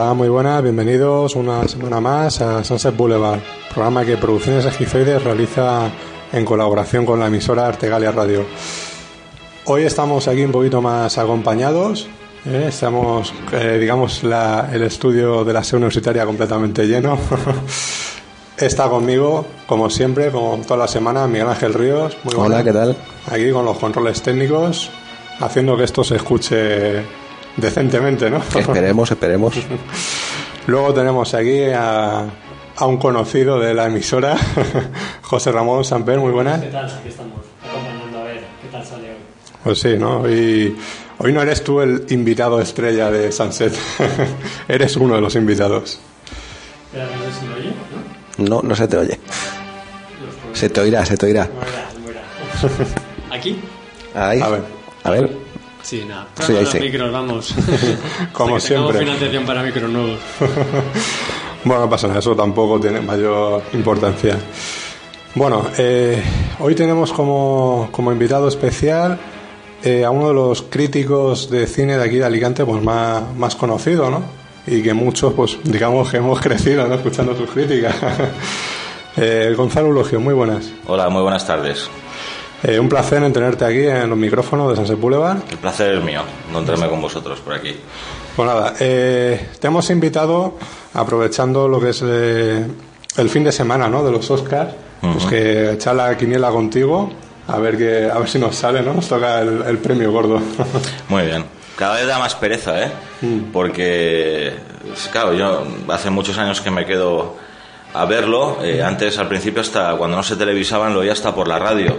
Hola, muy buenas, bienvenidos una semana más a Sunset Boulevard, programa que Producciones Egizoides realiza en colaboración con la emisora Artegalia Radio. Hoy estamos aquí un poquito más acompañados, ¿eh? estamos, eh, digamos, la- el estudio de la SEU universitaria completamente lleno. Está conmigo, como siempre, como toda la semana, Miguel Ángel Ríos. Muy Hola, buenas. ¿qué tal? Aquí con los controles técnicos, haciendo que esto se escuche decentemente, ¿no? Esperemos, esperemos. Luego tenemos aquí a, a un conocido de la emisora, José Ramón Samper, muy buenas. ¿Qué tal? Aquí estamos, acompañando a ver qué tal sale hoy. Pues sí, ¿no? Y hoy no eres tú el invitado estrella de Sunset, eres uno de los invitados. Espera, no sé si me oye, ¿no? No, no se te oye. Se te oirá, se te oirá. Moverá. ¿Aquí? Ahí. A ver. A ver. Sí, nada. Sí, los sí. micros, vamos. Como siempre. financiación para micros nuevos. Bueno, no pasa nada, eso tampoco tiene mayor importancia. Bueno, eh, hoy tenemos como, como invitado especial eh, a uno de los críticos de cine de aquí de Alicante pues más, más conocido, ¿no? Y que muchos, pues digamos que hemos crecido ¿no? escuchando sus críticas. Eh, Gonzalo Ulogio, muy buenas. Hola, muy buenas tardes. Eh, un placer en tenerte aquí en los micrófonos de Sunset Boulevard. El placer es mío encontrarme con vosotros por aquí. Pues nada, eh, te hemos invitado, aprovechando lo que es eh, el fin de semana ¿no? de los Oscars, pues que echar la quiniela contigo, a ver, que, a ver si nos sale, ¿no? Nos toca el, el premio gordo. Muy bien. Cada vez da más pereza, ¿eh? Porque, claro, yo hace muchos años que me quedo a verlo. eh, antes, al principio, hasta cuando no se televisaban, lo oía hasta por la radio.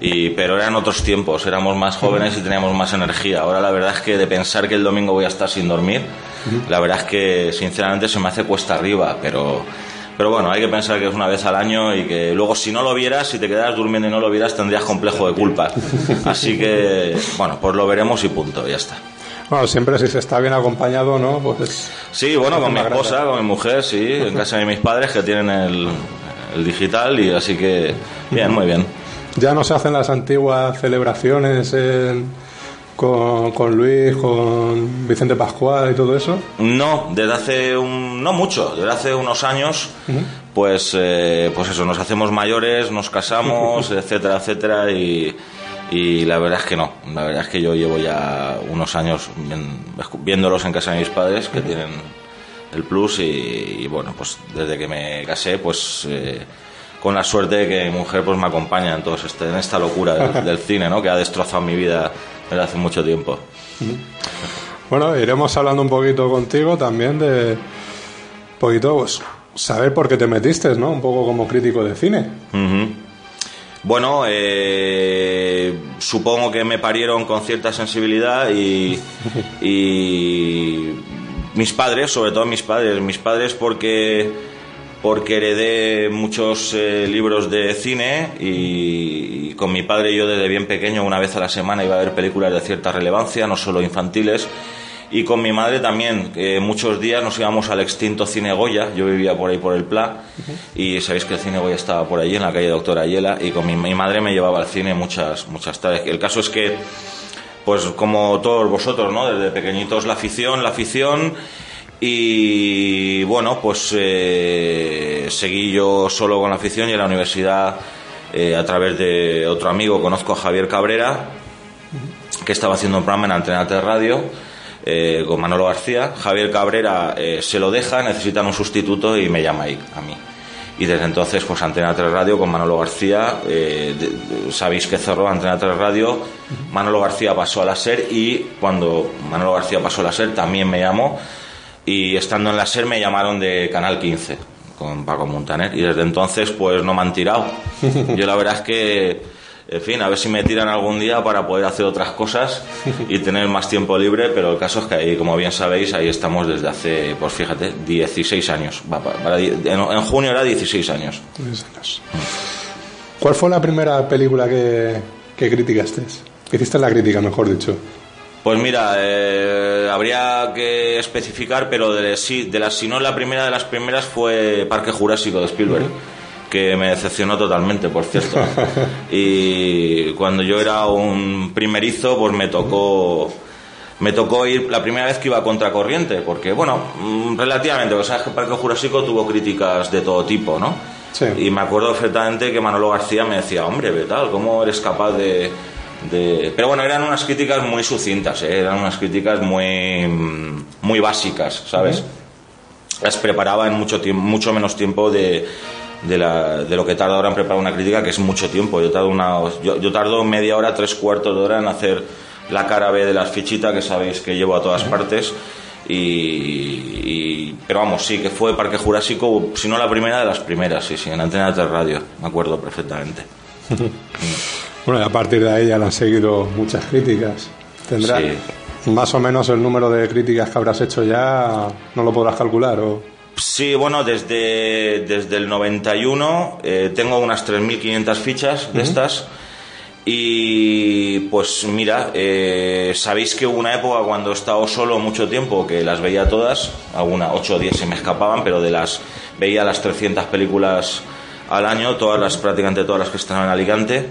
Y, pero eran otros tiempos, éramos más jóvenes y teníamos más energía. Ahora la verdad es que de pensar que el domingo voy a estar sin dormir, la verdad es que sinceramente se me hace cuesta arriba, pero, pero bueno, hay que pensar que es una vez al año y que luego si no lo vieras, si te quedaras durmiendo y no lo vieras, tendrías complejo de culpa. Así que, bueno, pues lo veremos y punto, ya está. bueno, siempre si se está bien acompañado, ¿no? Pues Sí, bueno, con mi esposa, con mi mujer, sí, en casa de mis padres que tienen el, el digital y así que, bien, muy bien. Ya no se hacen las antiguas celebraciones en- con, con Luis, con Vicente Pascual y todo eso. No, desde hace un, no mucho, desde hace unos años, pues, eh, pues eso, nos hacemos mayores, nos casamos, etcétera, etcétera, y, y la verdad es que no, la verdad es que yo llevo ya unos años viéndolos en casa de mis padres que tienen el plus y, y bueno, pues desde que me casé, pues eh, con la suerte de que mi mujer pues me acompaña en, todo este, en esta locura del, del cine, ¿no? Que ha destrozado mi vida desde hace mucho tiempo. Bueno, iremos hablando un poquito contigo también de un poquito, pues, saber por qué te metiste, ¿no? Un poco como crítico de cine. Bueno, eh, supongo que me parieron con cierta sensibilidad y, y mis padres, sobre todo mis padres, mis padres porque porque heredé muchos eh, libros de cine y, y con mi padre yo desde bien pequeño una vez a la semana iba a ver películas de cierta relevancia, no solo infantiles. Y con mi madre también, muchos días nos íbamos al extinto Cine Goya, yo vivía por ahí por el Pla, y sabéis que el Cine Goya estaba por allí, en la calle Doctora Ayela, y con mi, mi madre me llevaba al cine muchas, muchas tardes. El caso es que, pues como todos vosotros, ¿no? Desde pequeñitos la afición, la afición, y bueno, pues eh, seguí yo solo con la afición y en la universidad, eh, a través de otro amigo, conozco a Javier Cabrera, que estaba haciendo un programa en Antena 3 Radio eh, con Manolo García. Javier Cabrera eh, se lo deja, necesitan un sustituto y me llama ahí, a mí. Y desde entonces, pues Antena 3 Radio con Manolo García, de- de- sabéis que cerró Antena 3 Radio, Manolo García pasó a la SER y cuando Manolo García pasó a la SER también me llamó y estando en la SER me llamaron de Canal 15 con Paco Montaner y desde entonces pues no me han tirado. Yo la verdad es que en fin, a ver si me tiran algún día para poder hacer otras cosas y tener más tiempo libre, pero el caso es que ahí, como bien sabéis, ahí estamos desde hace, pues fíjate, 16 años. En, junio era 16 años. Años. ¿Cuál fue la primera película que, que criticaste? Que hiciste la crítica, mejor dicho. Pues mira, eh, habría que especificar, pero de, sí, de las, si no la primera de las primeras fue Parque Jurásico de Spielberg, que me decepcionó totalmente, por cierto. y cuando yo era un primerizo, pues me tocó me tocó ir la primera vez que iba a contracorriente, porque, bueno, mm, relativamente, porque sabes que Parque Jurásico tuvo críticas de todo tipo, ¿no? Sí. Y me acuerdo perfectamente que Manolo García me decía, hombre, ¿qué tal? ¿Cómo eres capaz de, de-?" Pero bueno, eran unas críticas muy sucintas, ¿eh? eran unas críticas muy, muy básicas, ¿sabes? Las preparaba en mucho, tiempo, mucho menos tiempo de, de, la- de lo que tarda ahora en preparar una crítica, que es mucho tiempo. Yo tardo, una, yo, yo tardo media hora, tres cuartos de hora en hacer la cara B de las fichitas que sabéis que llevo a todas partes. Y, y- pero vamos, sí, que fue Parque Jurásico, si no la primera de las primeras, sí, sí, en Antena 3 Radio, me acuerdo perfectamente. Bueno, y a partir de ahí ya le han seguido muchas críticas. Tendrá Sí. más o menos el número de críticas que habrás hecho ya, no lo podrás calcular. O... Sí, bueno, desde, desde el 91 eh, tengo unas 3.500 fichas de estas. Y pues mira, eh, sabéis que hubo una época cuando he estado solo mucho tiempo que las veía todas, algunas 8 o 10 se me escapaban, pero de las veía las 300 películas al año, todas las prácticamente todas las que están en Alicante.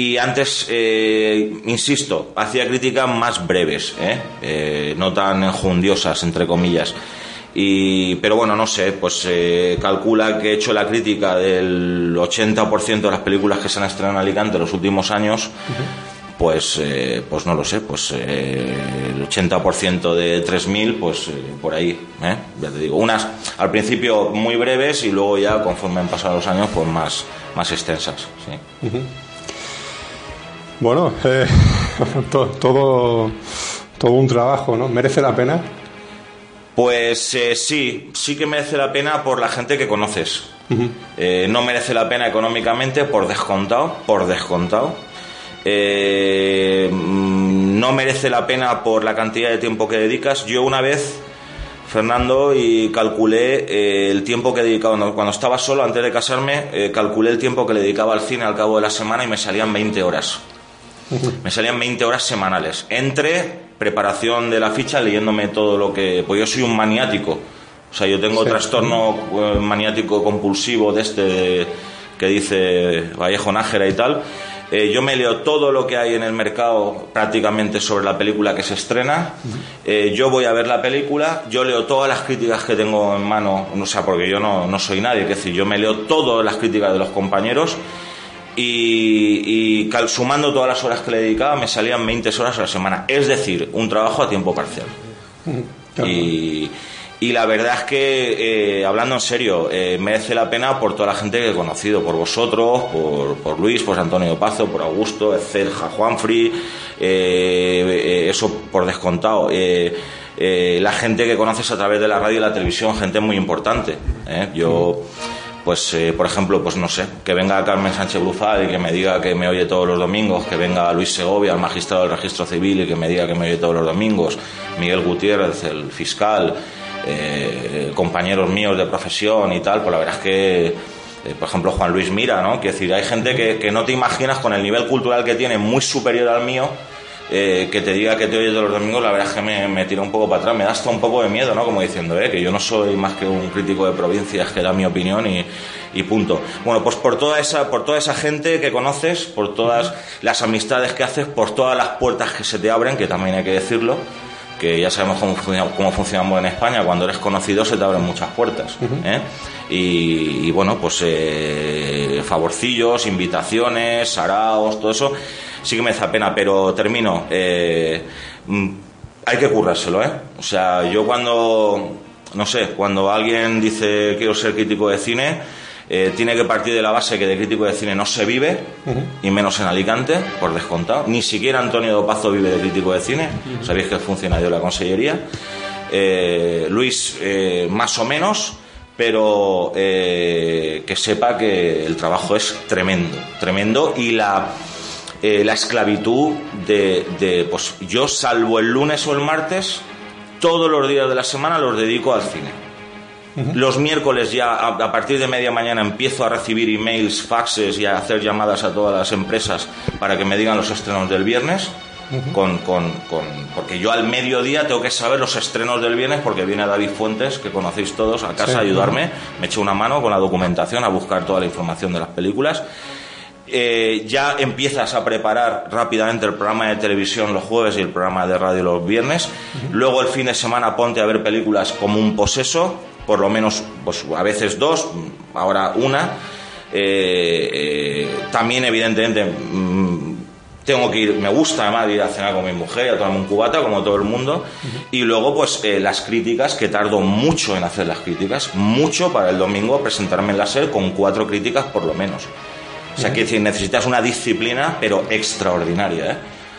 Y antes, eh, insisto, hacía críticas más breves, ¿eh? Eh, no tan enjundiosas, entre comillas. Y, pero bueno, no sé, pues eh, calcula que he hecho la crítica del 80% de las películas que se han estrenado en Alicante en los últimos años. Pues, eh, pues no lo sé, pues el 80% de 3.000, pues por ahí, ¿eh? ya te digo. Unas al principio muy breves y luego ya conforme han pasado los años, pues más, más extensas. Sí. Bueno, eh, to- todo, todo un trabajo, ¿no? ¿Merece la pena? Pues eh, sí, sí que merece la pena por la gente que conoces. Eh, no merece la pena económicamente por descontado, por descontado. Eh, mm, no merece la pena por la cantidad de tiempo que dedicas. Yo una vez, Fernando, y calculé eh, el tiempo que he dedicado, cuando, estaba solo, antes de casarme, calculé el tiempo que le dedicaba al cine al cabo de la semana y me salían 20 horas. Me salían 20 horas semanales. Entre preparación de la ficha, leyéndome todo lo que. Pues yo soy un maniático. O sea, yo tengo Sí. trastorno eh, maniático compulsivo de este de- que dice Vallejo Nájera y tal. Eh, yo me leo todo lo que hay en el mercado prácticamente sobre la película que se estrena. Eh, yo voy a ver la película, yo leo todas las críticas que tengo en mano, o sea, porque yo no, no soy nadie, es decir, yo me leo todas las críticas de los compañeros y, y sumando todas las horas que le dedicaba me salían 20 horas a la semana. Es decir, un trabajo a tiempo parcial. Claro. Y, y la verdad es que, eh, hablando en serio, eh, merece la pena por toda la gente que he conocido, por vosotros, por, por Luis, por Antonio Pazo, por Augusto, Cerja, Juanfri, eh, eh, eso por descontado. Eh, eh, la gente que conoces a través de la radio y la televisión, gente muy importante. Yo, pues, eh, por ejemplo, pues no sé, que venga Carmen Sánchez Bruzal y que me diga que me oye todos los domingos, que venga Luis Segovia, el magistrado del registro civil, y que me diga que me oye todos los domingos, Miguel Gutiérrez, el fiscal, eh, compañeros míos de profesión y tal, pues la verdad es que, eh, por ejemplo, Juan Luis Mira, ¿no? Quiero decir, hay gente que, que no te imaginas con el nivel cultural que tiene, muy superior al mío, eh, que te diga que te oye todos los domingos, la verdad es que me, me tira un poco para atrás, me da hasta un poco de miedo, ¿no? Como diciendo, eh, que yo no soy más que un crítico de provincias, que da mi opinión y, y punto. Bueno, pues por toda esa, por toda esa gente que conoces, por todas las amistades que haces, por todas las puertas que se te abren, que también hay que decirlo, que ya sabemos cómo, funciona- cómo funcionamos en España, cuando eres conocido se te abren muchas puertas. ¿eh? Y, y bueno, pues eh, favorcillos, invitaciones, saraos, todo eso, sí que me hace pena, pero termino. eh, mm, hay que currárselo, ¿eh? O sea, yo cuando, no sé, cuando alguien dice quiero ser crítico de cine, eh, tiene que partir de la base que de crítico de cine no se vive, y menos en Alicante, por descontado. Ni siquiera Antonio Dopazo vive de crítico de cine, sabéis que es funcionario de la consellería. Eh, Luis, eh, más o menos, pero que sepa que el trabajo es tremendo, tremendo, y la, eh, la esclavitud de, de, pues yo, salvo el lunes o el martes, todos los días de la semana los dedico al cine. Los miércoles ya a, a partir de media mañana empiezo a recibir emails, faxes y a hacer llamadas a todas las empresas para que me digan los estrenos del viernes. con, con- con- porque yo al mediodía tengo que saber los estrenos del viernes porque viene David Fuentes, que conocéis todos, a casa Sí. a ayudarme, me echa una mano con la documentación a buscar toda la información de las películas. Eh, ya empiezas a preparar rápidamente el programa de televisión los jueves y el programa de radio los viernes. Luego el fin de semana ponte a ver películas como un poseso, por lo menos pues, a veces dos, ahora una. Eh, eh, también evidentemente mm, tengo que ir, me gusta además ir a cenar con mi mujer y a tomarme un cubata como todo el mundo. Y luego pues eh, las críticas, que tardo mucho en hacer las críticas, mucho para el domingo presentarme en la SER con cuatro críticas por lo menos. O sea, que decir, necesitas una disciplina, pero extraordinaria, ¿eh?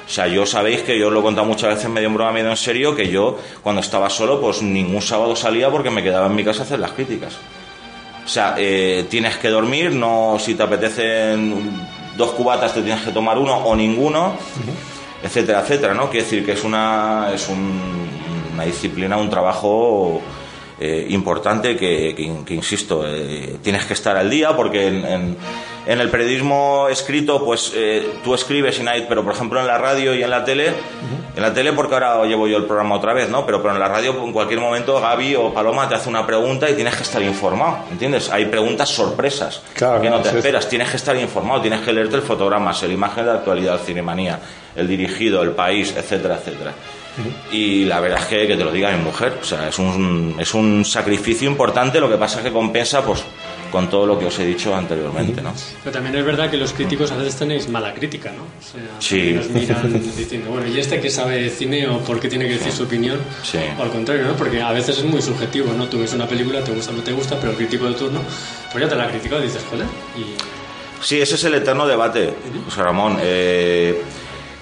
O sea, yo sabéis que yo lo he contado muchas veces medio en broma, medio en serio, que yo cuando estaba solo, pues ningún sábado salía porque me quedaba en mi casa a hacer las críticas. O sea, eh, tienes que dormir, no si te apetecen dos cubatas te tienes que tomar uno o ninguno, etcétera, etcétera, ¿no? Quiere decir que es una, es un- una disciplina, un trabajo eh, importante que, que- que, insisto, eh, tienes que estar al día porque en, en- en el periodismo escrito, pues eh, tú escribes y nadie, pero por ejemplo en la radio y en la tele, en la tele porque ahora llevo yo el programa otra vez, ¿no? Pero, pero en la radio en cualquier momento Gaby o Paloma te hace una pregunta y tienes que estar informado, ¿entiendes? Hay preguntas sorpresas Claro, que no te esperas, tienes que estar informado, tienes que leerte el fotograma, el imagen de actualidad, Cinemanía, el dirigido, el país, etcétera, etcétera. Y la verdad es que, que te lo diga mi mujer, o sea, es un, es un sacrificio importante, lo que pasa es que compensa pues con todo lo que os he dicho anteriormente, ¿no? Pero también es verdad que los críticos a veces tenéis mala crítica, ¿no? O sea, Sí. Nos miran diciendo, bueno, ¿y este que sabe de cine o por qué tiene que decir su opinión? Sí. O al contrario, ¿no? Porque a veces es muy subjetivo, ¿no? Tú ves una película, te gusta o no te gusta, pero el crítico de turno, pues ya te la ha criticado y dices, joder, y... Sí, ese es el eterno debate, José Ramón. Eh,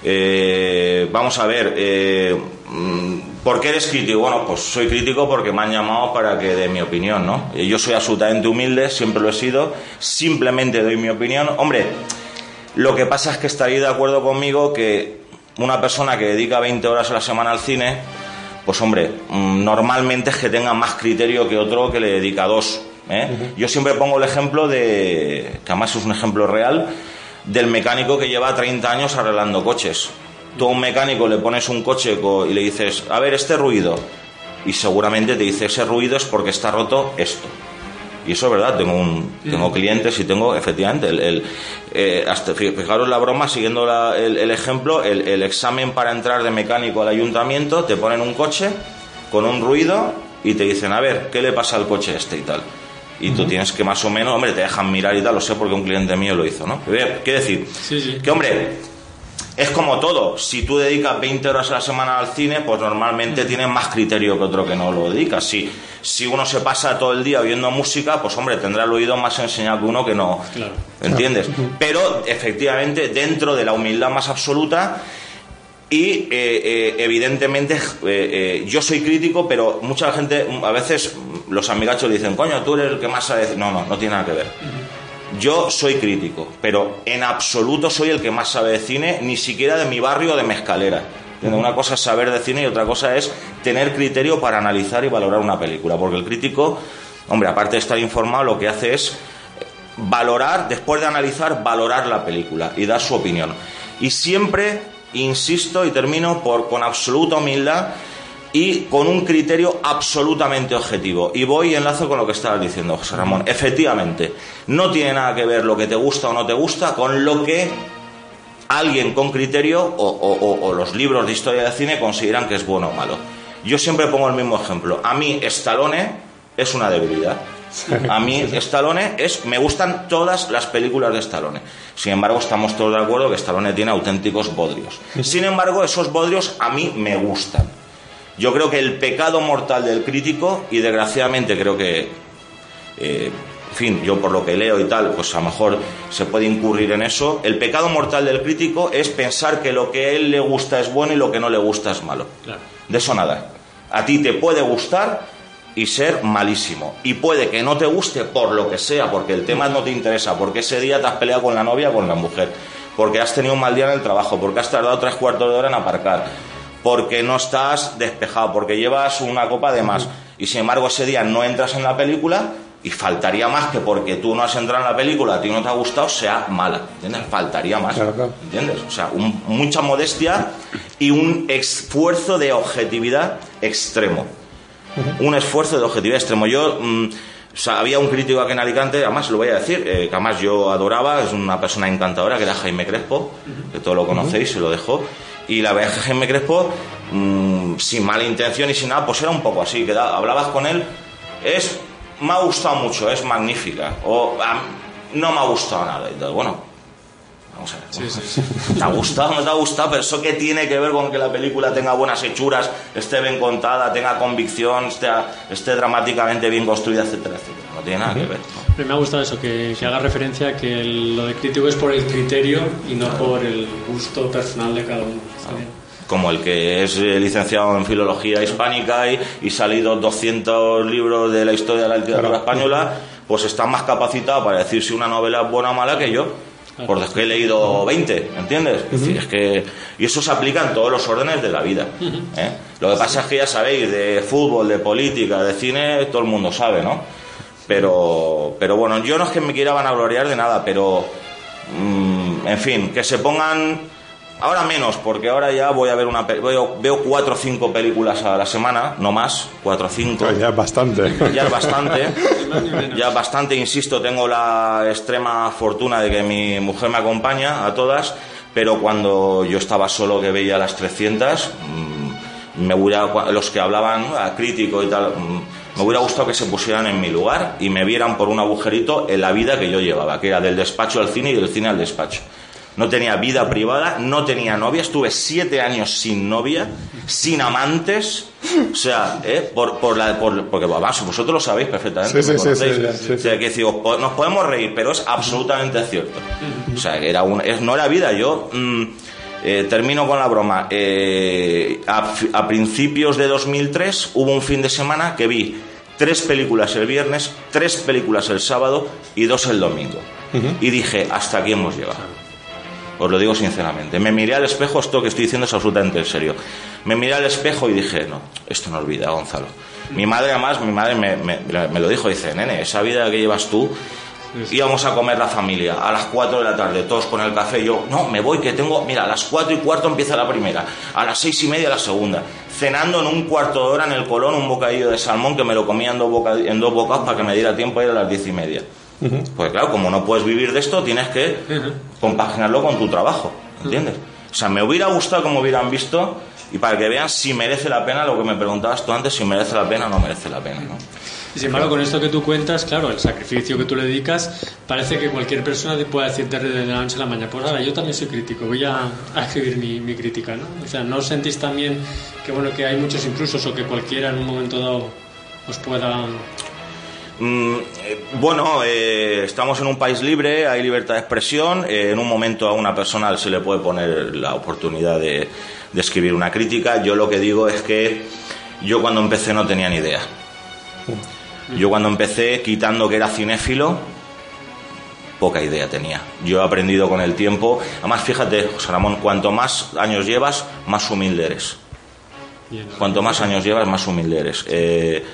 eh, vamos a ver, eh, mm, ¿por qué eres crítico? Bueno, pues soy crítico porque me han llamado para que dé mi opinión, ¿no? Eh, Yo soy absolutamente humilde, siempre lo he sido, simplemente doy mi opinión. Hombre, lo que pasa es que estaréis de acuerdo conmigo que una persona que dedica 20 horas a la semana al cine, pues hombre, mm, normalmente es que tenga más criterio que otro que le dedica dos. ¿eh? Yo siempre pongo el ejemplo de, que además es un ejemplo real, del mecánico que lleva 30 años arreglando coches. Tú a un mecánico le pones un coche co- y le dices, a ver, este ruido. Y seguramente te dice, ese ruido es porque está roto esto. Y eso es verdad, tengo, un, tengo clientes y tengo, efectivamente, el, el, eh, hasta, fi- fijaros la broma, siguiendo la- el, el ejemplo, el, el examen para entrar de mecánico al ayuntamiento, te ponen un coche con un ruido y te dicen, a ver, ¿qué le pasa al coche este y tal? Y tú tienes que más o menos, hombre, te dejan mirar y tal, lo sé porque un cliente mío lo hizo, ¿no? Quiero decir, Sí, sí. que hombre, es como todo. Si tú dedicas 20 horas a la semana al cine, pues normalmente tienes más criterio que otro que no lo dedica. Si, si uno se pasa todo el día oyendo música, pues hombre, tendrá el oído más enseñado que uno que no. Claro. ¿Entiendes? Pero efectivamente, dentro de la humildad más absoluta. Y eh, eh, evidentemente eh, eh, yo soy crítico, pero mucha gente, a veces los amigachos dicen, coño, tú eres el que más sabe. decir". No, no, no tiene nada que ver. Yo soy crítico, pero en absoluto soy el que más sabe de cine, ni siquiera de mi barrio o de mi escalera. ¿Entiendes? Una cosa es saber de cine y otra cosa es tener criterio para analizar y valorar una película. Porque el crítico, hombre, aparte de estar informado, lo que hace es valorar, después de analizar, valorar la película y dar su opinión. Y siempre, insisto y termino por, con absoluta humildad y con un criterio absolutamente objetivo. Y voy y enlazo con lo que estabas diciendo, José Ramón. Efectivamente, no tiene nada que ver lo que te gusta o no te gusta con lo que alguien con criterio o, o- o- o los libros de historia del cine consideran que es bueno o malo. Yo siempre pongo el mismo ejemplo. A mí Stallone es una debilidad. A mí Stallone es me gustan todas las películas de Stallone. Sin embargo, estamos todos de acuerdo que Stallone tiene auténticos bodrios. Sin embargo, esos bodrios a mí me gustan. Yo creo que el pecado mortal del crítico y desgraciadamente creo que eh, en fin, yo por lo que leo y tal, pues a lo mejor se puede incurrir en eso. El pecado mortal del crítico es pensar que lo que a él le gusta es bueno y lo que no le gusta es malo. Claro. De eso nada. A ti te puede gustar y ser malísimo. Y puede que no te guste por lo que sea, porque el tema no te interesa, porque ese día te has peleado con la novia o con la mujer, porque has tenido un mal día en el trabajo, porque has tardado tres cuartos de hora en aparcar, porque no estás despejado, porque llevas una copa de más. Y sin embargo ese día no entras en la película y faltaría más que porque tú no has entrado en la película, a ti no te ha gustado, sea mala. ¿Entiendes? Faltaría más. Claro, claro. ¿Entiendes? O sea, un- mucha modestia y un esfuerzo de objetividad extremo. Un esfuerzo de objetividad extremo. Yo, mm, O sea, había un crítico aquí en Alicante, además lo voy a decir, eh, que además yo adoraba, es una persona encantadora, que era Jaime Crespo, que todos lo conocéis, se lo dejó. Y la verdad es que Jaime Crespo, mm, sin mala intención y sin nada, pues era un poco así, que da- hablabas con él, es, me ha gustado mucho, es magnífica, o "Ah, no me ha gustado nada. Y todo, bueno, vamos a ver. ¿Te ha gustado o no te ha gustado? Pero eso qué tiene que ver con que la película tenga buenas hechuras, esté bien contada, tenga convicción, esté, esté dramáticamente bien construida, etcétera, etcétera. No tiene nada que ver. ¿no? Pero me ha gustado eso, que, que haga referencia a que el- lo de crítico es por el criterio y no por el gusto personal de cada uno. Está bien. Como el que es eh, licenciado en filología hispánica y, y salido 200 libros de la historia de la literatura Claro. española, pues está más capacitado para decir si una novela es buena o mala que yo. Porque es que he leído 20, ¿entiendes? Es decir, es que, y eso se aplica en todos los órdenes de la vida. ¿eh? Lo que pasa es que ya sabéis, de fútbol, de política, de cine, todo el mundo sabe, ¿no? Pero, pero bueno, yo no es que me quiera vanagloriar de nada, pero mm, en fin, que se pongan ahora menos, porque ahora ya voy a ver una veo, veo cuatro o cinco películas a la semana, no más, cuatro o cinco. Ya es bastante. Ya es bastante, ya es bastante, insisto, tengo la extrema fortuna de que mi mujer me acompaña a todas, pero cuando yo estaba solo que veía las 300, mm, me hubiera, los que hablaban a crítico y tal, mm, me hubiera gustado que se pusieran en mi lugar y me vieran por un agujerito en la vida que yo llevaba, que era del despacho al cine y del cine al despacho. No tenía vida privada, no tenía novia, estuve siete años sin novia, sin amantes, o sea, ¿eh? por, por la, por- porque vamos, vosotros lo sabéis perfectamente. Sí, me sí, sí, conocéis. sí, O sea, que os po- nos podemos reír, pero es absolutamente cierto. O sea, que era un, es- no era vida. Yo mm, eh, termino con la broma. Eh, a principios de 2003 hubo un fin de semana que vi tres películas el viernes, tres películas el sábado y dos el domingo. Y dije, hasta aquí hemos llegado. Os lo digo sinceramente. Me miré al espejo, esto que estoy diciendo es absolutamente en serio. Me miré al espejo y dije, no, esto no olvida, Gonzalo. Mi madre, además, mi madre me, me- me lo dijo, dice, nene, esa vida que llevas tú, íbamos a comer la familia a las 4 de la tarde, todos con el café. Yo, no, me voy, que tengo, mira, a las 4 y cuarto empieza la primera, a las seis y media la segunda. Cenando en un cuarto de hora en el Colón un bocadillo de salmón que me lo comía en dos, boca- en dos bocados para que me diera tiempo a ir a las diez y media. Pues claro, como no puedes vivir de esto, tienes que compaginarlo con tu trabajo, ¿entiendes? O sea, me hubiera gustado como hubieran visto y para que vean si merece la pena lo que me preguntabas tú antes, si merece la pena o no merece la pena, ¿no? Y sin embargo, con esto que tú cuentas, claro, el sacrificio que tú le dedicas, parece que cualquier persona te pueda decir desde la noche a la mañana, pues ahora yo también soy crítico, voy a, a escribir mi, mi crítica, ¿no? O sea, ¿no sentís también que, bueno, que hay muchos intrusos o que cualquiera en un momento dado os pueda... Mm, eh, bueno, eh, estamos en un país libre, hay libertad de expresión. eh, en un momento a una persona se le puede poner la oportunidad de, de escribir una crítica. Yo lo que digo es que yo cuando empecé no tenía ni idea. Yo cuando empecé, quitando que era cinéfilo, poca idea tenía. Yo he aprendido con el tiempo. Además, fíjate, José Ramón, cuanto más años llevas, más humilde eres. Cuanto más años llevas, más humilde eres. Eh,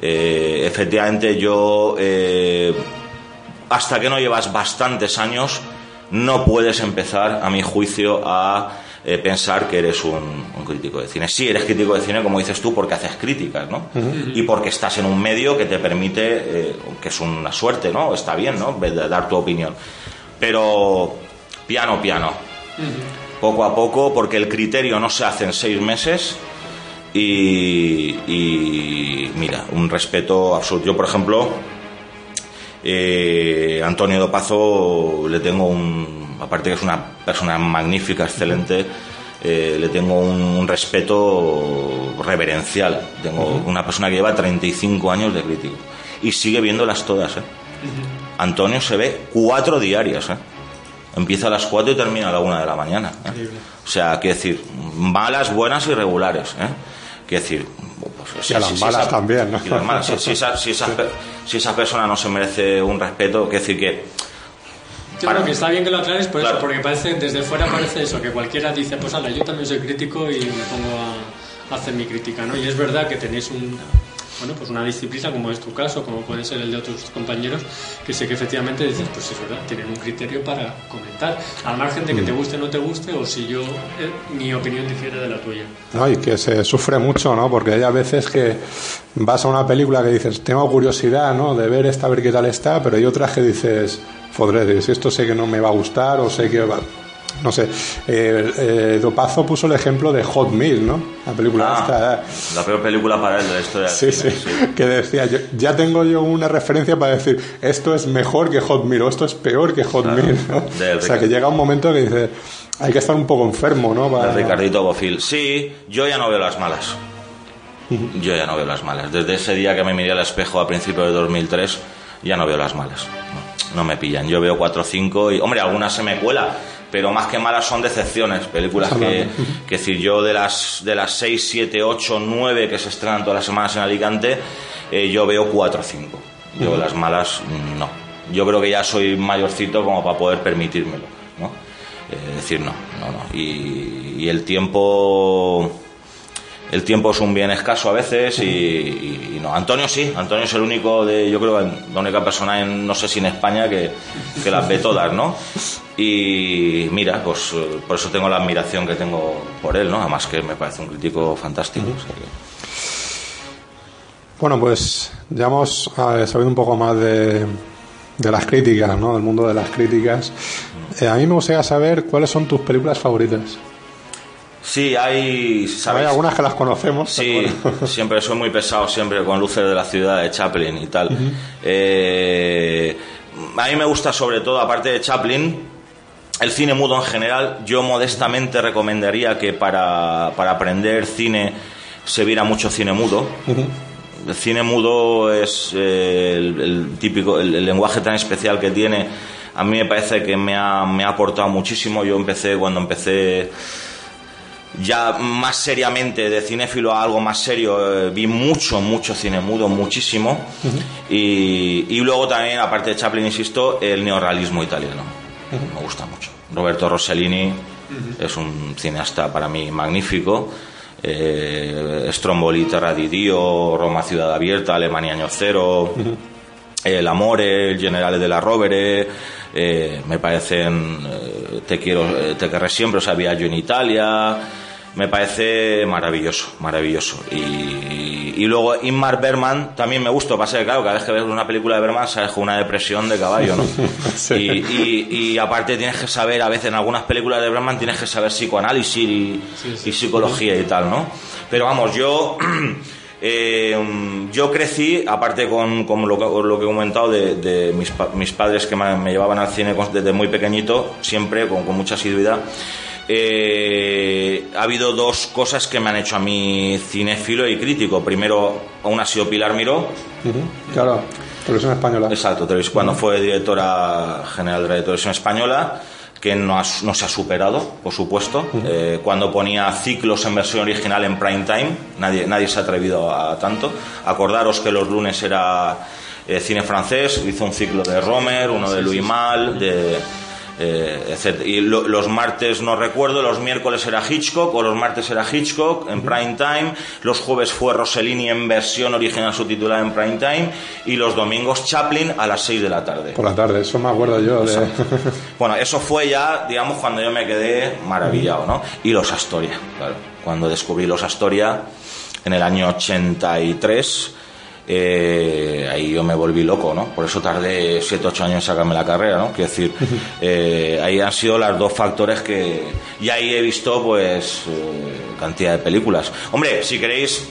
eh, efectivamente, yo, eh, hasta que no llevas bastantes años, no puedes empezar, a mi juicio, a eh, pensar que eres un, un crítico de cine. Sí, eres crítico de cine, como dices tú, porque haces críticas, ¿no? Y porque estás en un medio que te permite, eh, que es una suerte, ¿no? Está bien, ¿no? Dar tu opinión. Pero, piano, piano poco a poco, porque el criterio no se hace en seis meses. Y, y, mira, un respeto absoluto. Yo, por ejemplo, eh, Antonio Dopazo le tengo un, aparte que es una persona magnífica, excelente, eh, le tengo un, un respeto reverencial. Tengo una persona que lleva 35 años de crítico y sigue viéndolas todas. ¿eh? Antonio se ve cuatro diarias. ¿eh? Empieza a las 4 y termina a la 1 de la mañana. O sea, quiero decir, malas, buenas y regulares. ¿eh? Quiero decir, pues, Y a las malas también. Si, si si, si esa persona no se merece un respeto, quiero decir que. Creo que está bien que lo aclares por Claro. eso, porque parece, desde fuera parece eso, que cualquiera dice, pues ala, yo también soy crítico y me pongo a, hacer mi crítica, ¿no? Y es verdad que tenéis un, bueno, pues una disciplina como es tu caso, como puede ser el de otros compañeros, que sé que efectivamente dices, pues es verdad, tienen un criterio para comentar, al margen de que te guste o no te guste, o si yo, eh, mi opinión difiere de la tuya. No, y que se sufre mucho, ¿no? Porque hay a veces que vas a una película que dices, tengo curiosidad, ¿no? De ver esta, ver qué tal está, pero hay otras que dices, fodre, si esto sé que no me va a gustar o sé que va... No sé, eh, eh, Dopazo puso el ejemplo de Hot Meal, ¿no? La película Ah, esta. la peor película para él de la historia Sí, cine, sí, que decía, yo- ya tengo yo una referencia para decir, esto es mejor que Hot Meal o esto es peor que Hot Claro, Meal, O sea, que llega un momento que dice, hay que estar un poco enfermo, ¿no? Para- Ricardito Bofil. Sí, yo ya no veo las malas. Yo ya no veo las malas. Desde ese día que me miré al espejo a principios de 2003, ya no veo las malas. No, no me pillan. Yo veo 4 o 5 y, hombre, algunas se me cuela, pero más que malas son decepciones. Películas que, que decir, yo de las, de las 6, 7, 8, 9 que se estrenan todas las semanas en Alicante, eh, yo veo 4 o 5. Yo las malas, mm, no. Yo creo que ya soy mayorcito como para poder permitírmelo, ¿no? Eh, decir no, no, no. Y, y el tiempo el tiempo es un bien escaso a veces y, no. Antonio sí, Antonio es el único de, yo creo, la única persona en, no sé si en España que, las ve todas, ¿no? Y mira, pues eh, por eso tengo la admiración que tengo por él, ¿no? Además que me parece un crítico fantástico. Bueno, pues ya hemos eh, sabido un poco más de, de las críticas, ¿no? Del mundo de las críticas. Eh, a mí me gustaría saber cuáles son tus películas favoritas. Sí, hay, Hay algunas que las conocemos. Sí, bueno. siempre soy muy pesado, siempre con luces de la ciudad de Chaplin y tal. Eh, a mí me gusta sobre todo, aparte de Chaplin, el cine mudo en general. Yo modestamente recomendaría que para, para aprender cine se viera mucho cine mudo. El cine mudo es eh, el, el típico, el, el lenguaje tan especial que tiene. A mí me parece que me ha, me ha aportado muchísimo. Yo empecé cuando empecé ya más seriamente de cinéfilo a algo más serio, eh, vi mucho, mucho cine mudo, muchísimo. y, y luego también, aparte de Chaplin, insisto, el neorrealismo italiano. Me gusta mucho. Roberto Rossellini es un cineasta para mí magnífico. Eh, Stromboli, Terra di Dio, Roma Ciudad Abierta, Alemania Año Cero. El Amore, el Generale de la Rovere, eh, me parecen eh, Te quiero, te querré siempre, o sea, Viaggio en Italia, me parece maravilloso, maravilloso. Y, y luego Inmar Berman también me gusta, pasa que claro, cada vez que ves una película de Berman sales con una depresión de caballo, ¿no? Sí. y, y- y aparte tienes que saber, a veces en algunas películas de Berman tienes que saber psicoanálisis y, y psicología y tal, ¿no? Pero vamos, yo... Eh, yo crecí, aparte con, con lo, que, lo que he comentado de, de mis, mis padres que me, me llevaban al cine desde muy pequeñito, siempre con, con mucha asiduidad. Eh, ha habido dos cosas que me han hecho a mí cinéfilo y crítico. Primero, una ha sido Pilar Miró, Claro, televisión española. Exacto, cuando fue directora general de la televisión española, que no, ha- no se ha superado, por supuesto. Eh, cuando ponía ciclos en versión original en prime time, nadie, nadie se ha atrevido a tanto. Acordaros que los lunes era eh, cine francés, hizo un ciclo de Romer, uno de Louis Malle, de. Eh, etcétera. Y lo- los martes no recuerdo, los miércoles era Hitchcock o los martes era Hitchcock en prime time, los jueves fue Rossellini en versión original subtitulada en prime time y los domingos Chaplin a las 6 de la tarde. Por la tarde, eso me acuerdo yo de... Bueno, eso fue ya, digamos, cuando yo me quedé maravillado, ¿no? Y los Astoria, claro. Cuando descubrí los Astoria en el año 83, eh, ahí yo me volví loco, ¿no? Por eso tardé 7, 8 años en sacarme la carrera, ¿no? Quiero decir, eh, ahí han sido los dos factores que... Y ahí he visto, pues, eh, cantidad de películas. Hombre, si queréis...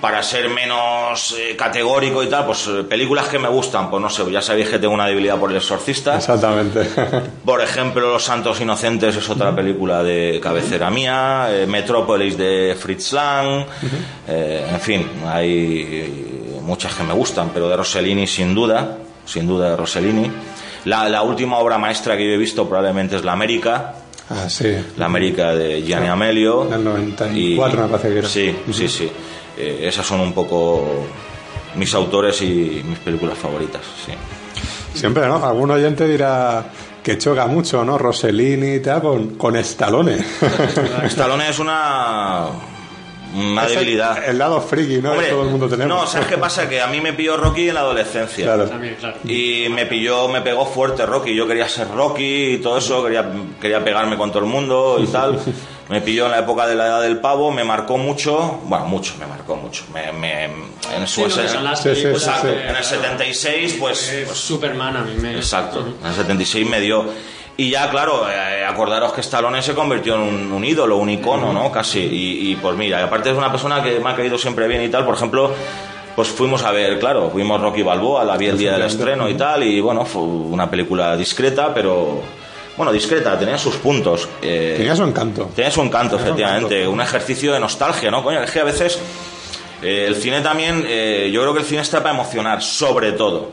para ser menos eh, categórico y tal, pues eh, películas que me gustan, pues no sé, ya sabéis que tengo una debilidad por el exorcista. Exactamente. Por ejemplo, Los Santos Inocentes es otra película de cabecera mía, eh, Metrópolis de Fritz Lang, eh, en fin, hay muchas que me gustan, pero de Rossellini sin duda, sin duda de Rossellini. La, la última obra maestra que yo he visto probablemente es La América, ah, sí. La América de Gianni Amelio. Del 94 me parece que era. Sí, sí, sí. Eh, esas son un poco mis autores y mis películas favoritas, sí. Siempre, ¿no? Algún oyente dirá que choca mucho, ¿no? Rossellini y tal con, con Stallone. Stallone es una una Es debilidad. El, lado friki, ¿no? Hombre, que todo el mundo tenemos. No, ¿sabes qué pasa? Que a mí me pilló Rocky en la adolescencia. Claro. Y me pilló, me pegó fuerte Rocky. Yo quería ser Rocky y todo eso, quería, quería pegarme con todo el mundo y tal. Me pilló en la época de la edad del pavo, me marcó mucho, bueno, mucho, me marcó mucho. Me, me- en su las películas el 76, pues, pues Superman a mí me... Exacto, en el 76 me dio. Y ya, claro, eh, acordaros que Stallone se convirtió en un, un ídolo, un icono, ¿no? Casi. Y, y, pues mira, aparte es una persona que me ha caído siempre bien y tal, por ejemplo, pues fuimos a ver, claro, fuimos Rocky Balboa, la vi el día del estreno y tal, y bueno, fue una película discreta, pero. Bueno, discreta, tenía sus puntos. eh, Tenía su encanto. Tenía su encanto, Tenía su efectivamente. encanto. Un ejercicio de nostalgia, ¿no? Coño, es que a veces eh, el cine también, eh, yo creo que el cine está para emocionar, sobre todo.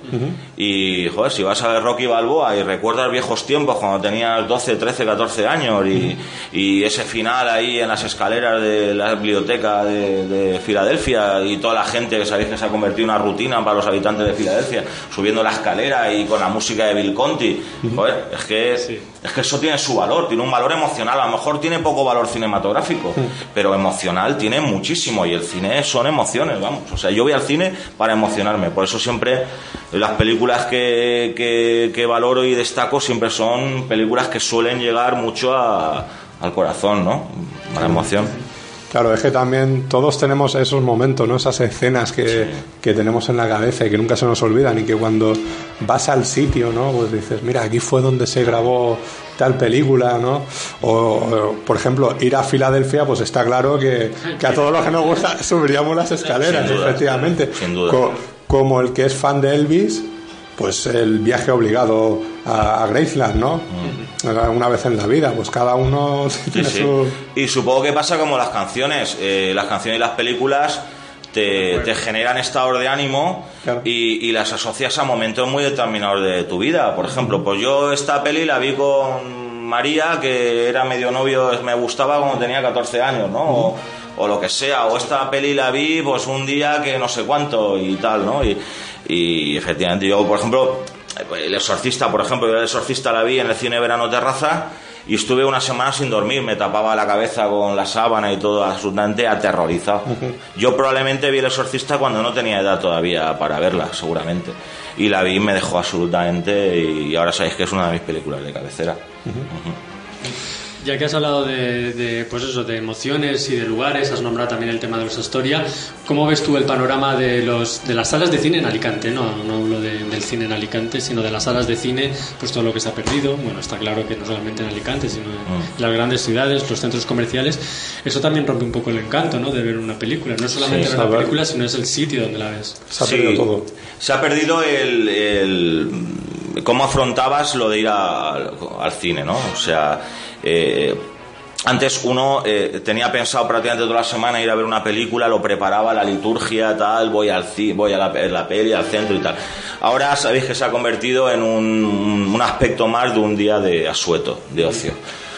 Y, joder, si vas a ver Rocky Balboa y recuerdas viejos tiempos cuando tenías 12, 13, 14 años y, y ese final ahí en las escaleras de la biblioteca de, de Filadelfia y toda la gente que sabéis que se ha convertido en una rutina para los habitantes de Filadelfia, subiendo la escalera y con la música de Bill Conti, joder, es que, Sí. Es que eso tiene su valor, tiene un valor emocional, a lo mejor tiene poco valor cinematográfico, pero emocional tiene muchísimo y el cine son emociones, vamos. O sea, yo voy al cine para emocionarme, por eso siempre las películas que, que, que valoro y destaco siempre son películas que suelen llegar mucho a- al corazón, ¿no? A la emoción. Claro, es que también todos tenemos esos momentos, ¿no? Esas escenas que, que tenemos en la cabeza y que nunca se nos olvidan y que cuando vas al sitio, ¿no? Pues dices, mira, aquí fue donde se grabó tal película, ¿no? O, o, por ejemplo, ir a Filadelfia, pues está claro que, que a todos los que nos gusta subiríamos las escaleras, Sin duda, efectivamente. sin duda. Co- como el que es fan de Elvis, pues el viaje obligado a, a Graceland, ¿no? Una vez en la vida, pues cada uno. Sí, tiene sí. su... Y supongo que pasa como las canciones. eh, las canciones y las películas te, te generan estados de ánimo Claro. y, y las asocias a momentos muy determinados de tu vida. Por ejemplo, pues yo esta peli la vi con María, que era medio novio, me gustaba cuando tenía 14 años, ¿no? O, o lo que sea. O esta peli la vi pues un día que no sé cuánto y tal, ¿no? Y, y efectivamente yo, por ejemplo, el exorcista, por ejemplo, yo el exorcista la vi en el cine Verano Terraza y estuve una semana sin dormir, me tapaba la cabeza con la sábana y todo absolutamente aterrorizado. Yo probablemente vi el exorcista cuando no tenía edad todavía para verla, seguramente. Y la vi y me dejó absolutamente y ahora sabéis que es una de mis películas de cabecera. Ya que has hablado de, de, pues eso, de emociones y de lugares, has nombrado también el tema de los Astoria. ¿Cómo ves tú el panorama de, los, de las salas de cine en Alicante? No, no hablo de- del cine en Alicante, sino de las salas de cine, pues todo lo que se ha perdido. Bueno, está claro que no solamente en Alicante, sino en las grandes ciudades, los centros comerciales. Eso también rompe un poco el encanto, ¿no? De ver una película. No solamente Sí, ver una película, sino es el sitio donde la ves. Se ha perdido todo. Se ha perdido el, el- cómo afrontabas lo de ir a- al cine, ¿no? O sea, eh, antes uno eh, tenía pensado prácticamente toda la semana ir a ver una película, lo preparaba, la liturgia, tal, voy al voy a la, pe- la peli, al centro y tal. Ahora sabéis que se ha convertido en un, un aspecto más de un día de asueto, de ocio.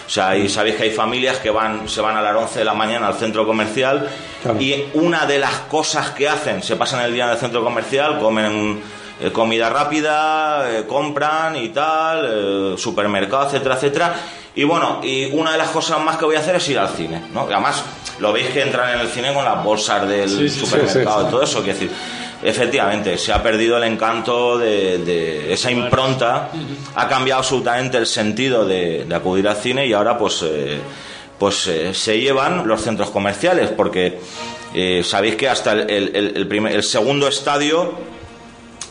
O sea, y sabéis que hay familias que van, se van a las 11 de la mañana al centro comercial Claro. y una de las cosas que hacen, se pasan el día en el centro comercial, comen eh, comida rápida, eh, compran y tal, eh, supermercado, etcétera, etcétera. Y bueno, y una de las cosas más que voy a hacer es ir al cine, ¿no? Y además, lo veis que entran en el cine con las bolsas del Sí, sí, sí, supermercado sí, y todo eso, quiero decir, efectivamente, se ha perdido el encanto de, de esa impronta, ha cambiado absolutamente el sentido de, de acudir al cine y ahora pues... pues eh, se llevan los centros comerciales, porque sabéis que hasta el, el- el- el primer- el segundo estadio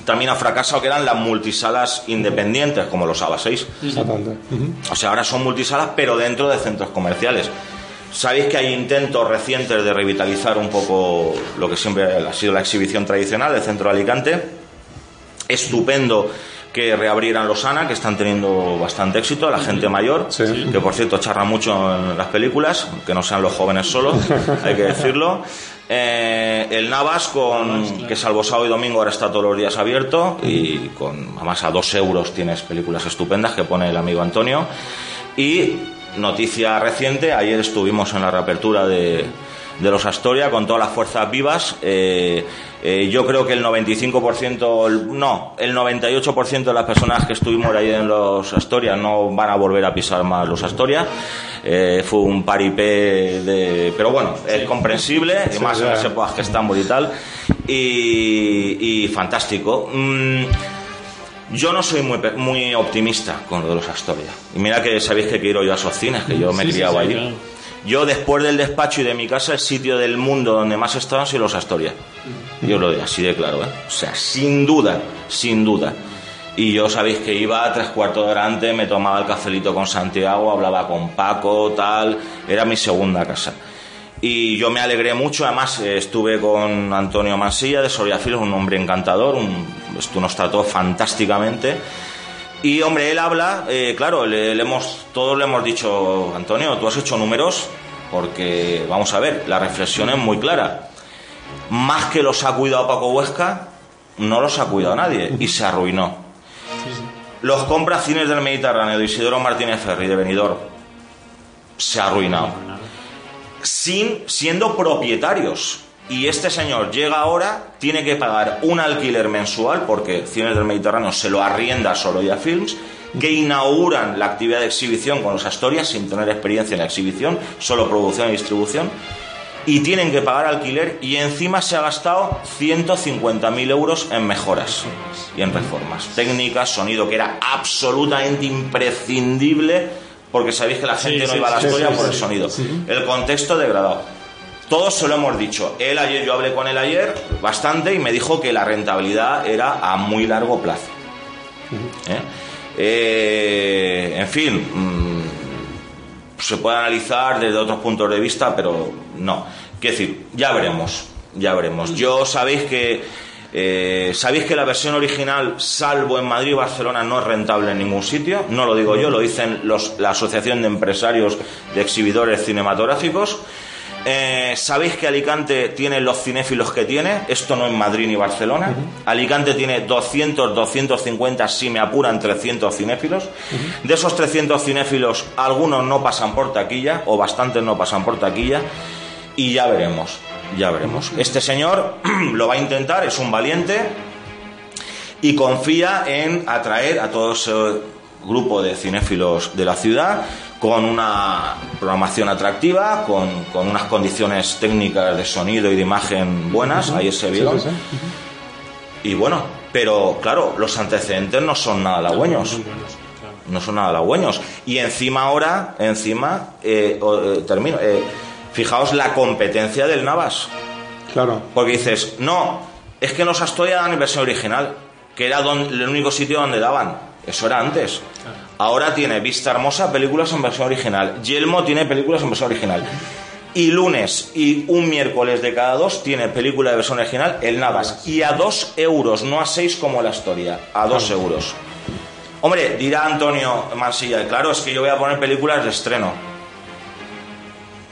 también ha fracasado, que eran las multisalas independientes, como los ABA 6. Exactamente. O sea, ahora son multisalas, pero dentro de centros comerciales. Sabéis que hay intentos recientes de revitalizar un poco lo que siempre ha sido la exhibición tradicional del centro de Alicante. Estupendo que reabrieran los ANA, que están teniendo bastante éxito, la gente mayor, Sí. que por cierto charra mucho en las películas, que no sean los jóvenes solo, hay que decirlo. Eh, el Navas, con, que salvo sábado y domingo ahora está todos los días abierto y con además a dos euros tienes películas estupendas que pone el amigo Antonio. Y noticia reciente, ayer estuvimos en la reapertura de, de los Astoria con todas las fuerzas vivas. Eh, eh, yo creo que el 95%, el- no, el 98% de las personas que estuvimos ahí en los Astoria no van a volver a pisar más los Astoria. Eh, fue un paripé de... Pero bueno, es comprensible, y más en épocas que estamos y tal. Y, y fantástico. Mm, yo no soy muy, muy optimista con lo de los Astoria. Y mira que sabéis que quiero yo a esos cines, que yo me he Sí, sí, criado sí, allí. claro. Yo después del despacho y de mi casa, el sitio del mundo donde más he estado los Astoria. Yo lo digo así de claro, ¿eh? O sea, sin duda, sin duda. Y yo sabéis que iba tres cuartos de antes, me tomaba el cafelito con Santiago, hablaba con Paco, tal. Era mi segunda casa. Y yo me alegré mucho, además eh, estuve con Antonio Mansilla de Soria Filos, un hombre encantador, un, nos trató fantásticamente. Y hombre, él habla, eh, claro, le, le hemos, todos le hemos dicho, Antonio, tú has hecho números, porque vamos a ver, la reflexión es muy clara. Más que los ha cuidado Paco Huesca, no los ha cuidado nadie y se arruinó. Los compra Cines del Mediterráneo de Isidoro Martínez Ferri de Benidorm. Se ha arruinado. Sin, siendo propietarios. Y este señor llega ahora, tiene que pagar un alquiler mensual, porque Cines del Mediterráneo se lo arrienda a Sorolla Films, que inauguran la actividad de exhibición con los Astorias sin tener experiencia en la exhibición, solo producción y distribución, y tienen que pagar alquiler y encima se ha gastado 150.000 euros en mejoras y en reformas técnicas, sonido que era absolutamente imprescindible porque sabéis que la gente no sí, iba a la sí, historia sí, por el sonido. El contexto degradado. Todos se lo hemos dicho. Él ayer, yo hablé con él ayer bastante y me dijo que la rentabilidad era a muy largo plazo. ¿Eh? Eh, en fin, mm, se puede analizar desde otros puntos de vista, pero no. Quiero decir, ya veremos, ya veremos. Yo sabéis que eh, sabéis que la versión original, salvo en Madrid y Barcelona, no es rentable en ningún sitio. No lo digo yo, lo dicen los, la Asociación de Empresarios de Exhibidores Cinematográficos. Eh, Sabéis que Alicante tiene los cinéfilos que tiene, esto no en Madrid ni Barcelona. Alicante tiene 200, 250, si me apuran, 300 cinéfilos. De esos 300 cinéfilos, algunos no pasan por taquilla, o bastantes no pasan por taquilla, y ya veremos, ya veremos. Este señor lo va a intentar, es un valiente, y confía en atraer a todo ese grupo de cinéfilos de la ciudad con una programación atractiva, con, con unas condiciones técnicas de sonido y de imagen buenas, ahí se vieron. sí, Y bueno, pero claro, los antecedentes no son nada halagüeños claro. no son nada halagüeños. Y encima ahora, encima, eh, eh, termino, eh, fijaos la competencia del Navas. Claro. Porque dices, no, es que los Astoria dan en versión original, que era don- el único sitio donde daban. Eso era antes. Ahora tiene Vista Hermosa, películas en versión original. Yelmo tiene películas en versión original. Y lunes y un miércoles de cada dos tiene película de versión original el Navas. Y a dos euros, no a seis como la historia, a dos euros. Hombre, dirá Antonio Mansilla, claro, es que yo voy a poner películas de estreno.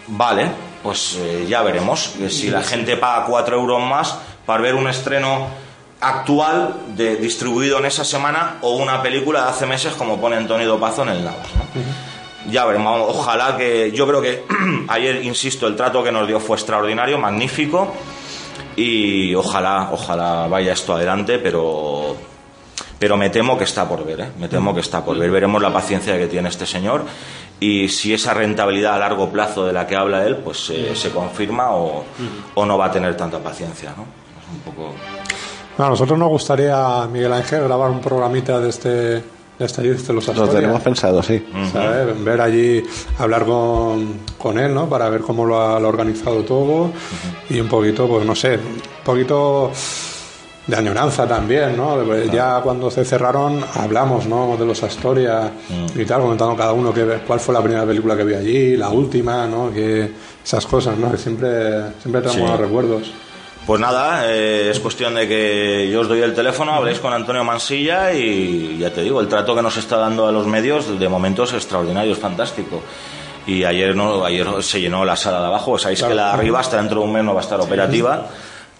Vale, pues eh, ya veremos. que Si la gente paga 4 euros más para ver un estreno actual de, distribuido en esa semana o una película de hace meses como pone Antonio Dopazo en el Navas. ¿no? Ya veremos, ojalá que yo creo que ayer, insisto, el trato que nos dio fue extraordinario, magnífico y ojalá, ojalá vaya esto adelante, pero pero me temo que está por ver, ¿eh? me temo que está por ver. Veremos la paciencia que tiene este señor y si esa rentabilidad a largo plazo de la que habla él, pues eh, se confirma o, o no va a tener tanta paciencia, ¿no? Es un poco... No, a nosotros nos gustaría, Miguel Ángel, grabar un programita de este de este de los Lo Asturias. tenemos pensado, sí. ¿sabes? Ver allí, hablar con, con él, ¿no? Para ver cómo lo ha, lo ha organizado todo y un poquito, pues no sé, un poquito de añoranza también, ¿no? De- Ya cuando se cerraron hablamos, ¿no? De los Astoria y tal, comentando cada uno que, cuál fue la primera película que vio allí, la última, ¿no? Que esas cosas, ¿no? Que siempre, siempre tenemos Sí. buenos recuerdos. Pues nada, eh, es cuestión de que yo os doy el teléfono, habléis con Antonio Mansilla y ya te digo, el trato que nos está dando a los medios de momento es extraordinario, es fantástico. Y ayer no, ayer se llenó la sala de abajo, sabéis que la de arriba hasta dentro de un mes no va a estar operativa.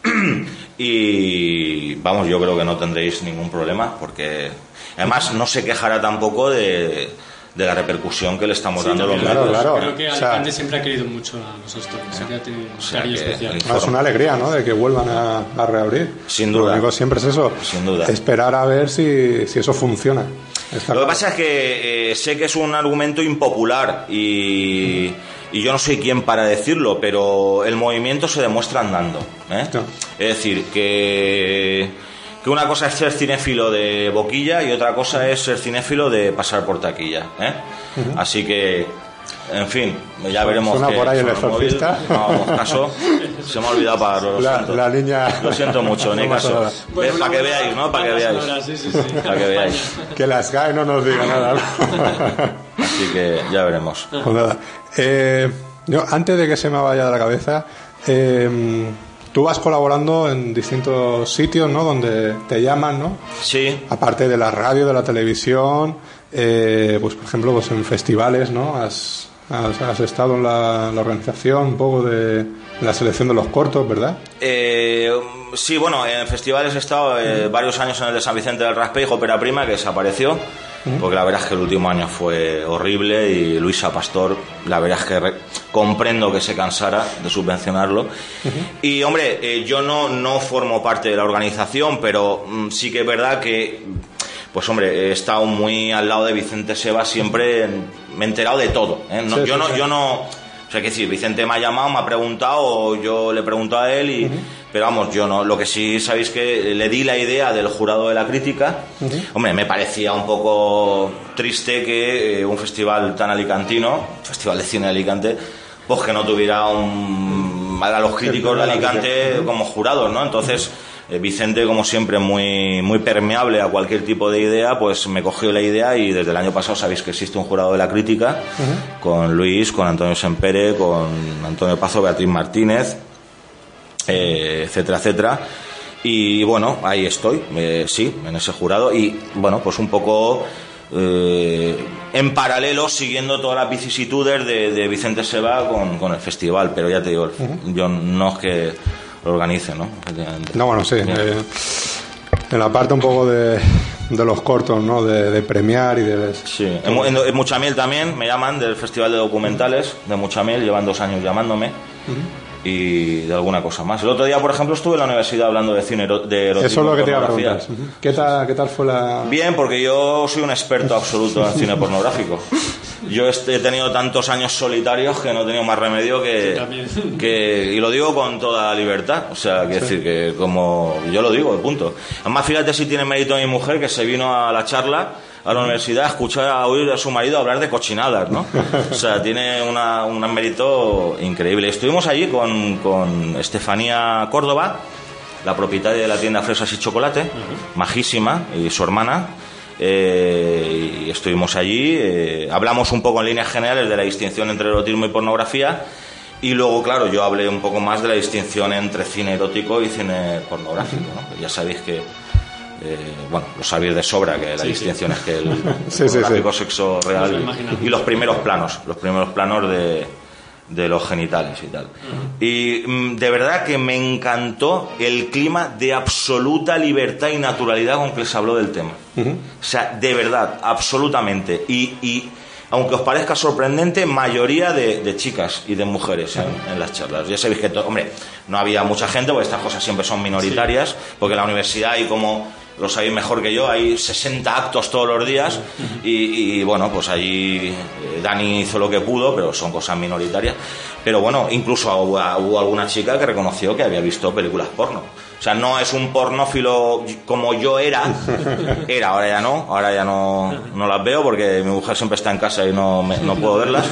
Y vamos, yo creo que no tendréis ningún problema porque además no se quejará tampoco de, de la repercusión que le estamos Sí, dando a los. Claro, medios. claro. Creo que O sea- siempre ha querido mucho a los Asturias, siempre ha tenido un sea cariño que especial. Es una alegría, ¿no? De que vuelvan a, a reabrir. Sin Lo duda. único siempre es eso. Sin duda. Esperar a ver si, si eso funciona. Está Lo que claro. pasa es que eh, sé que es un argumento impopular y, y yo no soy quien para decirlo, pero el movimiento se demuestra andando. ¿eh? Es decir, que, que una cosa es ser cinéfilo de boquilla y otra cosa es ser cinéfilo de pasar por taquilla. ¿eh? Así que, en fin, ya veremos. Suena por ahí el los exorcista. No hagamos caso. Se me ha olvidado pagarlo. Lo La, siento. la niña. Lo siento mucho, ni No caso. para que veáis, ¿no? Para que veáis. sonora, sí, sí, sí. Para que veáis. Que las GAE no nos diga nada. Así que ya veremos. Pues nada. Eh, yo, antes de que se me vaya de la cabeza, eh, tú vas colaborando en distintos sitios, ¿no? Donde te llaman, ¿no? Sí, Aparte de la radio, de la televisión, eh, pues por ejemplo, pues en festivales, ¿no? Has, has, has estado en la, la organización un poco de la selección de los cortos, ¿verdad? Eh, sí, bueno, en festivales he estado eh, varios años en el de San Vicente del Raspejo, Ópera Prima, que desapareció, porque la verdad es que el último año fue horrible y Luisa Pastor, la verdad es que re- comprendo que se cansara de subvencionarlo. Y hombre, eh, yo no, no formo parte de la organización, pero mm, sí que es verdad que, pues hombre, he estado muy al lado de Vicente Seba siempre, me he enterado de todo. ¿eh? No- Sí, yo sí, no, sí. yo no, o sea, que decir, Vicente me ha llamado, me ha preguntado, o yo le pregunto a él, y, pero vamos, yo no. Lo que sí sabéis que le di la idea del jurado de la crítica. Hombre, me parecía un poco triste que eh, un festival tan alicantino, Festival de Cine de Alicante, pues que no tuviera un, a los críticos de Alicante como jurados, ¿no? Entonces. eh, Vicente, como siempre, muy, muy permeable a cualquier tipo de idea, pues me cogió la idea y desde el año pasado sabéis que existe un jurado de la crítica con Luis, con Antonio Sempere, con Antonio Pazo, Beatriz Martínez, eh, etcétera, etcétera. Y bueno, ahí estoy, eh, sí, en ese jurado. Y bueno, pues un poco eh, en paralelo siguiendo todas las vicisitudes de, de Vicente Seba con, con el festival. Pero ya te digo, yo no es que lo organice, ¿no? No, bueno, sí. Eh, en la parte un poco de, de los cortos, ¿no? De, de premiar y de... Sí, en- en Muchamiel también me llaman del Festival de Documentales de Muchamiel, llevan dos años llamándome. Y de alguna cosa más. El otro día, por ejemplo, estuve en la universidad hablando de cine de erotismo Eso es lo que te iba a preguntar. ¿Qué tal, ¿Qué tal fue la...? Bien, porque yo soy un experto absoluto en cine pornográfico. Yo he tenido tantos años solitarios que no he tenido más remedio que, que y lo digo con toda libertad. O sea, quiero decir que como yo lo digo, de punto. Además, fíjate si tiene mérito mi mujer que se vino a la charla a la universidad a escuchar a oír a su marido hablar de cochinadas, ¿no? O sea, tiene una, un mérito increíble. Estuvimos allí con, con Estefanía Córdoba, la propietaria de la tienda Fresas y Chocolate, majísima, y su hermana. eh, y estuvimos allí, eh, hablamos un poco en líneas generales de la distinción entre erotismo y pornografía. Y luego, claro, yo hablé un poco más de la distinción entre cine erótico y cine pornográfico. ¿no? Ya sabéis que, eh, bueno, lo sabéis de sobra, que la Sí, distinción es que el Sí, sí, pornográfico sí. sexo real y- los primeros planos, los primeros planos de, de los genitales y tal. Y mm, de verdad que me encantó el clima de absoluta libertad y naturalidad con que se habló del tema. O sea, de verdad, absolutamente. Y, y aunque os parezca sorprendente, mayoría de, de chicas y de mujeres en, en las charlas. Ya sabéis que, to- hombre, no había mucha gente, porque estas cosas siempre son minoritarias, porque en la universidad hay como, lo sabéis mejor que yo, hay 60 actos todos los días, y, bueno, pues allí eh, Dani hizo lo que pudo, pero son cosas minoritarias. Pero bueno, incluso hubo, hubo alguna chica que reconoció que había visto películas porno. O sea, no es un pornófilo como yo era. Era, ahora ya no. Ahora ya no, no las veo porque mi mujer siempre está en casa y no, me- no puedo verlas.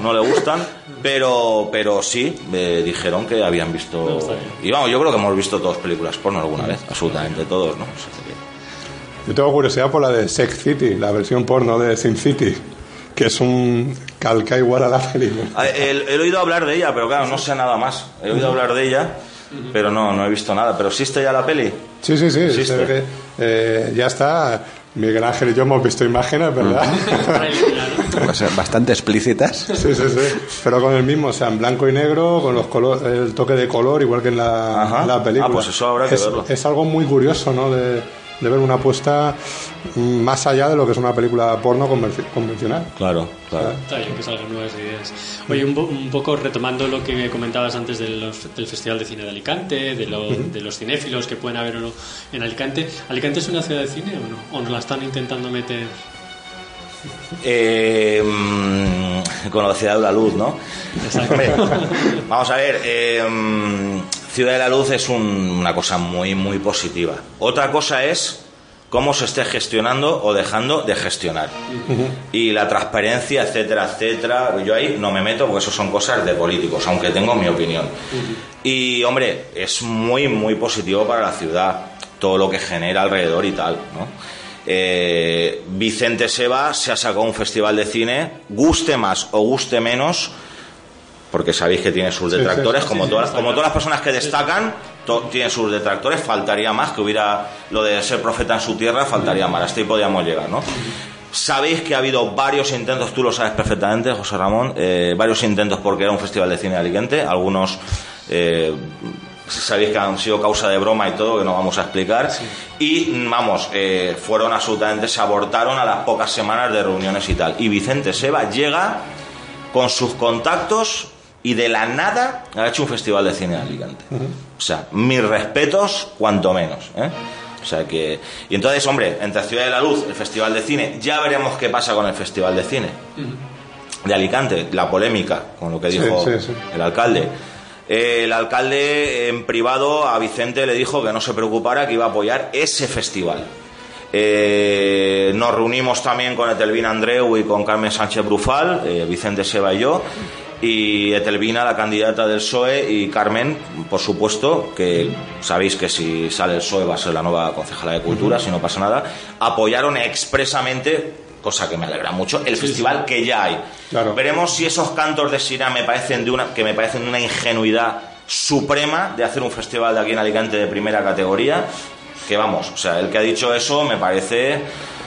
No le gustan. Pero, pero sí, eh, dijeron que habían visto... Y vamos, yo creo que hemos visto todas películas porno alguna vez. Absolutamente todos, ¿no? O sea que- Yo tengo curiosidad por la de Sex City, la versión porno de Sin City, que es un calca igual a la película. Ah, He, oído hablar de ella, pero claro, no sé nada más. He oído hablar de ella, pero no, no he visto nada. ¿Pero existe ya la peli? Sí, sí, sí, Existe. que, eh, ya está. Miguel Ángel y yo hemos visto imágenes, ¿verdad? Pues, bastante explícitas. Sí, sí, sí. Pero con el mismo, o sea, en blanco y negro, con los color, el toque de color, igual que en la, la película. Ah, pues eso habrá que es, verlo. es algo muy curioso, ¿no? De, de ver una apuesta mm, más allá de lo que es una película porno convenci- convencional. Claro, claro. Está bien que salgan nuevas ideas. Oye, un, un poco retomando lo que comentabas antes de los- del Festival de Cine de Alicante, de, lo- de los cinéfilos que pueden haber o no en Alicante. ¿Alicante es una ciudad de cine o no? ¿O nos la están intentando meter? Eh, mm, con la ciudad de la luz, ¿no? Exacto. Vamos a ver, eh, mm, Ciudad de la Luz es un- una cosa muy, muy positiva. Otra cosa es cómo se esté gestionando o dejando de gestionar. Y la transparencia, etcétera, etcétera. Yo ahí no me meto porque eso son cosas de políticos, aunque tengo mi opinión. Y, hombre, es muy, muy positivo para la ciudad todo lo que genera alrededor y tal, ¿no? Eh, Vicente Seba se ha sacado un festival de cine, guste más o guste menos, porque sabéis que tiene sus Sí, sí, detractores, sí, como, todas, como todas las personas que destacan, to- tienen sus detractores, faltaría más que hubiera lo de ser profeta en su tierra, faltaría más, hasta ahí podíamos llegar, ¿no? Sabéis que ha habido varios intentos, tú lo sabes perfectamente, José Ramón, eh, varios intentos porque era un festival de cine de Alicante, algunos eh, sabéis que han sido causa de broma y todo, que no vamos a explicar, y vamos, eh, fueron absolutamente, se abortaron a las pocas semanas de reuniones y tal. Y Vicente Seba llega con sus contactos y de la nada ha hecho un festival de cine de Alicante. O sea, mis respetos, cuanto menos. ¿eh? O sea que. Y entonces, hombre, entre Ciudad de la Luz, el Festival de Cine, ya veremos qué pasa con el Festival de Cine de Alicante, la polémica, con lo que dijo sí, sí. el alcalde. Eh, el alcalde en privado a Vicente le dijo que no se preocupara, que iba a apoyar ese festival. Eh, nos reunimos también con Etelvina Andreu y con Carmen Sánchez Brufal, eh, Vicente Seba y yo, y Etelvina, la candidata del PSOE, y Carmen, por supuesto, que sabéis que si sale el PSOE va a ser la nueva concejala de Cultura, si no pasa nada, apoyaron expresamente, cosa que me alegra mucho, el festival que ya hay. Claro. Veremos si esos cantos de Sira me parecen de una, que me parecen de una ingenuidad suprema de hacer un festival de aquí en Alicante de primera categoría. Que vamos, o sea, el que ha dicho eso me parece,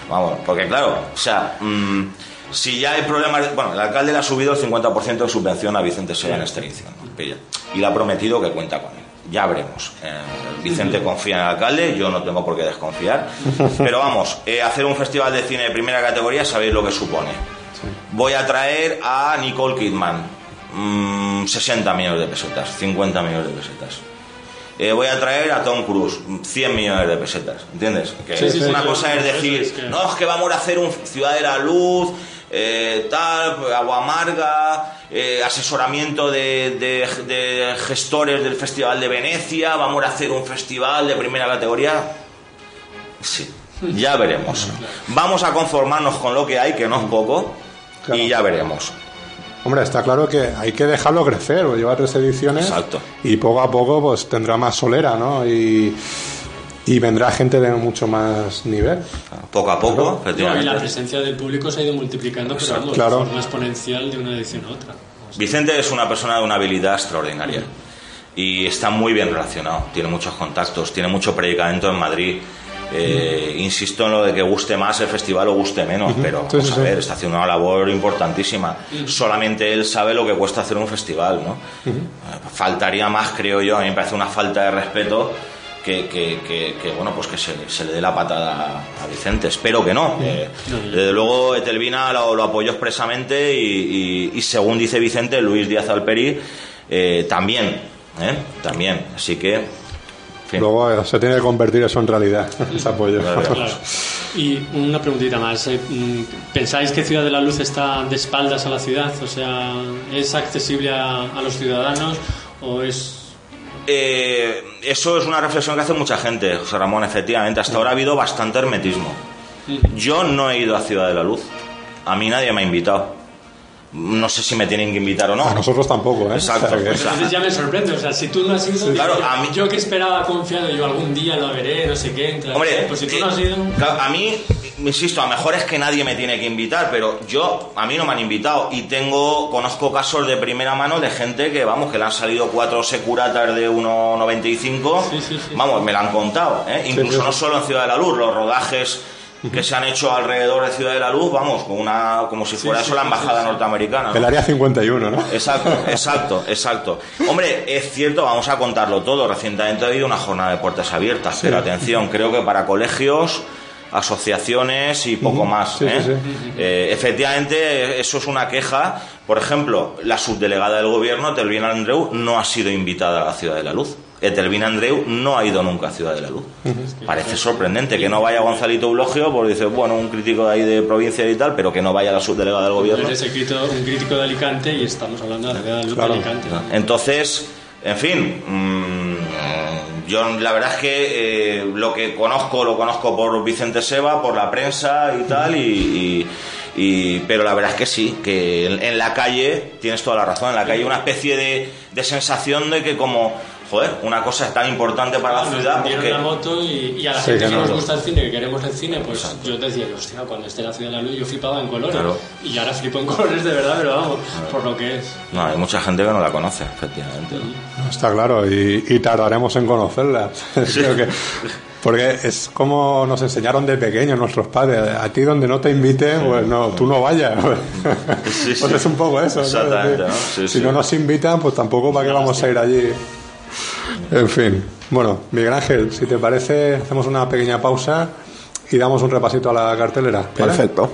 vamos, porque claro, o sea, mm, si ya hay problemas, bueno, el alcalde le ha subido el 50% de subvención a Vicente Sera en ¿no? Pilla. y le ha prometido que cuenta con él. Ya veremos. Eh, Vicente confía en el alcalde, yo no tengo por qué desconfiar. Pero vamos, eh, hacer un festival de cine de primera categoría sabéis lo que supone. Voy a traer a Nicole Kidman. mm, 60 millones de pesetas, 50 millones de pesetas. Eh, voy a traer a Tom Cruise, 100 millones de pesetas, ¿entiendes? Que Sí, sí, una sí, cosa es decir, no, es que vamos a hacer un Ciudad de la Luz, eh, tal, pues, agua amarga, eh, asesoramiento de, de- de gestores del Festival de Venecia, vamos a hacer un festival de primera categoría. Sí, ya veremos. Vamos a conformarnos con lo que hay, que no es poco, Claro. y ya veremos. Hombre, está claro que hay que dejarlo crecer, o lleva tres ediciones Exacto. y poco a poco pues tendrá más solera, ¿no? Y, y vendrá gente de mucho más nivel. Poco a poco, Claro. No, y efectivamente. la presencia del público se ha ido multiplicando, pero vamos, Claro. de forma exponencial de una edición a otra. Vicente es una persona de una habilidad extraordinaria y está muy bien relacionado, tiene muchos contactos, tiene mucho predicamento en Madrid. Eh, Insisto en lo de que guste más el festival o guste menos, pero Sí, vamos sí, a sí. ver, está haciendo una labor importantísima. Solamente él sabe lo que cuesta hacer un festival, ¿no? Eh, Faltaría más, creo yo, a mí me parece una falta de respeto que, que- que- que, bueno, pues que se, se le dé la patada a Vicente. Espero que no. Eh, desde luego, Etelvina lo, lo apoyó expresamente y, y- y según dice Vicente, Luis Díaz Alperi eh, también. ¿eh? También. Así que. en fin. Luego eh, se tiene que convertir eso en realidad, ese apoyo. Claro. Claro. Y una preguntita más. mm, ¿Pensáis que Ciudad de la Luz está de espaldas a la ciudad? O sea, ¿es accesible a, a los ciudadanos o es Eh, eso es una reflexión que hace mucha gente, José Ramón, efectivamente. Hasta ahora ha habido bastante hermetismo. Yo no he ido a Ciudad de la Luz. A mí nadie me ha invitado. No sé si me tienen que invitar o no. A nosotros tampoco, ¿eh? Exacto. O sea que- O sea, Entonces ya me sorprende, o sea, si tú no has ido, Claro, yo, a mí- yo que esperaba confiado, yo algún día lo veré, no sé qué, entra, Hombre, pues si tú eh, no has ido, claro, a mí, insisto, a lo mejor es que nadie me tiene que invitar, pero yo, a mí no me han invitado y tengo, conozco casos de primera mano de gente que, vamos, que le han salido cuatro securatas de 1,95, Sí, sí, sí. vamos, me lo han contado, ¿eh? incluso sí, sí. no solo en Ciudad de la Luz, los rodajes que se han hecho alrededor de Ciudad de la Luz, vamos, como, una, como si fuera eso la embajada norteamericana. El área 51, ¿no? Exacto, exacto, exacto. Hombre, es cierto, vamos a contarlo todo. Recientemente ha habido una jornada de puertas abiertas, pero atención, creo que para colegios asociaciones y poco más. ¿eh? Eh, efectivamente, eso es una queja. Por ejemplo, la subdelegada del gobierno, Telvina Andreu, no ha sido invitada a la Ciudad de la Luz. Telvina Andreu no ha ido nunca a Ciudad de la Luz. Parece sorprendente que no vaya Gonzalito Eulogio, porque dice, bueno, un crítico de ahí de provincia y tal, pero que no vaya la subdelegada del gobierno. Es un crítico de Alicante y estamos hablando de la Ciudad de, Luz de Alicante. Entonces, en fin, mm, yo la verdad es que eh, lo que conozco lo conozco por Vicente Seba, por la prensa y tal, y, pero la verdad es que sí, que en, la calle, tienes toda la razón, en la calle hay una especie de, de sensación de que como joder, una cosa tan importante para la ciudad. Porque... la moto y, a la gente que nos gusta el cine, que queremos el cine, pues yo te decía, hostia, cuando esté la ciudad de la luz yo flipaba en colores. Y ahora flipo en colores de verdad, pero vamos, por lo que es. No, hay mucha gente que no la conoce, efectivamente. Está claro, y, tardaremos en conocerla. porque es como nos enseñaron de pequeños nuestros padres. A ti donde no te inviten, pues no, tú no vayas. pues es un poco eso. si no nos invitan, pues tampoco para qué vamos a ir allí. En fin. Bueno, Miguel Ángel, si te parece, hacemos una pequeña pausa y damos un repasito a la cartelera. Perfecto.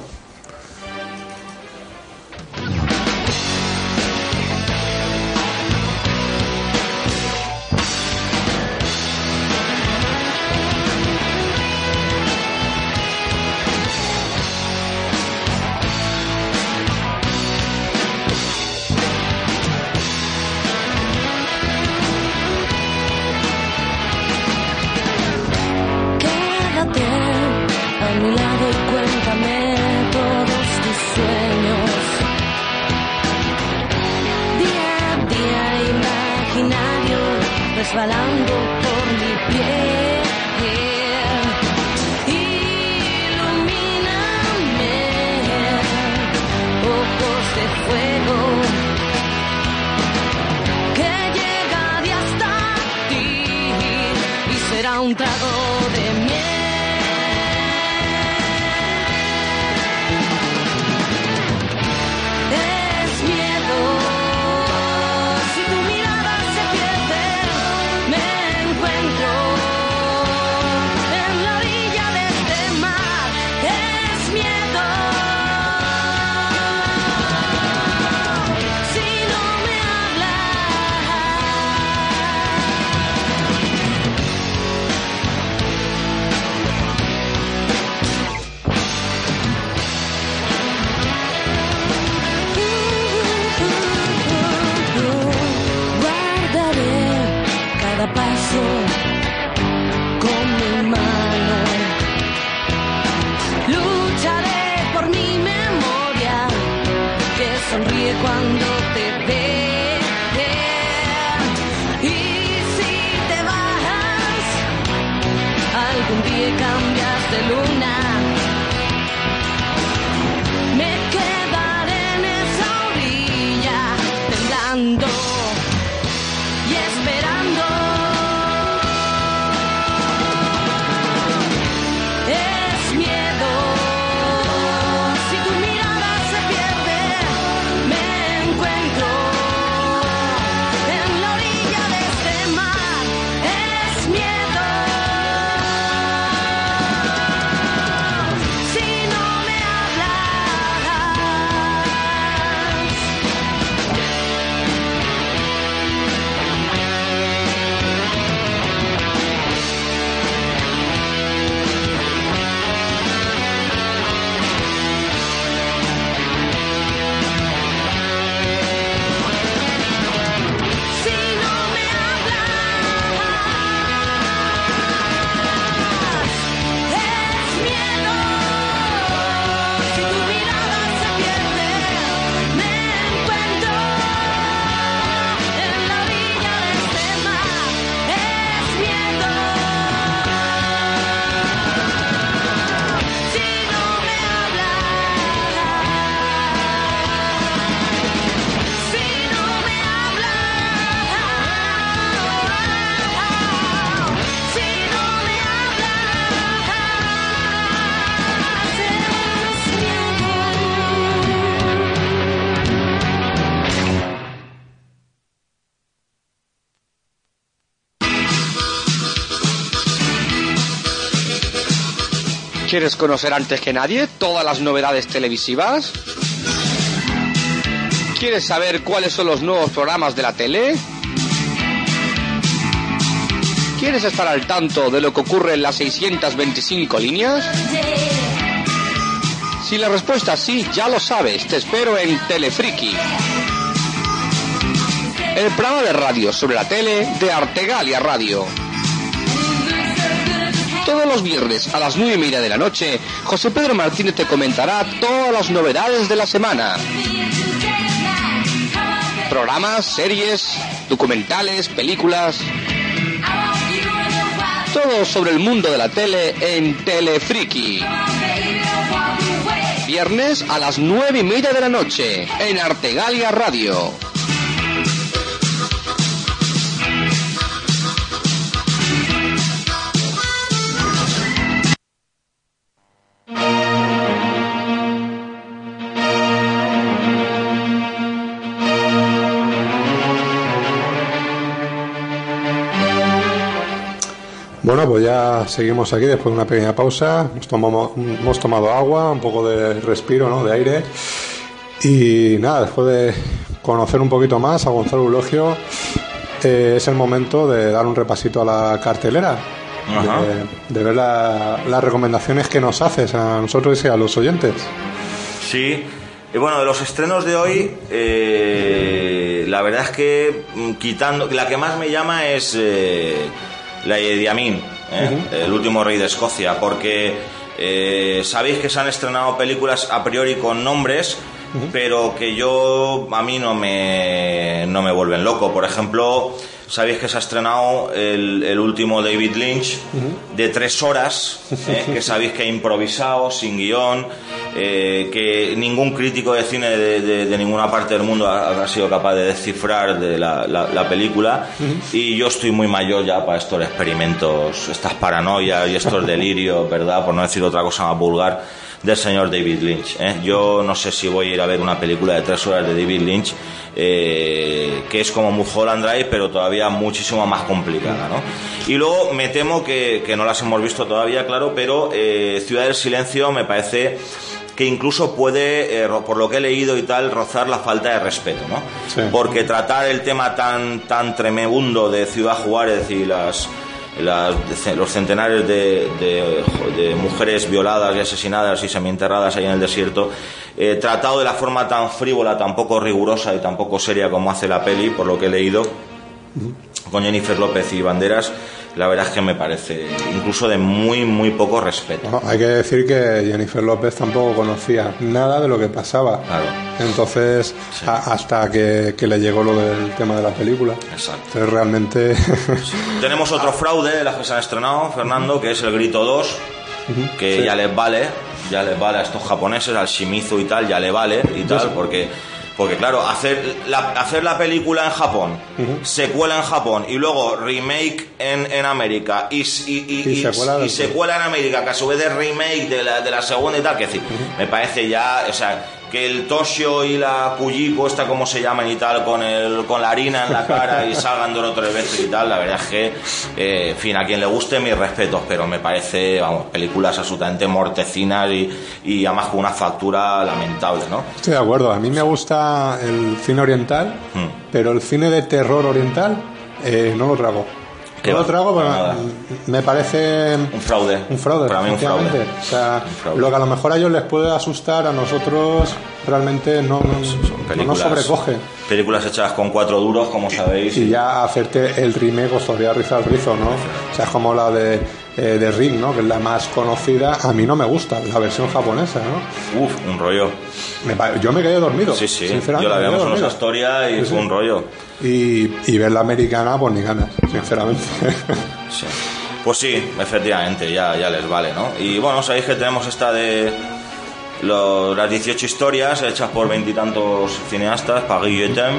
¿Quieres conocer antes que nadie todas las novedades televisivas? ¿Quieres saber cuáles son los nuevos programas de la tele? ¿Quieres estar al tanto de lo que ocurre en las 625 líneas? Si la respuesta es sí, ya lo sabes, te espero en Telefriki. El programa de radio sobre la tele de Artegalia Radio. Todos los viernes a las nueve y media de la noche, José Pedro Martínez te comentará todas las novedades de la semana. Programas, series, documentales, películas. Todo sobre el mundo de la tele en Telefriki. Viernes a las nueve y media de la noche en Artegalia Radio. Bueno, pues ya seguimos aquí después de una pequeña pausa. Hemos tomado, hemos tomado agua, un poco de respiro, ¿no? De aire. Y nada, después de conocer un poquito más a Gonzalo Eulogio, eh, es el momento de dar un repasito a la cartelera. De, de ver la- las recomendaciones que nos haces a nosotros y a los oyentes. Sí, y bueno, de los estrenos de hoy, eh, la verdad es que mm, quitando, la que más me llama es eh, la de Idi Amin, ¿eh? el último rey de Escocia, porque eh, sabéis que se han estrenado películas a priori con nombres, pero que yo a mí no me, no me vuelven loco. Por ejemplo, sabéis que se ha estrenado el, el último David Lynch de tres horas, ¿eh? que sabéis que ha improvisado, sin guion, eh, que ningún crítico de cine de, de- de ninguna parte del mundo ha, ha sido capaz de descifrar de la, la- la película. Y yo estoy muy mayor ya para estos experimentos, estas paranoias y estos delirios, ¿verdad? Por no decir otra cosa más vulgar del señor David Lynch. ¿eh? Yo no sé si voy a ir a ver una película de tres horas de David Lynch, eh, que es como Mulholland Drive, pero todavía muchísimo más complicada. ¿no? Y luego me temo que, que no las hemos visto todavía, claro, pero eh, Ciudad del Silencio me parece que incluso puede, eh, por lo que he leído y tal, rozar la falta de respeto, ¿no? Sí. Porque tratar el tema tan, tan tremendo de Ciudad Juárez y las, las- los centenares de, de- de mujeres violadas y asesinadas y semienterradas ahí en el desierto, tratado de la forma tan frívola, tan poco rigurosa y tan poco seria como hace la peli, por lo que he leído, con Jennifer López y Banderas, la verdad es que me parece incluso de muy, muy poco respeto. Hay que decir que Jennifer López tampoco conocía nada de lo que pasaba. Claro. Entonces, a- hasta que, que le llegó lo del tema de la película. Exacto. Entonces, realmente. Tenemos otro fraude de las que se han estrenado, Fernando, que es el Grito 2, que Sí. ya les vale, ya les vale a estos japoneses, al Shimizu y tal, ya le vale y tal, porque, porque claro, hacer la, hacer la película en Japón, secuela en Japón y luego remake en, en América y, y, y- Y secuela en América, que a su vez es remake de la, de la segunda y tal, que decir, me parece ya, o sea, que el Toshio y la Kujiko, esta como se llaman y tal, con, el, con la harina en la cara y salgan dos o tres veces y tal, la verdad es que, eh, en fin, a quien le guste mis respetos, pero me parece, vamos, películas absolutamente mortecinas y, y además con una factura lamentable, ¿no? Estoy de acuerdo. A mí me gusta el cine oriental, Hmm. pero el cine de terror oriental eh, no lo trago. ¿Qué No lo trago, pero Nada. me parece Un fraude. un fraude. Para mí un fraude. efectivamente. O sea, Un fraude. lo que a lo mejor a ellos les puede asustar, a nosotros realmente no, no, no nos sobrecoge. películas hechas con cuatro duros, como sabéis. Y ya hacerte el remake os todavía riza el rizo, ¿no? O sea, es como la de, eh, de Ring, ¿no? Que es la más conocida. A mí no me gusta la versión japonesa, ¿no? Uf, un rollo. Me yo me quedé dormido. Sí, sí. sinceramente, Yo la veíamos en nuestra historia y Sí, fue un rollo. Y, y ver la americana, pues ni ganas, sinceramente. Sí. Pues sí, efectivamente, ya, ya les vale, ¿no? Y bueno, sabéis que tenemos esta de lo- las 18 historias hechas por veintitantos cineastas, Paris y Etem,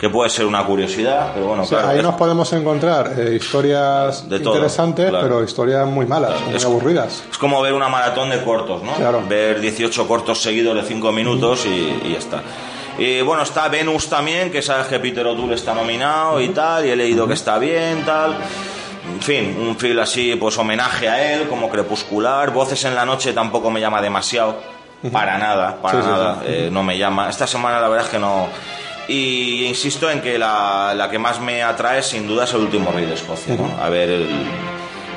que puede ser una curiosidad, pero bueno, O sea, claro. ahí es- nos podemos encontrar eh, historias De todo, interesantes, claro. pero historias muy malas, muy Es- aburridas. Es como ver una maratón de cortos, ¿no? Claro. Ver 18 cortos seguidos de 5 minutos y, y ya está. Y bueno, está Venus también, que sabes que Peter O'Toole está nominado y tal, y he leído que está bien, tal. En fin, un film así, pues homenaje a él, como crepuscular. Voces en la noche tampoco me llama demasiado. Para nada, para Sí, nada. sí. eh, no me llama. Esta semana la verdad es que no. Y insisto en que la, la que más me atrae sin duda es el último rey de Escocia. ¿no? A ver el-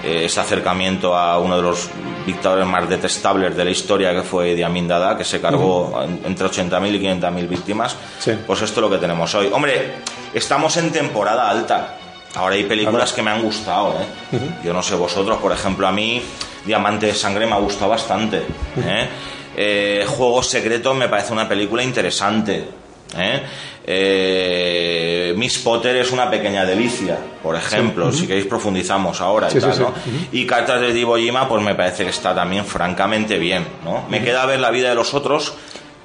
eh, ese acercamiento a uno de los dictadores más detestables de la historia que fue Idi Amin Dada, que se cargó en- entre 80.000 y 500.000 víctimas. Sí. Pues esto es lo que tenemos hoy. Hombre, estamos en temporada alta. Ahora hay películas que me han gustado, ¿eh? Yo no sé vosotros, por ejemplo, a mí Diamante de Sangre me ha gustado bastante. ¿eh? Eh, Juego Secreto me parece una película interesante. ¿eh? Eh, Miss Potter es una pequeña delicia, por ejemplo. Si queréis profundizamos ahora Sí, y tal, sí. ¿no? Y Cartas de Iwo Jima, pues me parece que está también francamente bien, ¿no? Me queda ver La vida de los otros,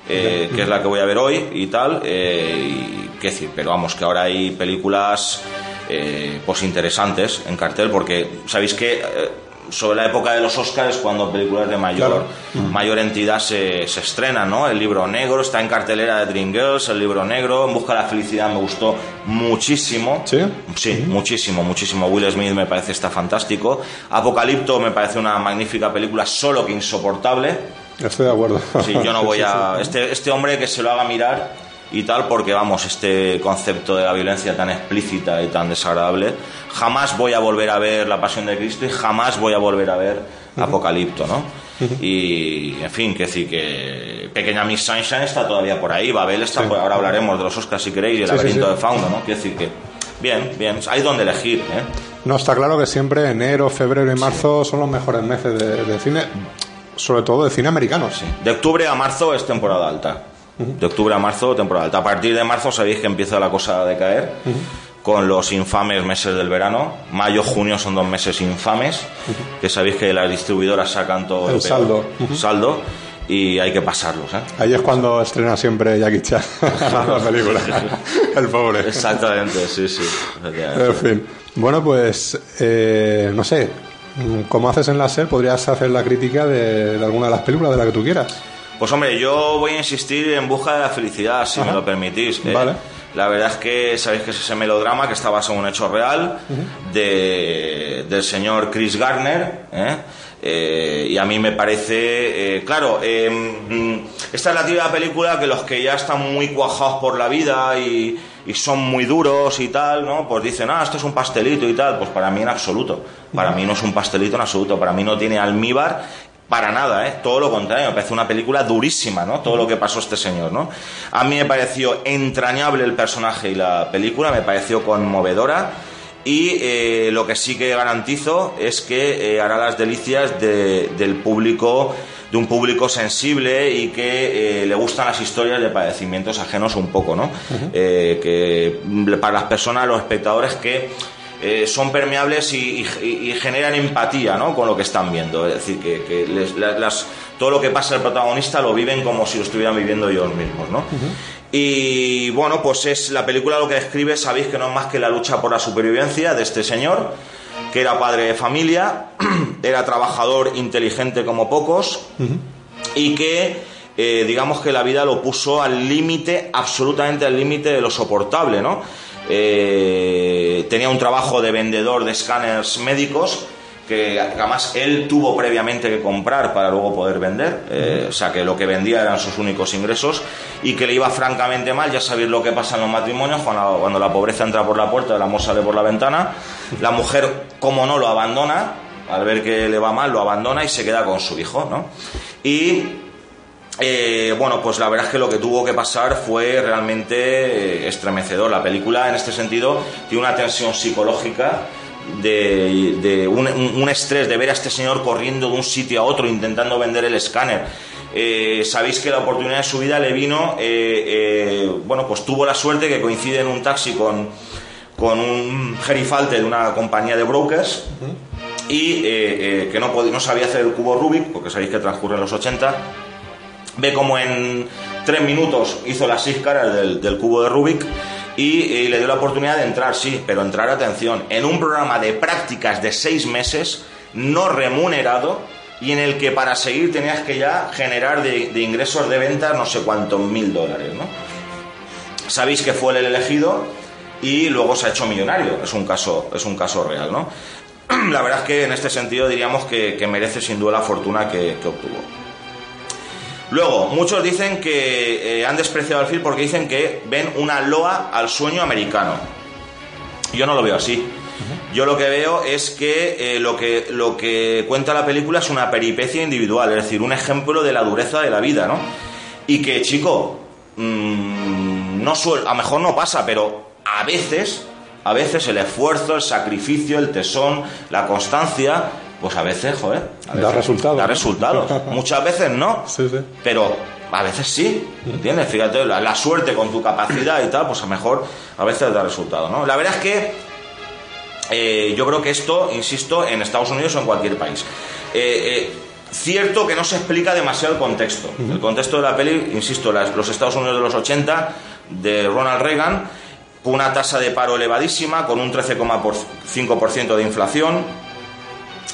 que es la que voy a ver hoy y tal. y qué decir, pero vamos, que ahora hay películas eh, pues interesantes en cartel, porque sabéis que eh, sobre la época de los Oscars cuando películas de mayor, mayor entidad se, se estrenan, ¿no? El libro negro está en cartelera de Dreamgirls, el libro negro, En busca de la felicidad me gustó muchísimo. ¿Sí? Sí, muchísimo, muchísimo. Will Smith me parece está fantástico. Apocalipto me parece una magnífica película, solo que insoportable. Estoy de acuerdo. Sí, yo no Sí, voy sí, a. Este, este hombre que se lo haga mirar y tal, porque vamos, este concepto de la violencia tan explícita y tan desagradable, jamás voy a volver a ver La Pasión de Cristo y jamás voy a volver a ver Apocalipto, ¿no? Y, en fin, que decir que Pequeña Miss Sunshine está todavía por ahí, Babel está Sí. por ahora hablaremos de los Oscars si queréis y el Sí, laberinto sí. de Fauno, ¿no? Quiero decir que. Bien, bien, hay donde elegir, ¿eh? No, está claro que siempre enero, febrero y marzo son los mejores meses de, de cine, sobre todo de cine americano. Sí. De octubre a marzo es temporada alta. De octubre a marzo, temporada alta. A partir de marzo sabéis que empieza la cosa a decaer con los infames meses del verano. Mayo, junio son dos meses infames, que sabéis que las distribuidoras sacan todo El saldo. saldo y hay que pasarlos. ¿eh? Ahí es cuando estrena siempre Jackie Chan la película. El pobre. Exactamente, sí, sí. En fin. Bueno, pues eh, no sé. Como haces en la SER, podrías hacer la crítica de, de alguna de las películas de la que tú quieras. Pues hombre, yo voy a insistir en busca de la felicidad, si Ajá. me lo permitís. ¿eh? Vale. La verdad es que sabéis que es ese melodrama que está basado en un hecho real de, del señor Chris Garner. ¿eh? Eh, y a mí me parece, eh, claro, eh, mm, esta es la típica película que los que ya están muy cuajados por la vida y, y son muy duros y tal, ¿no? Pues dicen, ah, esto es un pastelito y tal. Pues para mí en absoluto. Para mí no es un pastelito en absoluto. Para mí no tiene almíbar para nada, ¿eh? Todo lo contrario, me parece una película durísima, ¿no? Todo lo que pasó a este señor, ¿no? A mí me pareció entrañable el personaje y la película, me pareció conmovedora y eh, lo que sí que garantizo es que eh, hará las delicias de- del público, de un público sensible y que eh, le gustan las historias de padecimientos ajenos un poco, ¿no? Que para las personas, los espectadores que eh, son permeables y, y- y generan empatía ¿no? con lo que están viendo. Es decir, que, que les- la- las- todo lo que pasa al protagonista lo viven como si lo estuvieran viviendo ellos mismos. ¿no? Y bueno, pues es la película lo que describe, sabéis que no es más que la lucha por la supervivencia de este señor, que era padre de familia, era trabajador inteligente como pocos y que eh, digamos que la vida lo puso al límite, absolutamente al límite de lo soportable, ¿no? Eh, tenía un trabajo de vendedor de escáneres médicos que además él tuvo previamente que comprar para luego poder vender, eh, o sea que lo que vendía eran sus únicos ingresos y que le iba francamente mal, ya sabéis lo que pasa en los matrimonios, cuando, cuando la pobreza entra por la puerta, el amor sale por la ventana, la mujer, como no, lo abandona, al ver que le va mal, lo abandona y se queda con su hijo, ¿no? Y eh, bueno, pues la verdad es que lo que tuvo que pasar fue realmente eh, estremecedor. La película, en este sentido, tiene una tensión psicológica de, de un, estrés de ver a este señor corriendo de un sitio a otro intentando vender el escáner. Eh, Sabéis que la oportunidad de su vida le vino, eh, bueno, pues tuvo la suerte que coincide en un taxi con, con un gerifalte de una compañía de brokers y que no, no sabía hacer el cubo Rubik, porque sabéis que transcurre en los 80 ve como en tres minutos hizo las seis caras del, cubo de Rubik y, le dio la oportunidad de entrar, sí, pero entrar, atención, en un programa de prácticas de seis meses, no remunerado, y en el que para seguir tenías que ya generar de, ingresos de ventas no sé cuántos mil dólares, ¿no? Sabéis que fue el elegido y luego se ha hecho millonario, es un caso, es un caso real, ¿no? la verdad es que en este sentido diríamos que, merece sin duda la fortuna que obtuvo. Luego, muchos dicen que eh, han despreciado el film porque dicen que ven una loa al sueño americano. Yo no lo veo así. Yo lo que veo es que, eh, lo que lo que cuenta la película es una peripecia individual, es decir, un ejemplo de la dureza de la vida, ¿no? Y que, chico, mm, no suel- a lo mejor no pasa, pero a veces, a veces el esfuerzo, el sacrificio, el tesón, la constancia, pues a veces, joder, a Da veces resultados. Da resultados. Muchas veces no. Sí, sí. Pero a veces sí, ¿entiendes? Fíjate, la, la suerte con tu capacidad y tal, pues a lo mejor a veces da resultado, ¿no? La verdad es que eh, yo creo que esto, insisto, en Estados Unidos o en cualquier país. Eh, eh, cierto que no se explica demasiado el contexto. El contexto de la peli, insisto, las- los Estados Unidos de los 80, de Ronald Reagan, con una tasa de paro elevadísima, con un 13,5% de inflación,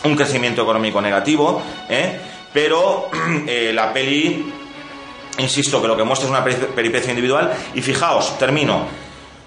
un crecimiento económico negativo, ¿eh? pero eh, la peli, insisto, que lo que muestra es una peri- peripecia individual. Y fijaos, termino,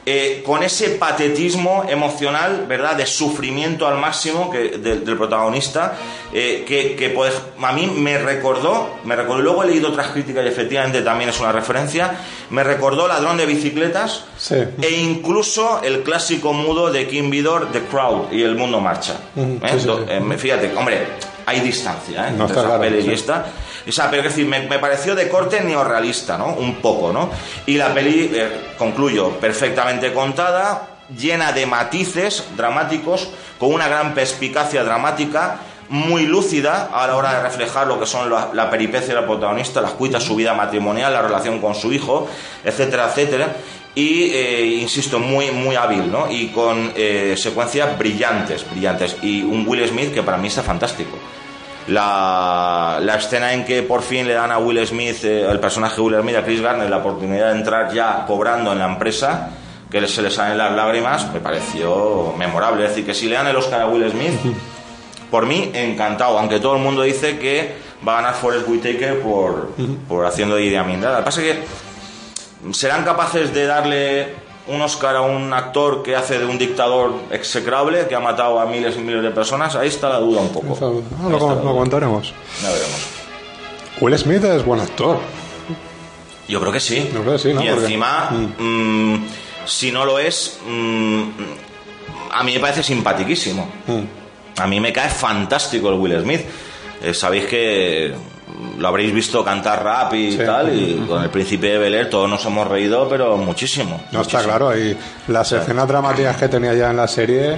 eh, con ese patetismo emocional, ¿verdad?, de sufrimiento al máximo que, del- del protagonista, eh, que, que, pues, a mí me recordó, me recordó, luego he leído otras críticas y efectivamente también es una referencia, me recordó Ladrón de Bicicletas Sí. e incluso el clásico mudo de Kim Vidor, The Crowd y El Mundo Marcha. Ujú, ¿Eh? sí, sí, eh, fíjate, hombre, hay distancia ¿eh? No, entre está claro, y esta. O sea, pero es decir, me, pareció de corte neorrealista, ¿no? Un poco, ¿no? Y la peli, eh, concluyo, perfectamente contada, llena de matices dramáticos, con una gran perspicacia dramática, muy lúcida a la hora de reflejar lo que son la, la peripecia del protagonista, las cuitas, su vida matrimonial, la relación con su hijo, etcétera, etcétera. Y, eh, insisto, muy, muy hábil, ¿no? Y con eh, secuencias brillantes, brillantes. Y un Will Smith que para mí está fantástico la, la escena en que por fin le dan a Will Smith, eh, el personaje de Will Smith, a Chris Garner, la oportunidad de entrar ya cobrando en la empresa, que se le salen las lágrimas, me pareció memorable. Es decir, que si le dan el Oscar a Will Smith, por mí, encantado, aunque todo el mundo dice que va a ganar Forrest Whitaker por, por haciendo de Idi Amin. Lo que pasa es que serán capaces de darle un Oscar a un actor que hace de un dictador execrable que ha matado a miles y miles de personas. Ahí está la duda un poco. Ah, lo, lo. Ya veremos. Will Smith es buen actor. Yo creo que sí. Yo creo que sí, ¿no? Y Porque- encima, mm, si no lo es, mm, a mí me parece simpatiquísimo. Mm. A mí me cae fantástico el Will Smith. Eh, Sabéis que lo habréis visto cantar rap y Sí. tal, y con el príncipe de Bel Air todos nos hemos reído, pero muchísimo. No está claro. Y las escenas dramáticas que tenía ya en la serie,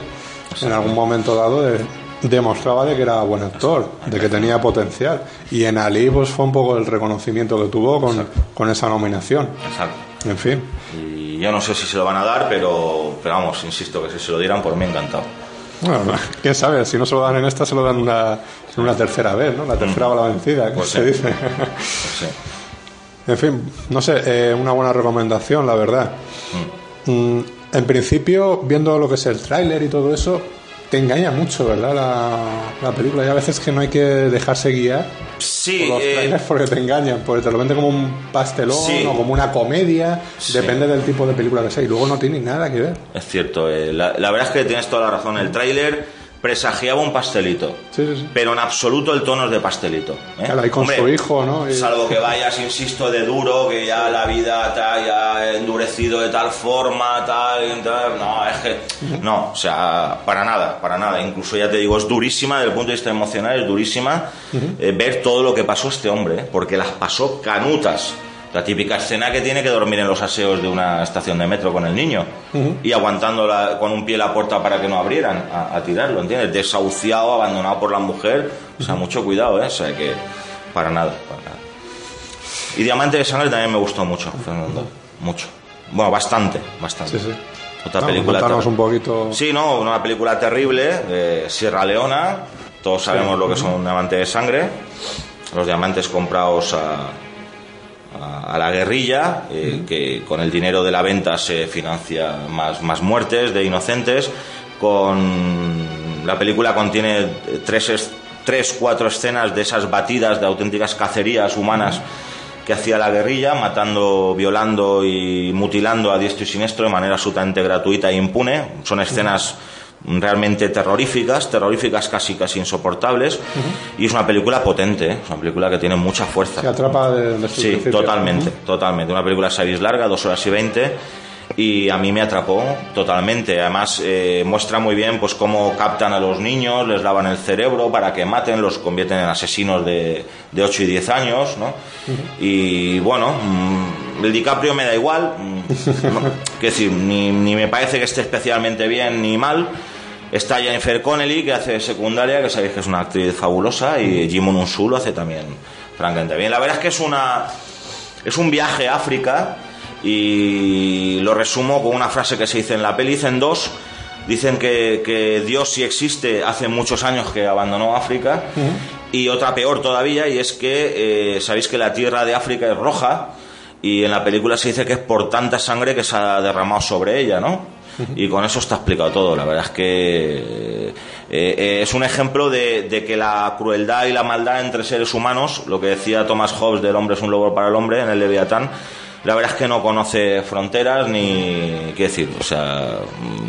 en algún momento dado, de- demostraba de que era buen actor, de que tenía potencial. Y en Ali, pues fue un poco el reconocimiento que tuvo con, con esa nominación. Exacto. En fin. Y yo no sé si se lo van a dar, pero, pero vamos, insisto que si se lo dieran, por mí encantado. Bueno, quién sabe, si no se lo dan en esta, se lo dan una, en una tercera vez, ¿no? La tercera va la vencida, que Pues se sí. dice. Sí. En fin, no sé, eh, una buena recomendación, la verdad. Mm, en principio, viendo lo que es el tráiler y todo eso, te engaña mucho, ¿verdad? La, la película. Y a veces que no hay que dejarse guiar Sí, por los eh, trailers porque te engañan, porque te lo venden como un pastelón Sí. o como una comedia, Sí. depende del tipo de película que sea. Y luego no tiene nada que ver. es cierto. eh, la, la verdad es que tienes toda la razón. El tráiler presagiaba un pastelito. Sí, sí, sí. Pero en absoluto el tono es de pastelito. ¿eh? Claro, ahí con Hombre, su hijo, ¿no? Y- Salvo que vayas, insisto, de duro, que ya la vida te haya endurecido de tal forma, tal, y tal. No, es que. No, o sea, para nada, para nada. Incluso ya te digo, es durísima desde el punto de vista emocional, es durísima eh, ver todo lo que pasó este hombre, ¿eh? porque las pasó canutas. La típica escena que tiene que dormir en los aseos de una estación de metro con el niño y aguantando la- con un pie la puerta para que no abrieran a, a tirarlo, ¿entiendes? Desahuciado, abandonado por la mujer. O sea, mucho cuidado, ¿eh? O sea que. Para nada, para nada. Y Diamante de Sangre también me gustó mucho, Fernando. Mucho. Bueno, bastante, bastante. Sí, sí. Otra película. un poquito. Sí, no, una película terrible de Sierra Leona. Todos sabemos lo que son un diamante de sangre. Los diamantes comprados a, a, a la guerrilla, eh, que con el dinero de la venta se financia más, más muertes de inocentes. Con la película contiene tres, es- tres, cuatro escenas de esas batidas de auténticas cacerías humanas que hacía la guerrilla, matando, violando y mutilando a diestro y siniestro de manera absolutamente gratuita e impune. Son escenas realmente terroríficas, terroríficas casi casi insoportables, y es una película potente, ¿eh? es una película que tiene mucha fuerza. Se atrapa Sí, totalmente, totalmente. Una película sabéis larga, dos horas y veinte, y a mí me atrapó totalmente. Además, eh, muestra muy bien pues cómo captan a los niños, les lavan el cerebro para que maten, los convierten en asesinos de, de 8 y 10 años, ¿no? Y bueno, mm, el DiCaprio me da igual, mm, no, decir, ni, ni me parece que esté especialmente bien ni mal. Está Jennifer Connelly, que hace de secundaria, que sabéis que es una actriz fabulosa, y Jimon Unsu lo hace también francamente bien. La verdad es que es una es un viaje a África y lo resumo con una frase que se dice en la peli, dicen dos, dicen que, que Dios sí existe hace muchos años que abandonó África y otra peor todavía y es que eh, sabéis que la tierra de África es roja y en la película se dice que es por tanta sangre que se ha derramado sobre ella, ¿no? Y con eso está explicado todo. La verdad es que eh, eh, es un ejemplo de, de que la crueldad y la maldad entre seres humanos, lo que decía Thomas Hobbes del hombre es un lobo para el hombre en el Leviatán, la verdad es que no conoce fronteras ni, qué decir, o sea,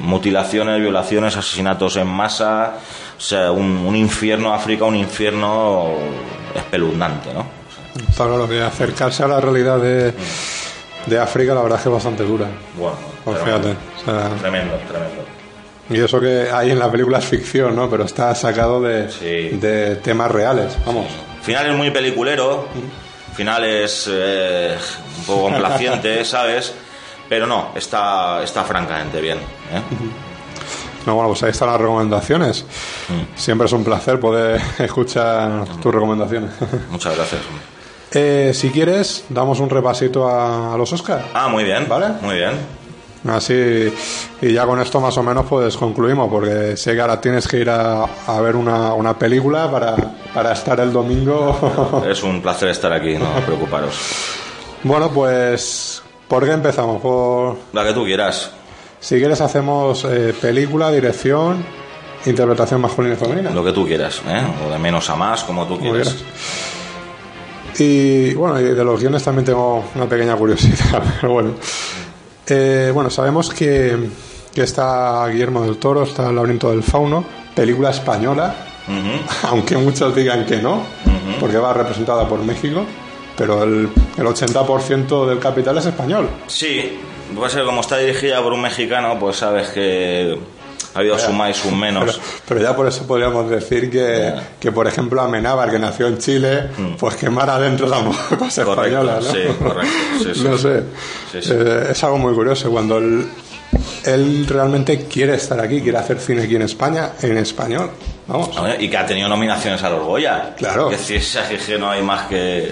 mutilaciones, violaciones, asesinatos en masa, o sea, un, un infierno África, un infierno espeluznante, ¿no? Claro que acercarse a la realidad de, de África, la verdad es que es bastante dura. Bueno, Pues tremendo, fíjate. o sea, tremendo, tremendo. y eso que hay en la película es ficción, ¿no? Pero está sacado de, Sí. de temas reales, vamos. Final es muy peliculero, final es eh, un poco complaciente, ¿sabes? Pero no, está, está francamente bien. ¿eh? No, bueno, pues ahí están las recomendaciones. Mm. Siempre es un placer poder escuchar tus recomendaciones. Muchas gracias. Eh, si quieres, damos un repasito a, a los Oscars. Ah, muy bien. ¿Vale? Muy bien. Así, y ya con esto más o menos pues concluimos, porque sé que ahora tienes que ir a, a ver una, una película para, para estar el domingo. Es un placer estar aquí, no preocuparos. bueno, pues, ¿por qué empezamos? Por, La que tú quieras. si quieres hacemos eh, película, dirección, interpretación masculina y femenina. Lo que tú quieras, ¿eh? O de menos a más, como tú quieras. Y bueno, y de los guiones también tengo una pequeña curiosidad, pero bueno. Eh, bueno, sabemos que, que está Guillermo del Toro, está El laberinto del fauno, película española, aunque muchos digan que no, porque va representada por México, pero el, el 80% del capital es español. Sí, puede ser como está dirigida por un mexicano, pues sabes que ha habido más y sus menos. Pero, pero ya por eso podríamos decir que, que, por ejemplo, Amenábar, que nació en Chile, pues que mar adentro Mm. Correcto, española, ¿no? sí, correcto, sí, sí. no sé. Sí. Eh, es algo muy curioso. Cuando él, él realmente quiere estar aquí, quiere hacer cine aquí en España, en español. Vamos. Y que ha tenido nominaciones a los Goya. Claro. Es decir, es que no hay más que...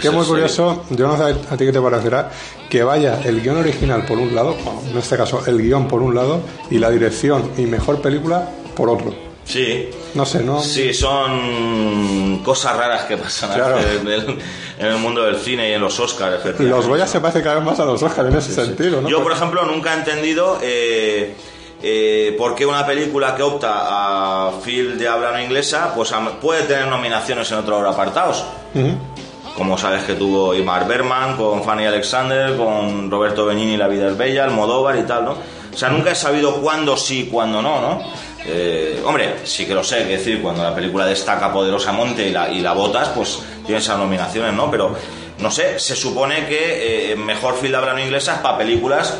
Que es muy curioso, yo no sé a ti qué te parecerá, que vaya el guion original por un lado, bueno, en este caso el guion por un lado, y la dirección y mejor película por otro. Sí, No sé, ¿no? Sí, son cosas raras que pasan Claro. en, el, en el mundo del cine y en los Oscars. Los Goya se parece cada vez más a los Oscars en ese sentido, ¿no? Yo, por ejemplo, nunca he entendido eh, eh, por qué una película que opta a film de habla no inglesa pues puede tener nominaciones en otros apartados. Ujú. Como sabes que tuvo Imar Berman, con Fanny Alexander, con Roberto Benigni, La vida es bella, Almodóvar y tal, ¿no? O sea, nunca he sabido cuándo sí, cuándo no, ¿no? Eh, hombre, sí que lo sé, es decir, cuando la película destaca poderosamente y la, y la votas, pues tiene esas nominaciones, ¿no? Pero, no sé, se supone que eh, mejor film de habla no inglesa es para películas,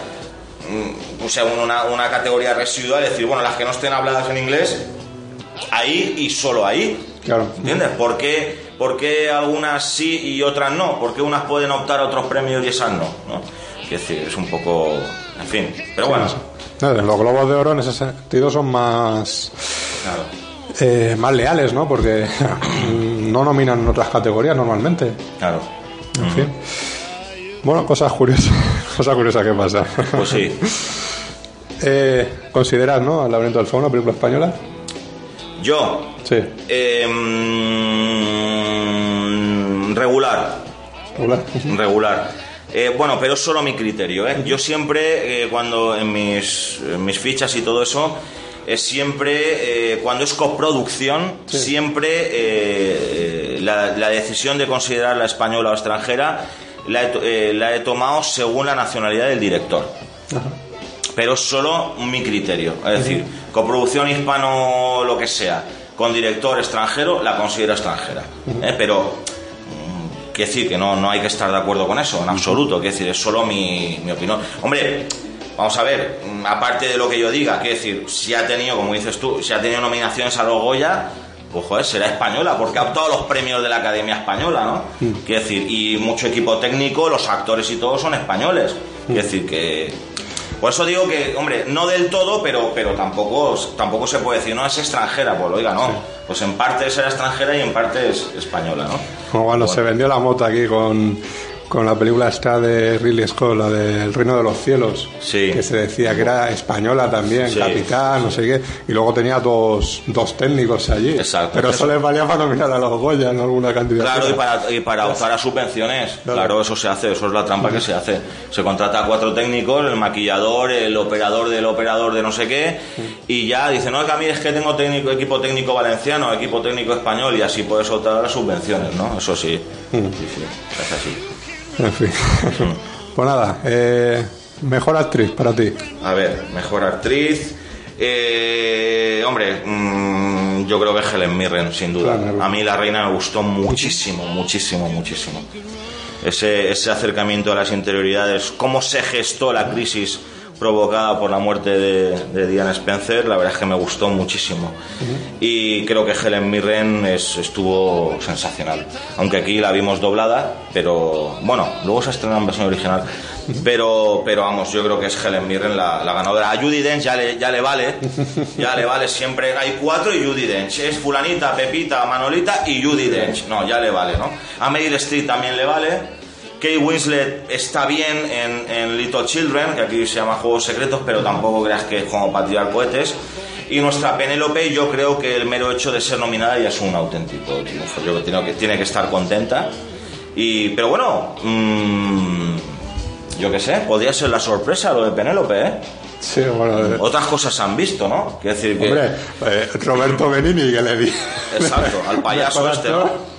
mm, o sea, una, una categoría residual, es decir, bueno, las que no estén habladas en inglés, ahí y solo ahí. Claro. ¿Entiendes? ¿Por qué, por qué algunas sí y otras no? ¿Por qué unas pueden optar a otros premios y esas no? ¿no? Es decir, es un poco... En fin, pero bueno. No, Los Globos de Oro en ese sentido son más, Claro. eh, más leales, ¿no? Porque no nominan en otras categorías normalmente. Claro. En fin. Bueno, cosas curiosas, cosas curiosas que pasan. Pues sí. Eh, ¿Consideras, no, El laberinto del fauno, película española? Yo, Sí. eh, mm, regular. Hola. regular. Eh, bueno, pero es solo mi criterio. ¿eh? Yo siempre, eh, cuando en mis, en mis fichas y todo eso, es siempre, cuando es coproducción, siempre la, la decisión de considerarla española o extranjera la he, to- la he tomado según la nacionalidad del director. pero es solo mi criterio. Es decir, coproducción hispano, lo que sea, con director extranjero, la considero extranjera. Pero, quiero decir que no, no hay que estar de acuerdo con eso, en absoluto. Quiero decir, es solo mi, mi opinión. Hombre, vamos a ver, mm, aparte de lo que yo diga, quiero decir, si ha tenido, como dices tú, si ha tenido nominaciones a los Goya, pues joder, será española, porque ha optado los premios de la Academia Española, ¿no? Quiero decir, y mucho equipo técnico, los actores y todo son españoles. Quiero decir que. Por eso digo que, hombre, no del todo, pero, pero tampoco, tampoco se puede decir, no, es extranjera, pues oiga, no. Pues en parte es extranjera y en parte es española, ¿no? Como cuando se vendió la moto aquí con, con la película esta de Ridley Scott, la del Reino de los Cielos, Sí. que se decía que era española también, Sí. capitán, no sé qué, y luego tenía dos, dos técnicos allí. Exacto. Pero eso Eso. les valía para nominar a los Goya en alguna cantidad. Claro, y para, y para optar a subvenciones. Claro. Claro, eso se hace, eso es la trampa que se hace. Se contrata a cuatro técnicos, el maquillador, el operador del operador de no sé qué, y ya dice, no, que a mí es que tengo técnico, equipo técnico valenciano, equipo técnico español, y así puedes optar a las subvenciones, ¿no? Eso sí. Sí, sí, es así. En fin. pues nada, eh, mejor actriz para ti. A ver, mejor actriz. Eh, hombre, mm, yo creo que Helen Mirren, sin duda. Claro. A mí la reina me gustó muchísimo, muchísimo, muchísimo. Ese, ese acercamiento a las interioridades, cómo se gestó la crisis provocada por la muerte de, de Diana Spencer, la verdad es que me gustó muchísimo. Y creo que Helen Mirren es- estuvo sensacional. Aunque aquí la vimos doblada, pero bueno, luego se estrenó en versión original. Pero, pero vamos, yo creo que es Helen Mirren la, la ganadora. A Judy Dench ya le, ya le vale, ya le vale. Siempre hay cuatro y Judy Dench. Es Fulanita, Pepita, Manolita y Judy Dench. No, ya le vale, ¿no? A Meryl Streep también le vale. Kate Winslet está bien en, en Little Children, que aquí se llama Juegos Secretos, pero tampoco creas que es como para tirar cohetes. Y nuestra Penélope, yo creo que el mero hecho de ser nominada ya es un auténtico triunfo. Yo creo que tiene que, estar contenta. Y, pero bueno, mm, yo qué sé, podría ser la sorpresa lo de Penélope, ¿eh? Sí, bueno, eh, Otras cosas se han visto, ¿no? Quiero decir que... hombre, eh, Roberto Benini que le di. Exacto, al payaso este. ¿no?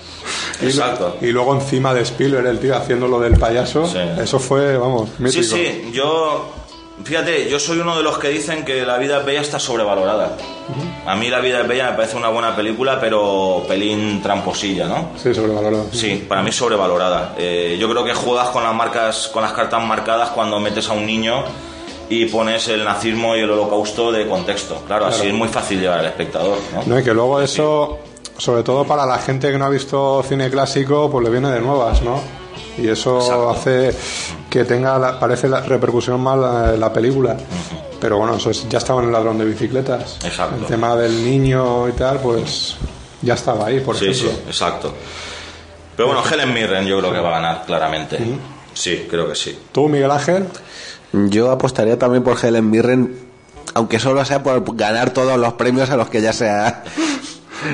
Y, Exacto. y luego encima de Spielberg, el tío haciendo lo del payaso, Sí. eso fue, vamos, mítico. Sí, sí, yo. Fíjate, yo soy uno de los que dicen que La vida es bella está sobrevalorada. A mí La vida es bella me parece una buena película, pero pelín tramposilla, ¿no? Sí, sobrevalorado. Sí, para mí sobrevalorada. Eh, yo creo que juegas con las marcas, con las cartas marcadas cuando metes a un niño y pones el nazismo y el holocausto de contexto. Claro, así es muy fácil llevar al espectador, ¿no? No, y que luego eso, sobre todo para la gente que no ha visto cine clásico, pues le viene de nuevas, ¿no? Y eso Exacto. hace que tenga, la- parece la repercusión mal la, la película. Pero bueno, eso es- ya estaba en el ladrón de bicicletas. Exacto. El tema del niño y tal, pues ya estaba ahí, por Sí, sí, ejemplo. exacto. Pero bueno, Helen Mirren yo creo que va a ganar claramente. Sí, creo que sí. ¿Tú, Miguel Ángel? Yo apostaría también por Helen Mirren, aunque solo sea por ganar todos los premios a los que ya se ha,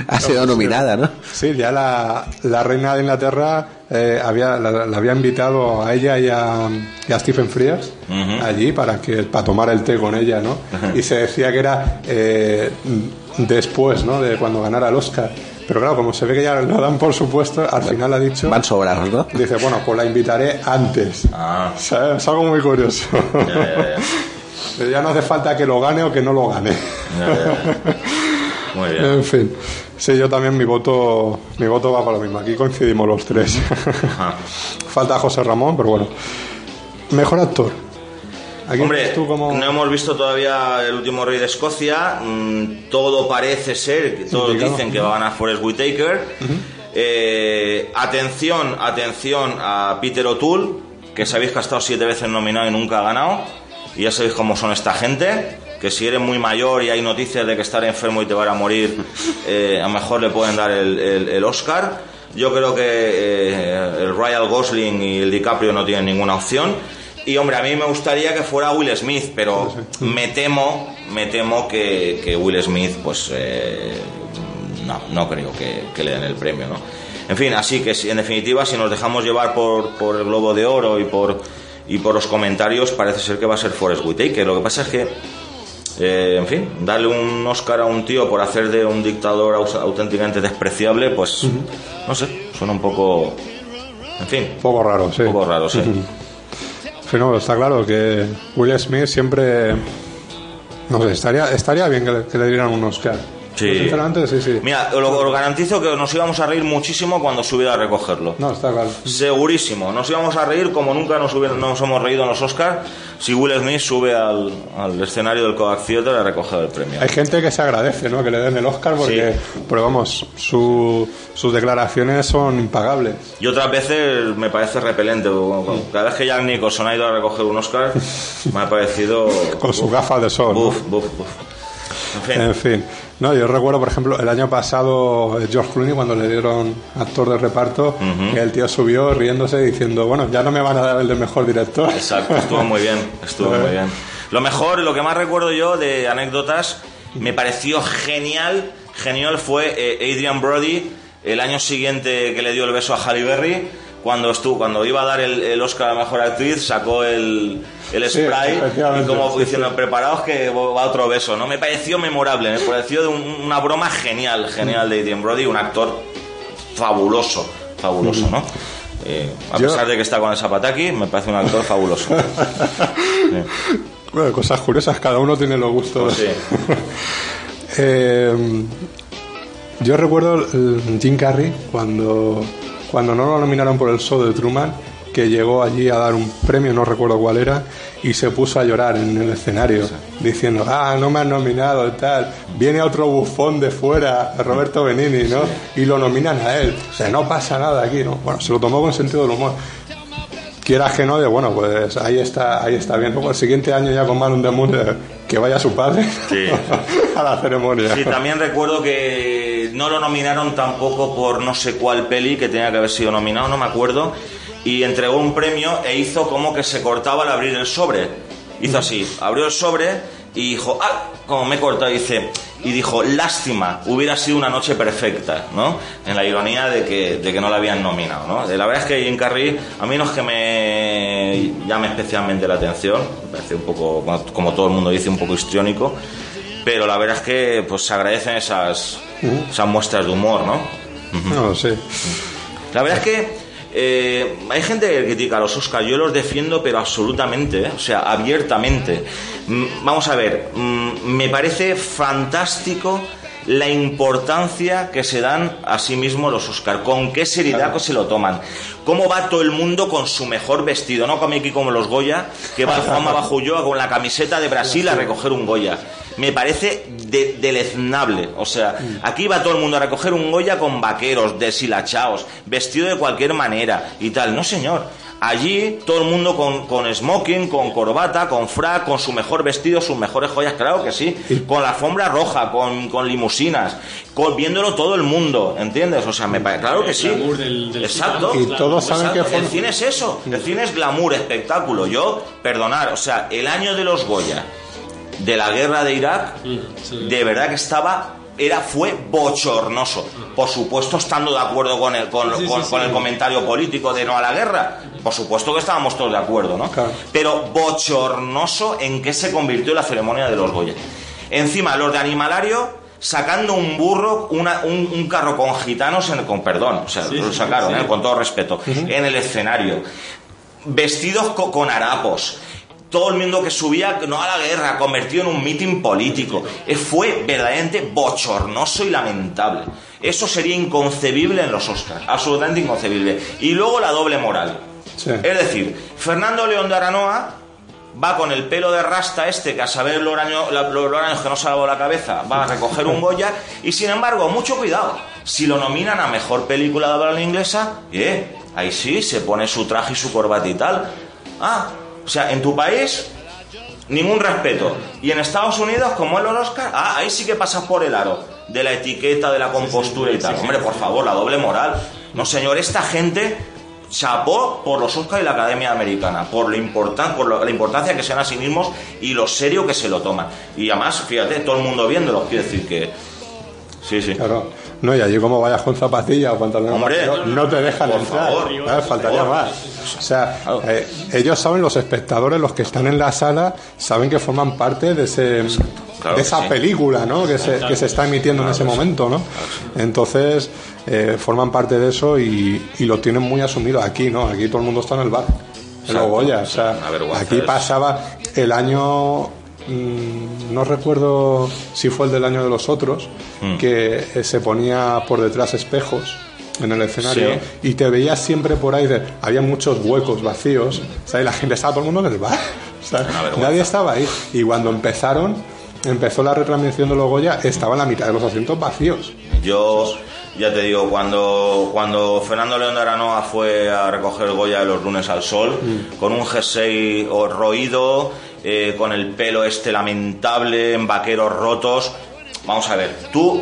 ha sido nominada, ¿no? Sí, ya la, la reina de Inglaterra eh, había, la, la había invitado a ella y a, y a Stephen Frears Ujú. allí para, que, para tomar el té con ella, ¿no? Y se decía que era eh, después, ¿no? De cuando ganara el Oscar. Pero claro, como se ve que ya lo dan por supuesto, al final ha dicho... Van sobrados, ¿no? Dice, bueno, pues la invitaré antes. Ah. O sea, es algo muy curioso. Ya, ya, ya. ya no hace falta que lo gane o que no lo gane. Muy bien. En fin. Sí, yo también mi voto, mi voto va para lo mismo. Aquí coincidimos los tres. Ajá. Falta José Ramón, pero bueno. Mejor actor. Aquí Hombre, como... no hemos visto todavía el último rey de Escocia. Mm, todo parece ser, todos Indicado. dicen que va a ganar Forrest Whitaker. Eh, atención, atención a Peter O'Toole, que sabéis que ha estado siete veces nominado y nunca ha ganado. Y ya sabéis cómo son esta gente. Que si eres muy mayor y hay noticias de que estar enfermo y te van a morir, eh, a lo mejor le pueden dar el, Oscar. Yo creo que eh, el Royal Gosling y el DiCaprio no tienen ninguna opción. Y hombre, a mí me gustaría que fuera Will Smith, pero me temo, me temo que, Will Smith, pues eh, no, no creo que, le den el premio, ¿no? En fin, así que en definitiva, si nos dejamos llevar por, el Globo de Oro y por, y por los comentarios, parece ser que va a ser Forrest Whitaker. Lo que pasa es que, eh, en fin, darle un Oscar a un tío por hacer de un dictador auténticamente despreciable, pues, no sé, suena un poco, en fin, Un poco raro, sí. un poco raro, sí. Sí, no, está claro que Will Smith siempre. No sé, estaría, estaría bien que le, que le dieran un Oscar. Sí. Sinceramente, sí, sí. Mira, os garantizo que nos íbamos a reír muchísimo cuando subiera a recogerlo. No, está claro. Segurísimo, nos íbamos a reír como nunca nos, hubiera- nos hemos reído en los Oscars si Will Smith sube al, al escenario del Kodak Theater a recoger el premio. Hay gente que se agradece, ¿no? Que le den el Oscar porque, pero vamos, su- sus declaraciones son impagables. Y otras veces me parece repelente. porque Cada vez que Jack Nicholson ha ido a recoger un Oscar, me ha parecido. Con sus gafas de sol. Buf, buf, buf. En fin. En fin, no, yo recuerdo, por ejemplo, el año pasado eh, George Clooney cuando le dieron actor de reparto, que el tío subió riéndose diciendo, bueno, ya no me van a dar el de mejor director. Exacto, estuvo muy bien, estuvo muy bien. Lo mejor, lo que más recuerdo yo de anécdotas, me pareció genial, genial fue eh, Adrian Brody el año siguiente que le dio el beso a Halle Berry, cuando estuvo, cuando iba a dar el, el Oscar a la mejor actriz, sacó el, el Sí, spray y como diciendo, preparados que va otro beso, ¿no? Me pareció memorable, me pareció de un- una broma genial, genial de Adrian Brody, un actor fabuloso, fabuloso, ¿no? Eh, a Yo- pesar de que está con el Zapataki, me parece un actor fabuloso. Bueno, cosas curiosas, cada uno tiene los gustos. Sí. Eh, yo recuerdo Jim Carrey cuando, cuando no lo nominaron por el show de Truman, que llegó allí a dar un premio, no recuerdo cuál era, y se puso a llorar en el escenario, diciendo, ah, no me han nominado y tal. Viene otro bufón de fuera, Roberto Benini, ¿no? Y lo nominan a él. O sea, no pasa nada aquí, ¿no? Bueno, se lo tomó con sentido del humor. Quiera que no, de bueno, pues ahí está, ahí está bien. Luego el siguiente año ya con Man on the Moon, que vaya su padre Sí. a la ceremonia. Sí, también recuerdo que no lo nominaron tampoco por no sé cuál peli que tenía que haber sido nominado, no me acuerdo. Y entregó un premio e hizo como que se cortaba al abrir el sobre. Hizo así, abrió el sobre y dijo, ah, como me he cortado, dice, y dijo, lástima, hubiera sido una noche perfecta, ¿no? En la ironía de que, de que no la habían nominado, ¿no? La verdad es que Jim Carrey, a mí no es que me llame especialmente la atención, me parece un poco, como todo el mundo dice, un poco histriónico, pero la verdad es que pues se agradecen esas, esas muestras de humor, ¿no? No, sí. La verdad es que eh, hay gente que critica a los Oscars, yo los defiendo, pero absolutamente, ¿eh? o sea, abiertamente. Mm, vamos a ver, mm, me parece fantástico la importancia que se dan a sí mismos los Oscars, con qué seriedad se lo toman, cómo va todo el mundo con su mejor vestido, no como aquí como los Goya, que va Juanma Bajo Ulloa con la camiseta de Brasil a recoger un Goya. Me parece de- deleznable. O sea, aquí va todo el mundo a recoger un Goya con vaqueros, deshilachados, vestido de cualquier manera y tal. No, señor. Allí todo el mundo con, con smoking, con corbata, con frac, con su mejor vestido, sus mejores joyas, claro que sí. Con la alfombra roja, con, con limusinas, con, viéndolo todo el mundo, ¿entiendes? O sea, me parece, claro que sí. glamour del- del Exacto. Y todos saben Exacto. que fue- El cine es eso. El cine es glamour, espectáculo. Yo, perdonar, o sea, el año de los Goya, de la guerra de Irak, sí. de verdad que estaba era fue bochornoso por supuesto estando de acuerdo con el con, Sí, sí, con- sí. con el comentario político de no a la guerra por supuesto que estábamos todos de acuerdo no Claro. pero bochornoso en qué se convirtió la ceremonia de los Goya encima los de Animalario sacando un burro una- un, un carro con gitanos en el, con perdón o sea Sí, lo sacaron sí. ¿eh? con todo respeto en el escenario vestidos co- con harapos. Todo el mundo que subía, no a la guerra, convertido en un mitin político. Eh, Fue verdaderamente bochornoso y lamentable. Eso sería inconcebible en los Oscars, absolutamente inconcebible. Y luego la doble moral. Sí. Es decir, Fernando León de Aranoa va con el pelo de rasta este, que a saber los años, los años que no lavado la cabeza, va a recoger un Goya, y sin embargo, mucho cuidado, si lo nominan a Mejor Película de habla inglesa, eh, ahí sí, se pone su traje y su corbata y tal. Ah, o sea, en tu país, ningún respeto. Y en Estados Unidos, como es los Oscar, ah, ahí sí que pasas por el aro de la etiqueta, de la compostura y tal. Hombre, por favor, la doble moral. No, señor, esta gente chapó por los Oscars y la Academia Americana, por, lo importan, por lo- la importancia que sean a sí mismos y lo serio que se lo toman. Y además, fíjate, todo el mundo viéndolo, quiere decir que... Sí, sí. Claro. No, y allí como vayas con zapatillas o pantalones Hombre, vaqueros, no te dejan por entrar. favor, ¿sabes? Faltaría favor. más. O sea, eh, ellos saben, los espectadores, los que están en la sala, saben que forman parte de ese Claro de esa sí. película, ¿no? Que se, que se está emitiendo en ese momento, ¿no? Entonces, eh, forman parte de eso y, y lo tienen muy asumido aquí, ¿no? Aquí todo el mundo está en el bar. en los Goya. O sea, aquí pasaba el año. Mm, No recuerdo si fue el del año de los otros, Mm. que eh, se ponía por detrás espejos en el escenario Sí. y te veías siempre por ahí. de- había muchos huecos vacíos, y la gente estaba todo el mundo en el bar. Nadie estaba ahí. Y cuando empezaron, empezó la retransmisión de los Goya, estaba la mitad de los asientos vacíos. Yo ya te digo, cuando, cuando Fernando León de Aranoa fue a recoger el Goya de los lunes al sol, con un jersey roído, eh, con el pelo este lamentable, en vaqueros rotos, vamos a ver, tú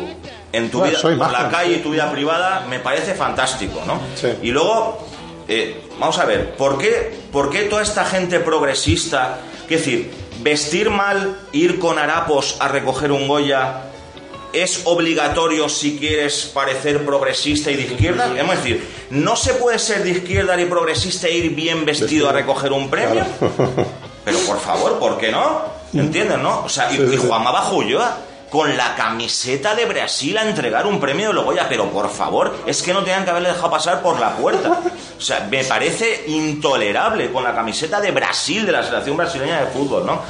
en tu Bueno, vida, por la calle y tu vida privada, me parece fantástico, ¿no? Sí. Y luego, eh, vamos a ver, ¿por qué, ¿por qué toda esta gente progresista, es decir, vestir mal, ir con harapos a recoger un Goya, es obligatorio si quieres parecer progresista y de izquierda? Es decir, ¿no se puede ser de izquierda y progresista e ir bien vestido a recoger un premio? Pero por favor, ¿por qué no? ¿Entiendes, no? O sea, y, y. Juanma Bajulloa con la camiseta de Brasil a entregar un premio de Logoya, pero por favor, es que no tenían que haberle dejado pasar por la puerta. O sea, me parece intolerable con la camiseta de Brasil, de la selección brasileña de fútbol, ¿no?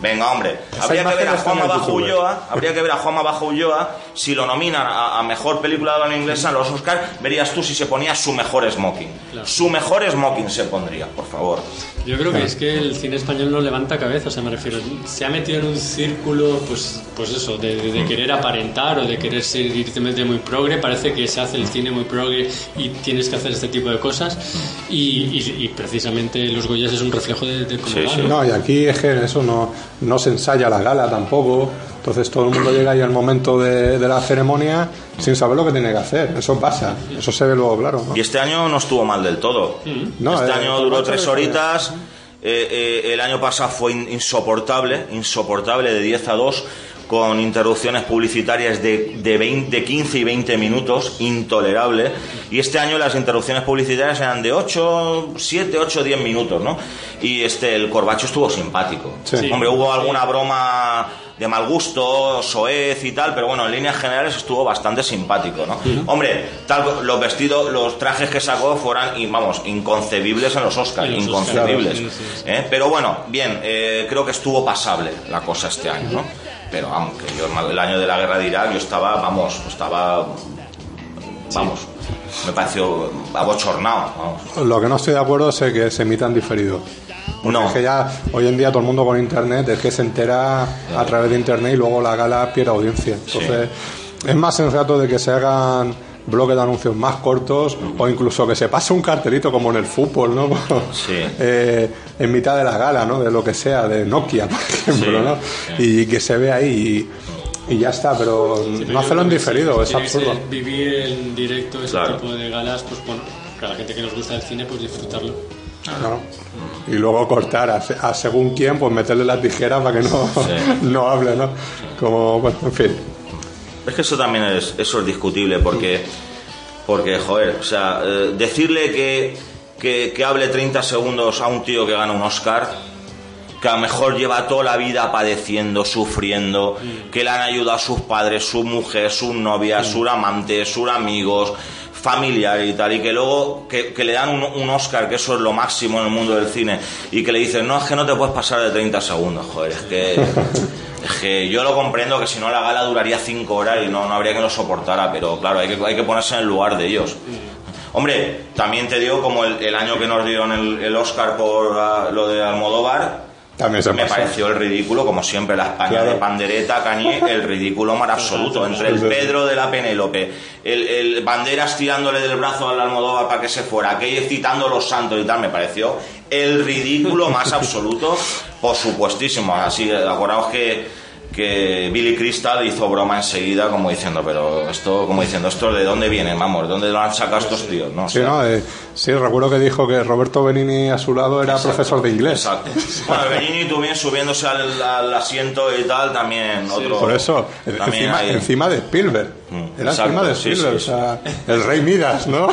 Venga, hombre, habría que ver a Juanma YouTube. Bajulloa, habría que ver a Juanma Bajo Ulloa si lo nominan a, a mejor película de habla inglesa en los Oscars, verías tú si se ponía su mejor smoking. Su mejor smoking se pondría, por favor. Yo creo que es que el cine español no levanta cabeza, o sea, me refiero, se ha metido en un círculo, pues, pues eso, de, de- de querer aparentar o de querer ser irte muy progre, parece que se hace el cine muy progre y tienes que hacer este tipo de cosas y, y- y precisamente los Goyas es un reflejo de, de cómo Sí, va, sí. ¿no? No, y aquí es que eso no, no se ensaya la gala tampoco. Entonces todo el mundo llega ahí al momento de, de la ceremonia sin saber lo que tiene que hacer. Eso pasa. Eso se ve luego claro. ¿no? Y este año no estuvo mal del todo. No, este eh, año duró tres horitas. Eh, eh, el año pasado fue in- insoportable, insoportable de 10 a 2, con interrupciones publicitarias de, de, 20 de 15 y 20 minutos, intolerable. Y este año las interrupciones publicitarias eran de 8, 7, 8, 10 minutos, ¿no? Y este, el Corbacho estuvo simpático. Sí. Hombre, hubo alguna broma de mal gusto, soez y tal, pero bueno, en líneas generales estuvo bastante simpático, ¿no? Hombre, tal, los vestidos, los trajes que sacó fueran, y, vamos, inconcebibles en los Oscars, En los inconcebibles. Oscars, sí, sí, sí. ¿eh? Pero bueno, bien, eh, creo que estuvo pasable la cosa este año, ¿no? Pero vamos, que yo el año de la guerra de Irak yo estaba, vamos, estaba, vamos, me pareció abochornado, vamos. Lo que no estoy de acuerdo es que se emitan diferido. Porque No. Es que ya hoy en día todo el mundo con internet es que se entera a través de internet y luego la gala pierde audiencia. Entonces es más sensato de que se hagan bloques de anuncios más cortos o incluso que se pase un cartelito como en el fútbol, ¿no? Sí. Eh, en mitad de la gala, ¿no? De lo que sea, de Nokia, por ejemplo, Sí, ¿no? Y que se ve ahí y, y ya está, pero no hacerlo en diferido, es absurdo. vivir en directo ese Claro. tipo de galas, pues bueno, para la gente que nos gusta el cine, pues disfrutarlo. Y luego cortar a, se- a según quién, pues meterle la tijera para que no, Sí. no hable, ¿no? Como, bueno, en fin. Es que eso también es, eso es discutible porque, porque joder, o sea, eh, decirle que, que, que hable 30 segundos a un tío que gana un Oscar, que a lo mejor lleva toda la vida padeciendo, sufriendo, que le han ayudado sus padres, su mujer, sus novias, sus amantes, sus amigos, familiares y tal, y que luego que, le dan un, Oscar, que eso es lo máximo en el mundo del cine, y que le dicen, no, es que no te puedes pasar de 30 segundos, joder, es que... Es que yo lo comprendo que si no la gala duraría cinco horas y no, no habría que lo soportara, pero claro, hay que, hay que ponerse en el lugar de ellos. Hombre, también te digo, como el, año que nos dieron el, el Oscar por ah, lo de Almodóvar, También se me pasa. pareció el ridículo, como siempre, la España Claro. de pandereta, Cañé, el ridículo más absoluto. Entre el. Pedro de la Penélope, el, el Banderas tirándole del brazo al Almodóvar para que se fuera, aquello citando los santos y tal, me pareció el ridículo más absoluto, por supuestísimo. Así, acordaos que que Billy Crystal hizo broma enseguida como diciendo pero esto como diciendo esto de dónde vienen vamos de dónde lo han sacado estos tíos no O Sí, ¿no? Eh, sí, recuerdo que dijo que Roberto Benini a su lado era profesor de inglés. Exacto. Bueno, Benini también subiéndose al, al asiento y tal, también otro. Por eso, también encima, hay- encima de Spielberg. Mm, Era exacto, encima de sí, Spielberg, sí, o sea, el rey Midas, ¿no?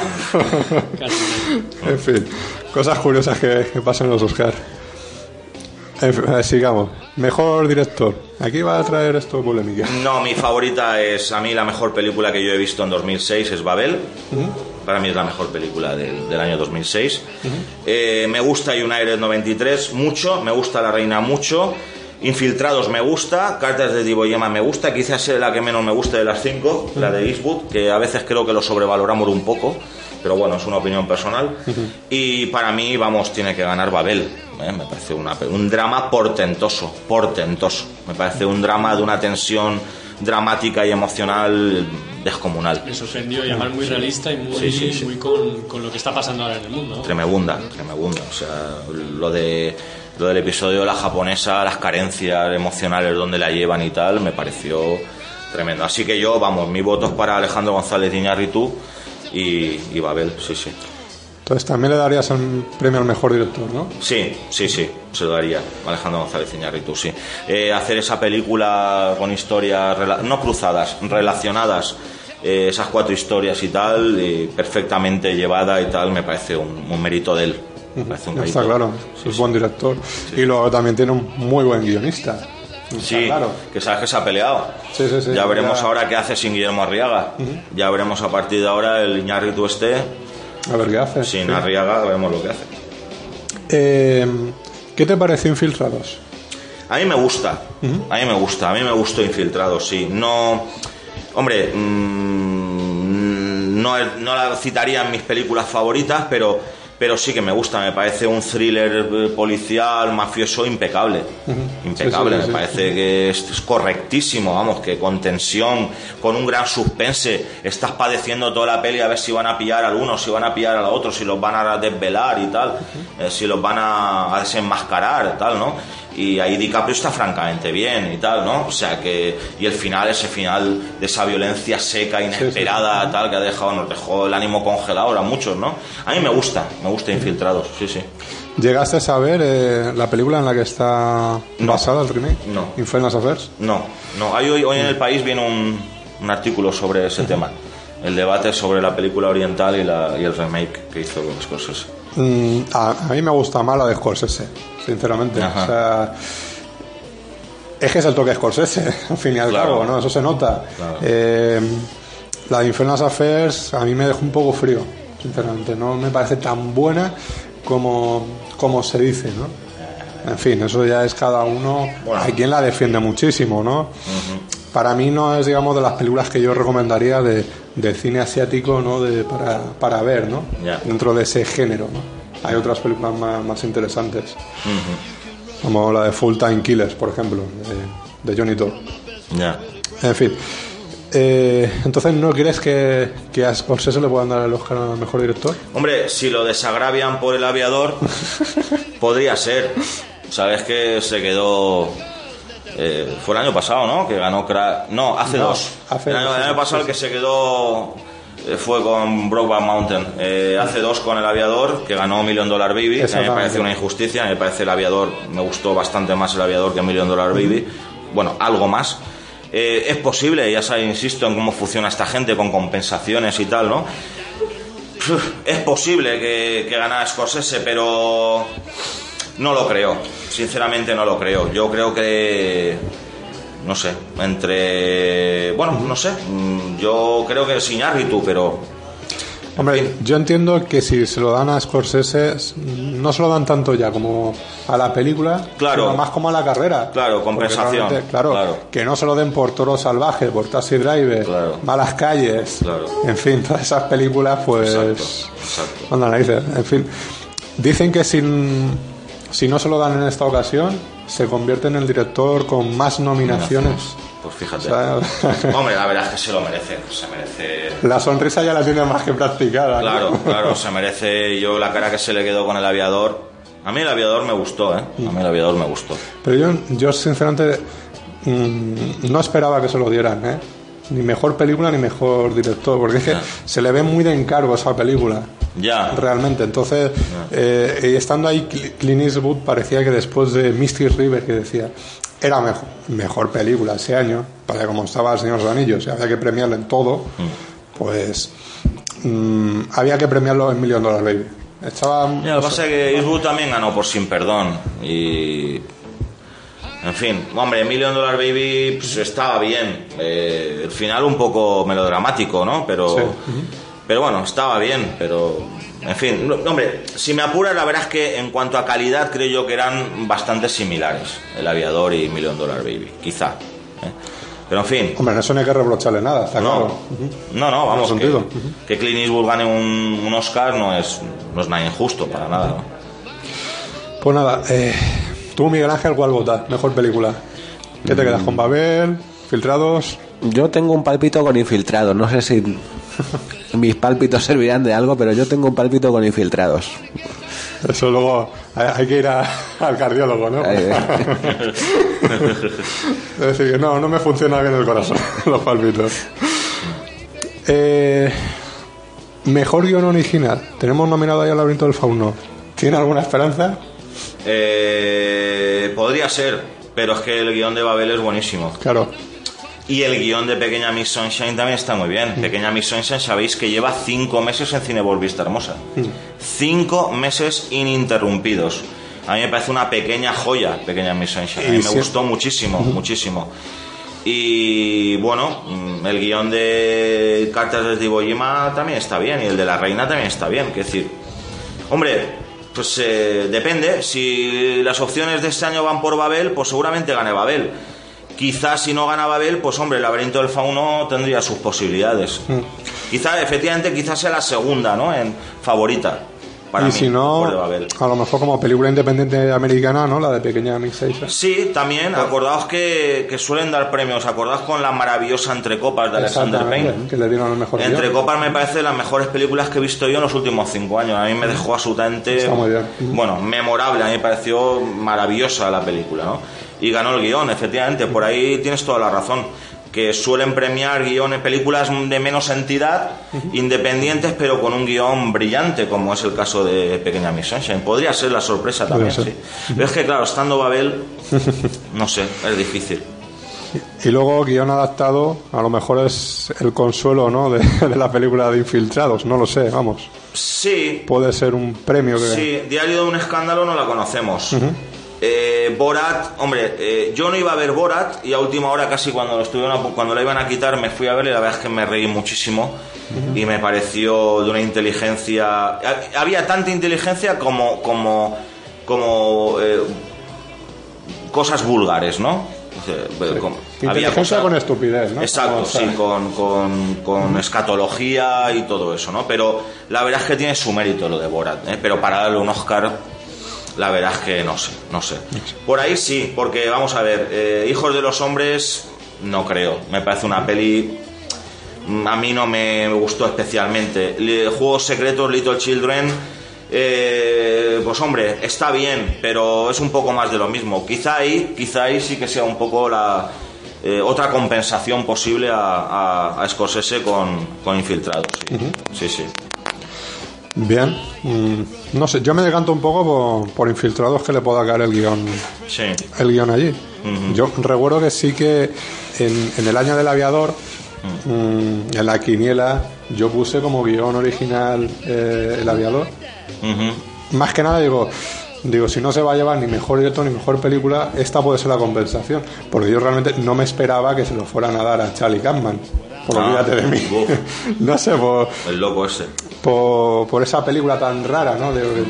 Casi. en fin, cosas curiosas que, que pasan en los Oscar. En fin, sigamos. Mejor director. Aquí va a traer esto polémica. No, mi favorita es, a mí la mejor película que yo he visto en 2006 es Babel. Para mí es la mejor película del, del año 2006. Eh, me gusta United 93 mucho, me gusta La Reina mucho. Infiltrados me gusta, Cartas de Diboyema me gusta, quizás sea la que menos me gusta de las cinco, la de Eastwood, que a veces creo que lo sobrevaloramos un poco, pero bueno, es una opinión personal. Y para mí, vamos, tiene que ganar Babel. ¿eh? Me parece una, un drama portentoso, portentoso. Me parece un drama de una tensión dramática y emocional descomunal. Me sorprendió llamar muy realista y muy, Sí, sí, sí. muy con, con lo que está pasando ahora en el mundo. ¿no? Tremebunda, tremebunda. O sea, lo de lo del episodio de la japonesa, las carencias emocionales donde la llevan y tal, me pareció tremendo. Así que yo, vamos, mi voto es para Alejandro González Iñárritu y, y Babel, sí, sí. Entonces también le darías el premio al mejor director, ¿no? Sí, sí, sí, se lo daría Alejandro González Iñárritu, sí. Eh, hacer esa película con historias, no cruzadas, relacionadas, eh, esas cuatro historias y tal, eh, perfectamente llevada y tal, me parece un, un mérito de él. Me parece un Está mérito. claro, Sí, es sí. buen director. Y luego también tiene un muy buen guionista. Sí, claro. que sabes que se ha peleado. Sí, sí, sí. ya veremos Ya- ahora qué hace sin Guillermo Arriaga. Ya veremos a partir de ahora el Iñárritu este, A ver qué hace. sin. Arriaga, veremos lo que hace. Eh, ¿Qué te pareció Infiltrados? A mí me gusta, a mí me gusta, a mí me gustó Infiltrados, sí. No, hombre, mm, no, no la citaría en mis películas favoritas, pero, pero sí que me gusta, me parece un thriller eh, policial, mafioso impecable. Impecable, Sí, sí, sí, me parece que es, es correctísimo, vamos, que con tensión, con un gran suspense, estás padeciendo toda la peli a ver si van a pillar a algunos, si van a pillar a los otros, si los van a desvelar y tal, eh, si los van a, a desenmascarar, tal, ¿no? Y ahí DiCaprio está francamente bien y tal, ¿no? O sea que, y el final, ese final de esa violencia seca, inesperada, tal, que ha dejado, nos dejó el ánimo congelado a muchos, ¿no? A mí me gusta, me gusta Infiltrados, sí, sí. ¿Llegaste a saber eh, la película en la que está No. basada el remake? No. Infernal Affairs. No, no. Hay hoy, hoy en el país viene un, un artículo sobre ese tema. El debate sobre la película oriental y, la, y el remake que hizo Scorsese. Mm, a, a mí me gusta más la de Scorsese, sinceramente. Ajá. O sea, es que es el toque Scorsese, al fin y al Claro. cabo, ¿no? Eso se nota. Claro. Eh, la de Infernal Affairs a mí me dejó un poco frío, sinceramente. No me parece tan buena como, como se dice, ¿no? En fin, eso ya es cada uno. Bueno. Hay quien la defiende muchísimo, ¿no? Para mí no es, digamos, de las películas que yo recomendaría de, de cine asiático, ¿no? De, para, para ver, ¿no? Ya. Dentro de ese género, ¿no? Hay otras películas más, más interesantes, como la de Full Time Killers, por ejemplo, de, de Johnny Depp. Ya. En fin. Eh, entonces, ¿no crees que, que a Scorsese le puedan dar el Oscar al mejor director? Hombre, si lo desagravian por el aviador, podría ser. Sabes que se quedó. eh, fue el año pasado, ¿no? Que ganó Cra- No, hace No, dos. hace el, año, el año pasado el que se quedó eh, fue con Brokeback Mountain. Eh, hace dos con el aviador, que ganó Million Dollar Baby. Que a mí me parece una injusticia. Me parece el aviador. Me gustó bastante más el aviador que Million Dollar Baby. Bueno, algo más. Eh, es posible, ya sabes, insisto en cómo funciona esta gente con compensaciones y tal, ¿no? Es posible que, que ganara Scorsese, pero no lo creo. Sinceramente no lo creo. Yo creo que no sé, entre bueno, no sé. mm, Yo creo que es Iñárritu, pero Hombre, yo entiendo que si se lo dan a Scorsese, no se lo dan tanto ya como a la película, Claro. sino más como a la carrera. Claro, compensación. Claro, Claro. que no se lo den por Toro Salvaje, por Taxi Driver, Claro. Malas Calles, Claro. en fin, todas esas películas, pues... Exacto, exacto. Anda, narices, en fin. Dicen que sin, si no se lo dan en esta ocasión, se convierte en el director con más nominaciones. pues fíjate. Hombre, la verdad es que se lo merece, se merece la sonrisa ya la tiene más que practicada. ¿no? Claro, claro, se merece yo la cara que se le quedó con el aviador. A mí el aviador me gustó, ¿eh? A mí el aviador me gustó. Pero yo, yo sinceramente mm, no esperaba que se lo dieran, ¿eh? Ni mejor película ni mejor director, porque es que se le ve muy de encargo esa película, Ya. realmente. Entonces, eh, y estando ahí, Cl- Clint Eastwood parecía que después de Misty River, que decía, era mejor, mejor película ese año, para como estaba el Señor de los Anillos, y había que premiarlo en todo, pues mm, había que premiarlo en Million Dollar Baby. Estaba, lo que pasa es que Eastwood también ganó por Sin Perdón y En fin, hombre, Million Dollar Baby pues, estaba bien. Eh, el final un poco melodramático, ¿no? Pero, pero bueno, estaba bien, pero... En fin, no- hombre, si me apuras, la verdad es que en cuanto a calidad creo yo que eran bastante similares, El Aviador y Million Dollar Baby, quizá. ¿eh? Pero en fin, Hombre, en eso no hay que reprocharle nada, está no, claro. no, no, vamos, que, que Clint Eastwood gane un, un Oscar no es, no es nada injusto para nada, ¿no? Pues nada, eh, tú, Miguel Ángel, ¿cuál votas? Mejor película. ¿Qué te quedas con Babel? ¿Filtrados? Yo tengo un pálpito con infiltrados. No sé si mis pálpitos servirán de algo, pero yo tengo un pálpito con infiltrados. Eso luego hay, que ir a- al cardiólogo, ¿no? Es decir, que no, no me funciona bien el corazón, los palpitos. Eh, mejor guion original. Tenemos nominado ahí al laberinto del fauno. ¿Tiene alguna esperanza? Eh, podría ser, pero es que el guion de Babel es buenísimo. Claro. Y el guion de Pequeña Miss Sunshine también está muy bien. Pequeña Miss Sunshine, sabéis que lleva cinco meses en Cinebol Vista Hermosa. Cinco meses ininterrumpidos. A mí me parece una pequeña joya, Pequeña Miss Sunshine. A mí me gustó muchísimo, muchísimo. Y bueno, mm, el guion de Cartas de Iwo Jima también está bien. Y el de La Reina también está bien. Es decir, hombre, pues eh, depende. Si las opciones de este año van por Babel, pues seguramente gane Babel. Quizás si no gana Babel, pues hombre, el laberinto del fauno tendría sus posibilidades. Mm. Quizá, efectivamente, quizás sea la segunda, ¿no? En favorita. Para y mí, si no, por de Babel. a lo mejor como película independiente americana, ¿no? La de Pequeña Sunshine. Sí, también, acordaos que, que suelen dar premios. Acordaos con la maravillosa Entrecopas de Alexander Payne. Que le dieron el mejor Entre guion. Copas me parece de las mejores películas que he visto yo en los últimos cinco años. A mí me dejó absolutamente, Está muy bien. bueno, memorable. A mí me pareció maravillosa la película, ¿no? Y ganó el guion, efectivamente. Por ahí tienes toda la razón. Que suelen premiar guiones, películas de menos entidad, independientes, pero con un guion brillante, como es el caso de Pequeña Miss Sunshine. Podría ser la sorpresa también, sí. Pero es que, claro, estando Babel, no sé, es difícil. Y luego guion adaptado, a lo mejor es el consuelo, ¿no? De, de la película de Infiltrados, no lo sé, vamos. Sí, Puede ser un premio que... Sí, Diario de un escándalo no la conocemos. Eh, Borat, hombre, eh, yo no iba a ver Borat y a última hora casi cuando lo estuvieron cuando la iban a quitar me fui a ver y la verdad es que me reí muchísimo y me pareció de una inteligencia ha- había tanta inteligencia como como como eh, cosas vulgares, ¿no? Bueno, como- había Inteligencia cosas- con estupidez, ¿no? Exacto, sí, con, con, con escatología y todo eso, ¿no? Pero la verdad es que tiene su mérito lo de Borat, ¿eh? Pero para darle un Oscar, la verdad es que no sé, no sé. Por ahí sí, porque vamos a ver, eh, Hijos de los Hombres, no creo. Me parece una peli. mm, A mí no me gustó especialmente. Juegos Secretos, Little Children. eh, pues hombre, está bien, pero es un poco más de lo mismo. Quizá ahí, quizá ahí sí que sea un poco la eh, otra compensación posible a, a, a Scorsese con, con Infiltrados. Sí, sí. sí. Bien. Mm, no sé, yo me decanto un poco por, por Infiltrados que le pueda caer el guion Sí. el guion allí. Yo recuerdo que sí que en, en el año del aviador, mm, en la quiniela, yo puse como guion original eh, el aviador. Más que nada digo, digo, si no se va a llevar ni mejor director ni mejor película, esta puede ser la compensación. Porque yo realmente no me esperaba que se lo fueran a dar a Charlie Kaufman. Por Ah, olvídate de mí. no sé, por, El loco ese. Por, por esa película tan rara, ¿no? De-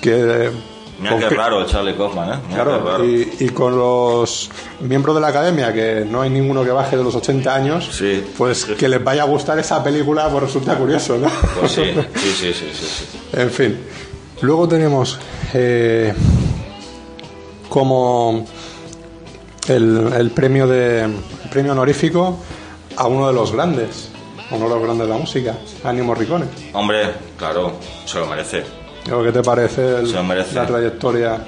que, Mira con qué raro Charlie Kaufman, ¿eh? Mira Claro, y, y con los miembros de la academia, que no hay ninguno que baje de los 80 años, Sí. pues que les vaya a gustar esa película, pues resulta curioso, ¿no? Pues sí, sí, sí, sí, sí, sí. en fin. Luego tenemos eh, como el, el premio de el premio honorífico a uno de los grandes, uno de los grandes de la música, Ennio Morricone. Hombre, claro, se lo merece. ¿Qué te parece el- Se lo merece. la trayectoria?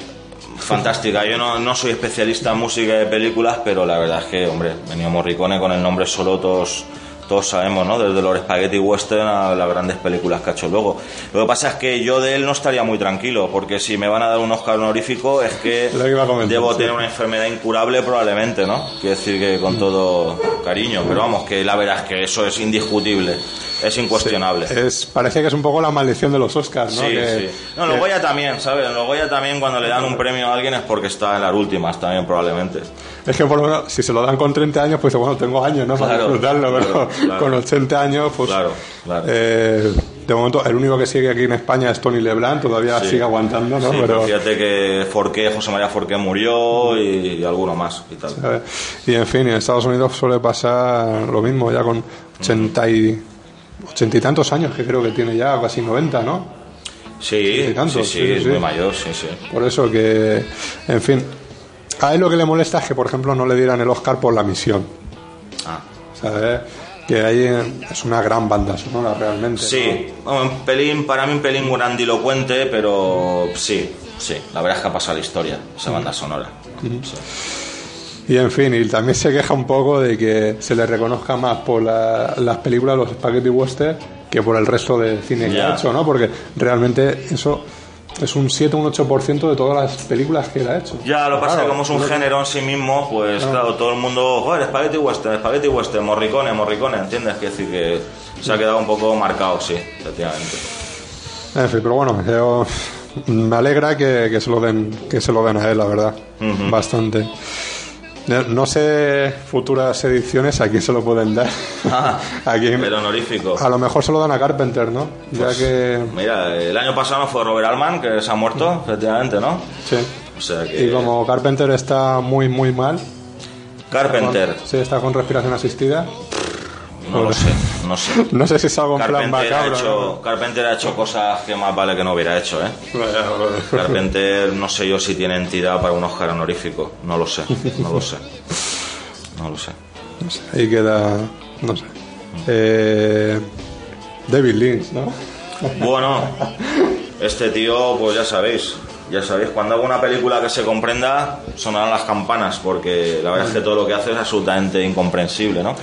Fantástica. Yo no, no soy especialista en música de películas, pero la verdad es que, hombre, Ennio Morricone con el nombre solo todos, todos sabemos, ¿no? Desde los spaghetti western a las grandes películas que ha hecho luego. Lo que pasa es que yo de él no estaría muy tranquilo, porque si me van a dar un Oscar honorífico es que comentar, debo sí. tener una enfermedad incurable probablemente, ¿no? Quiero decir que con todo cariño, pero vamos, que la verdad es que eso es indiscutible, es incuestionable. Es, parece que es un poco la maldición de los Oscars, ¿no? Sí, Que- sí. No, los que- Goya también, ¿sabes? Los Goya también cuando le dan un premio a alguien es porque está en las últimas también probablemente. Es que por lo menos, si se lo dan con 30 años, pues bueno, tengo años, ¿no? Para Claro, disfrutarlo, pero claro, claro. con 80 años, pues. Claro, claro. eh, de momento, el único que sigue aquí en España es Tony Leblanc, todavía Sí. sigue aguantando, ¿no? Sí, pero, fíjate que Forqué, José María Forqué murió y, alguno más y tal. ¿sabes? Y en fin, en Estados Unidos suele pasar lo mismo, ya con 80 y, 80 y tantos años, que creo que tiene ya casi 90, ¿no? Sí, y tantos, sí, sí, sí, es sí. muy mayor, sí, sí. Por eso que, en fin, a él lo que le molesta es que, por ejemplo, no le dieran el Oscar por la misión. Ah. ¿Sabes? Que ahí es una gran banda sonora realmente. Sí, bueno, un pelín, para mí un pelín grandilocuente, pero sí, sí, la verdad es que ha pasado la historia, esa banda sonora. Sí. Y en fin, y también se queja un poco de que se le reconozca más por la- las películas, los spaghetti western, que por el resto de cine que Ya. ha hecho, ¿no? Porque realmente eso es un 7 un 8% de todas las películas que él ha hecho. Ya, lo que pasa que como es un que- género en sí mismo, pues claro, todo el mundo, joder, Spaghetti Western, Spaghetti Western, Morricone, Morricone, ¿entiendes? Quiere decir que se ha quedado un poco marcado, sí, efectivamente. En fin, pero bueno, yo- me alegra que, que se lo den que se lo den a él, la verdad. Bastante. No- No sé futuras ediciones a quién se lo pueden dar. Ah, a, quién- el honorífico. a lo mejor se lo dan a Carpenter, ¿no? Ya Pues, que. Mira, el año pasado fue Robert Altman, que se ha muerto, efectivamente, ¿no? Sí. O sea que... Y como Carpenter está muy, muy mal. Carpenter, Sí, está con respiración asistida. no lo sé, no sé. No sé si es algo en plan Carpenter ha, macabro. hecho, Carpenter ha hecho cosas que más vale que no hubiera hecho, ¿eh? Carpenter, no sé yo si tiene entidad para un Oscar honorífico. No lo sé, no lo sé. No lo sé. No sé, ahí queda. No sé. Eh, David Lynch, ¿no? Bueno, este tío, pues ya sabéis, ya sabéis, cuando hago una película que se comprenda, sonarán las campanas, porque la verdad es que todo lo que hace es absolutamente incomprensible, ¿no?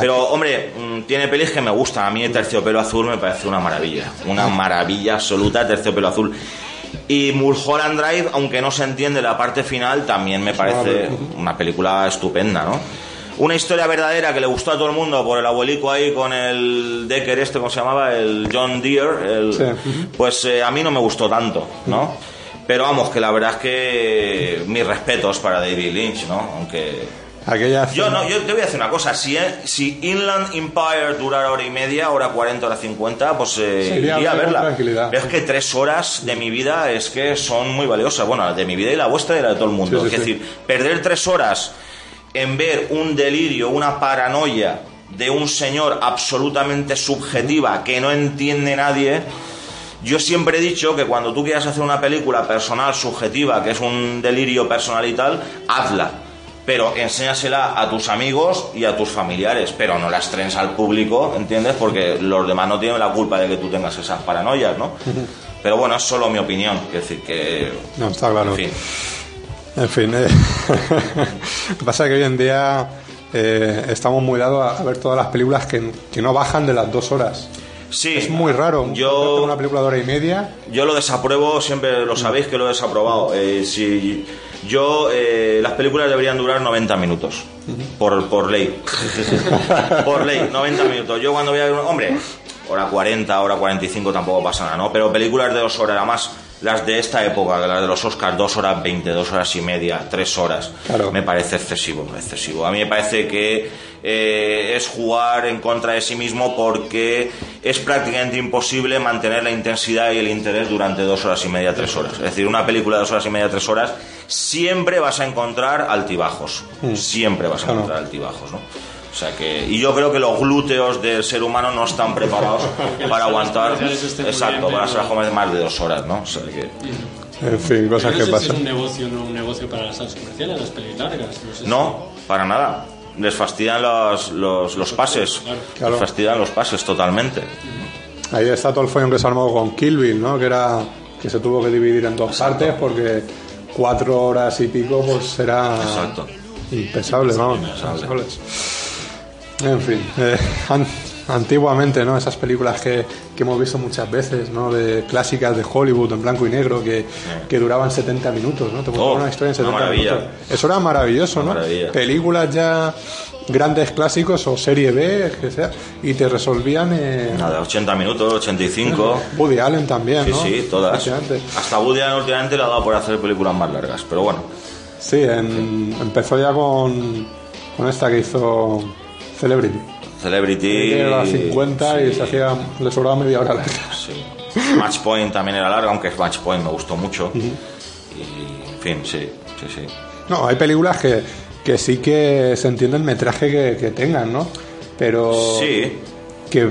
Pero, hombre, mm, tiene pelis que me gustan. A mí el Terciopelo Azul me parece una maravilla, una maravilla absoluta, Terciopelo Azul. Y Mulholland Drive, aunque no se entiende la parte final, también me parece una película estupenda, ¿no? Una historia verdadera que le gustó a todo el mundo por el abuelico ahí con el Decker este, ¿cómo se llamaba? El John Deere. el- Sí. Pues eh, a mí no me gustó tanto, ¿no? Pero vamos, que la verdad es que mis respetos para David Lynch, ¿no? Aunque... Aquella Yo, no, yo te voy a decir una cosa, si, si Inland Empire durara hora y media, hora 40, hora 50, pues eh, Sí, iría a verla. Pero es que tres horas de mi vida es que son muy valiosas. Bueno, de mi vida y la vuestra y la de todo el mundo. Sí, sí, es sí. decir, perder tres horas en ver un delirio, una paranoia de un señor absolutamente subjetiva que no entiende nadie. Yo siempre he dicho que cuando tú quieras hacer una película personal, subjetiva, que es un delirio personal y tal, hazla. Pero enséñasela a tus amigos y a tus familiares, pero no la estrenes al público, ¿entiendes? Porque los demás no tienen la culpa de que tú tengas esas paranoias, ¿no? Pero bueno, es solo mi opinión, es decir, que... No, está claro. En fin. En fin, eh, lo que pasa es que hoy en día eh, estamos muy dados a, a ver todas las películas que, que no bajan de las dos horas. Sí, Es muy raro. Yo, Una película de hora y media. Yo lo desapruebo, siempre lo sabéis que lo he desaprobado. Eh, si yo, eh, las películas deberían durar 90 minutos, por, por ley. por ley, 90 minutos. Yo cuando voy a ver, hombre, hora 40, hora 45 tampoco pasa nada, ¿no? Pero películas de dos horas, además las de esta época, las de los Oscars, dos horas 20, dos horas y media, tres horas, Claro. me parece excesivo, excesivo. A mí me parece que eh, es jugar en contra de sí mismo porque es prácticamente imposible mantener la intensidad y el interés durante dos horas y media, tres horas. Es decir, una película de dos horas y media, tres horas, siempre vas a encontrar altibajos. Siempre vas a encontrar altibajos, ¿no? O sea que, y yo creo que los glúteos del ser humano no están preparados para aguantar, muy exacto, para ser comer más de dos horas, ¿no? O sea que, En fin, cosas que no sé si es pasan. un negocio no un negocio para las salas comerciales, las pelis largas. No, sé si- no, para nada. Les fastidian los, los, los pases, Claro. les fastidian los pases totalmente. Ahí está todo el follón que se armó con Kill Bill, ¿no? Que era que se tuvo que dividir en dos partes porque cuatro horas y pico pues era Exacto. impensable, vamos. impensables. En fin, eh, an- antiguamente, ¿no? Esas películas que, que hemos visto muchas veces, ¿no? De clásicas de Hollywood en blanco y negro que, que duraban 70 minutos, ¿no? Te Oh, una historia en una 70 maravilla. minutos. Eso era maravilloso, Una ¿no? maravilla. Películas ya grandes clásicos o serie B, que sea, y te resolvían eh, Nada, 80 minutos, 85. Woody Allen también, Sí, ¿no? sí, todas. Hasta Woody Allen últimamente le ha dado por hacer películas más largas, pero bueno. Sí, en- empezó ya con, con esta que hizo Celebrity. Celebrity. Era 50 y sí, se hacía, le sobraba media hora larga. sí. Match Point también era larga, aunque Match Point me gustó mucho. Y, en fin, sí, sí, sí. No, hay películas que, que sí que se entiende el metraje que, que tengan, ¿no? Pero Sí, que,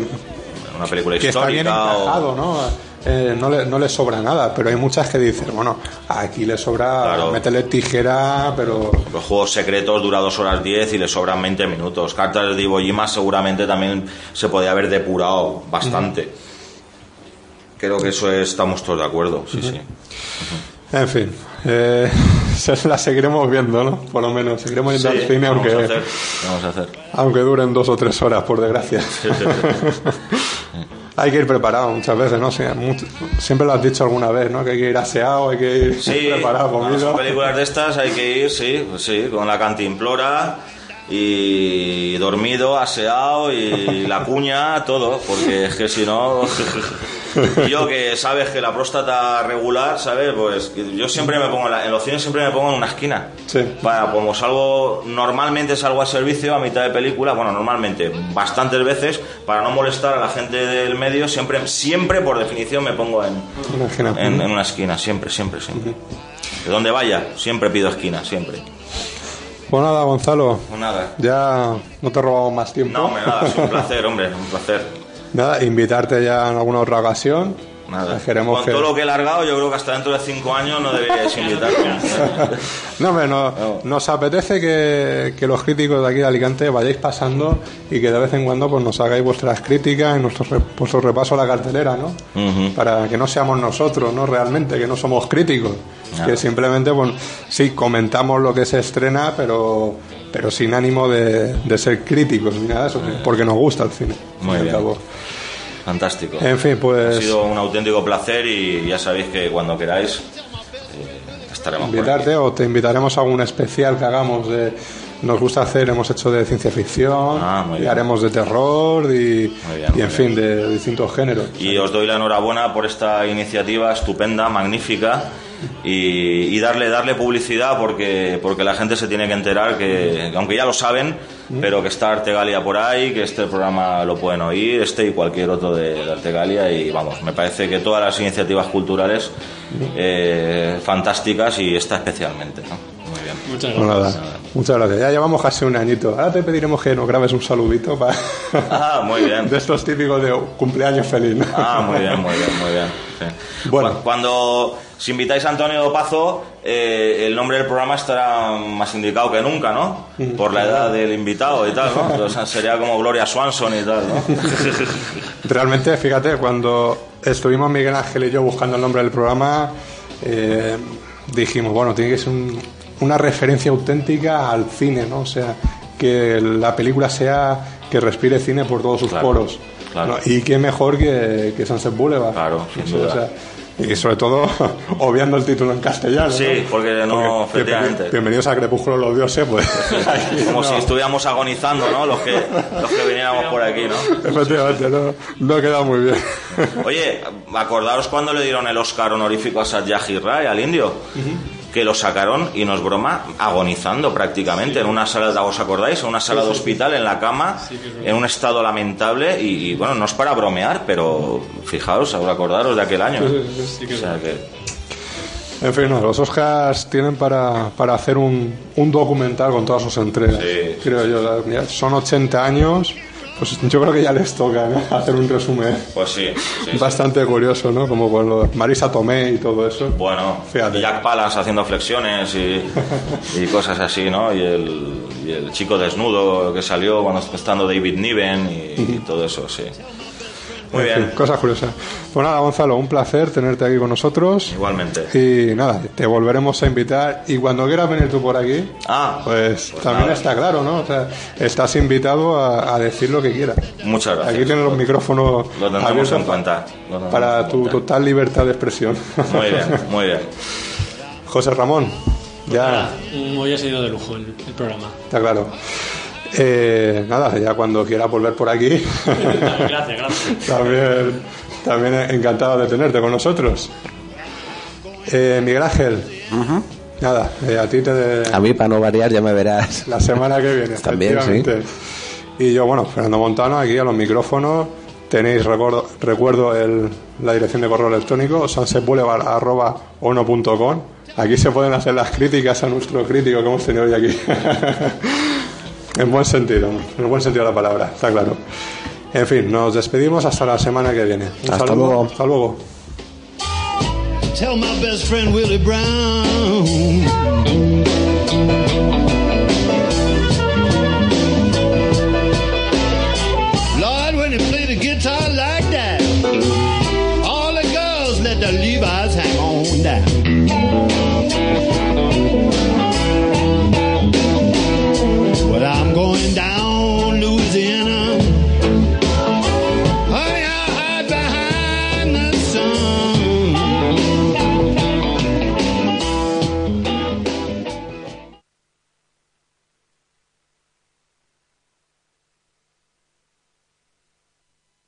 una película que está bien histórica. o- encajado, ¿no? Eh, no, le, no le sobra nada, pero hay muchas que dicen, bueno, aquí le sobra Claro. meterle tijera, pero Los juegos secretos dura 2 horas 10 y le sobran 20 minutos. Cartas de Iwo Jima seguramente también se podía haber depurado bastante. Creo que eso es- estamos todos de acuerdo, sí, sí. en fin, eh, la seguiremos viendo, ¿no? Por lo menos, seguiremos yendo Sí, al cine, vamos aunque, a hacer, vamos a hacer. aunque duren dos o tres horas, por desgracia. hay que ir preparado muchas veces, ¿no? Siempre lo has dicho alguna vez, ¿no? Que hay que ir aseado, hay que ir Sí, preparado, son comido. películas de estas hay que ir, sí, pues sí, con la cantimplora y dormido, aseado y la cuña, todo, porque es que si no, y yo que sabes que la próstata regular, ¿sabes? Pues yo siempre me pongo, en, la- en los cines siempre me pongo en una esquina. Sí. Para, como salgo, normalmente salgo a servicio a mitad de película, bueno, normalmente, bastantes veces, para no molestar a la gente del medio, siempre, siempre por definición me pongo en, Una esquina. en, en una esquina, siempre, siempre, siempre. De donde vaya, siempre pido esquina, siempre. Pues nada, Gonzalo, Pues nada. ya no te robamos más tiempo. No, hombre, nada, es un placer, hombre, un placer. Nada, invitarte ya en alguna otra ocasión. Nada. Queremos Con que... todo lo que he largado, yo creo que hasta dentro de cinco años no deberíais invitarme. No, hombre, no- nos apetece que, que los críticos de aquí de Alicante vayáis pasando y que de vez en cuando pues, nos hagáis vuestras críticas y nuestro, re- vuestro repaso a la cartelera, ¿no? Para que no seamos nosotros, ¿no? Realmente, que no somos críticos. Que simplemente, pues, sí, comentamos lo que se estrena, pero, pero sin ánimo de, de ser críticos ni nada de eso, porque nos gusta el cine. Muy bien. Fantástico. En fin, pues... Ha sido un auténtico placer y ya sabéis que cuando queráis eh, estaremos por aquí. invitarte o te invitaremos a algún especial que hagamos de nos gusta hacer hemos hecho de ciencia ficción Ah, y haremos de terror y, bien, y muy en fin de distintos géneros Y os doy la enhorabuena por esta iniciativa estupenda, magnífica y, y darle darle publicidad porque porque la gente se tiene que enterar que, que aunque ya lo saben, pero que está Artegalia por ahí, que este programa lo pueden oír, este y cualquier otro de, de Artegalia y vamos, me parece que todas las iniciativas culturales eh, fantásticas y esta especialmente. ¿no? Muchas Pues gracias. nada, muchas gracias ya llevamos casi un añito ahora te pediremos que nos grabes un saludito para Ah, muy bien. de estos típicos de cumpleaños feliz ¿no? Ah, muy bien, muy bien, muy bien. sí. Bueno. Cu- Cuando si invitáis a Antonio Dopazo, eh, el nombre del programa estará más indicado que nunca, ¿no? Por la edad del invitado y tal, ¿no? Entonces sería como Gloria Swanson y tal, ¿no? Realmente, fíjate, cuando estuvimos Miguel Ángel y yo buscando el nombre del programa, eh, dijimos, bueno, tiene que ser un- una referencia auténtica al cine, ¿no? O sea, que la película sea que respire cine por todos sus Claro, poros. claro. ¿no? Y qué mejor que, que Sunset Boulevard. Claro, sin duda. o sea, y sobre todo, obviando el título en castellano. Sí, ¿no? porque no, Porque efectivamente. Bienvenidos a Crepúsculo los Dioses, pues. Como no. si estuviéramos agonizando, ¿no? Los que, los que viniéramos por aquí, ¿no? Efectivamente, no, no ha quedado muy bien. Oye, acordaros cuando le dieron el Oscar honorífico a Satyajit Ray, al indio, que lo sacaron, y no es broma, agonizando prácticamente en una sala, ¿os acordáis? En una sala de hospital, en la cama, en un estado lamentable, y, y, bueno, no es para bromear, pero fijaos, ahora acordaros de aquel año. Sí que O sea que, En fin, no, los Oscars tienen para, para hacer un, un documental con todas sus entregas. Sí, creo yo. Son 80 años, pues yo creo que ya les toca ¿no? hacer un resumen pues sí, sí, sí. bastante curioso, ¿no? Como con lo- Marisa Tomé y todo eso. Bueno, Fíjate. Jack Palance haciendo flexiones y, y cosas así, ¿no? Y el, y el chico desnudo que salió cuando estando David Niven y, y todo eso, sí. Muy En bien. fin, cosas curiosas. Pues nada, Gonzalo, un placer tenerte aquí con nosotros. Igualmente. Y nada, te volveremos a invitar. Y cuando quieras venir tú por aquí, Ah, pues, pues también nada. está claro, ¿no? O sea, estás invitado a, a decir lo que quieras. Muchas gracias. Aquí tienes los micrófonos Lo tendremos abiertos en cuenta. Lo para en tu cuenta. total libertad de expresión. Muy bien, muy bien. José Ramón, ya Nada, hoy ha sido de lujo el, el programa. está claro. Eh, nada, ya cuando quieras volver por aquí, gracias, gracias. también, también encantado de tenerte con nosotros. Eh, Miguel Ángel, nada, eh, a ti te A mí, para no variar, ya me verás. la semana que viene. También, efectivamente. Y yo, bueno, Fernando Montano, aquí a los micrófonos. Tenéis, recuerdo, recuerdo el, la dirección de correo electrónico, sunsetboulevard.ono.com. Aquí se pueden hacer las críticas a nuestro crítico que hemos tenido hoy aquí. en buen sentido, en buen sentido de la palabra, está claro. En fin, nos despedimos hasta la semana que viene. Un Hasta saludo, luego. Hasta luego. Tell my best friend Willie Brown.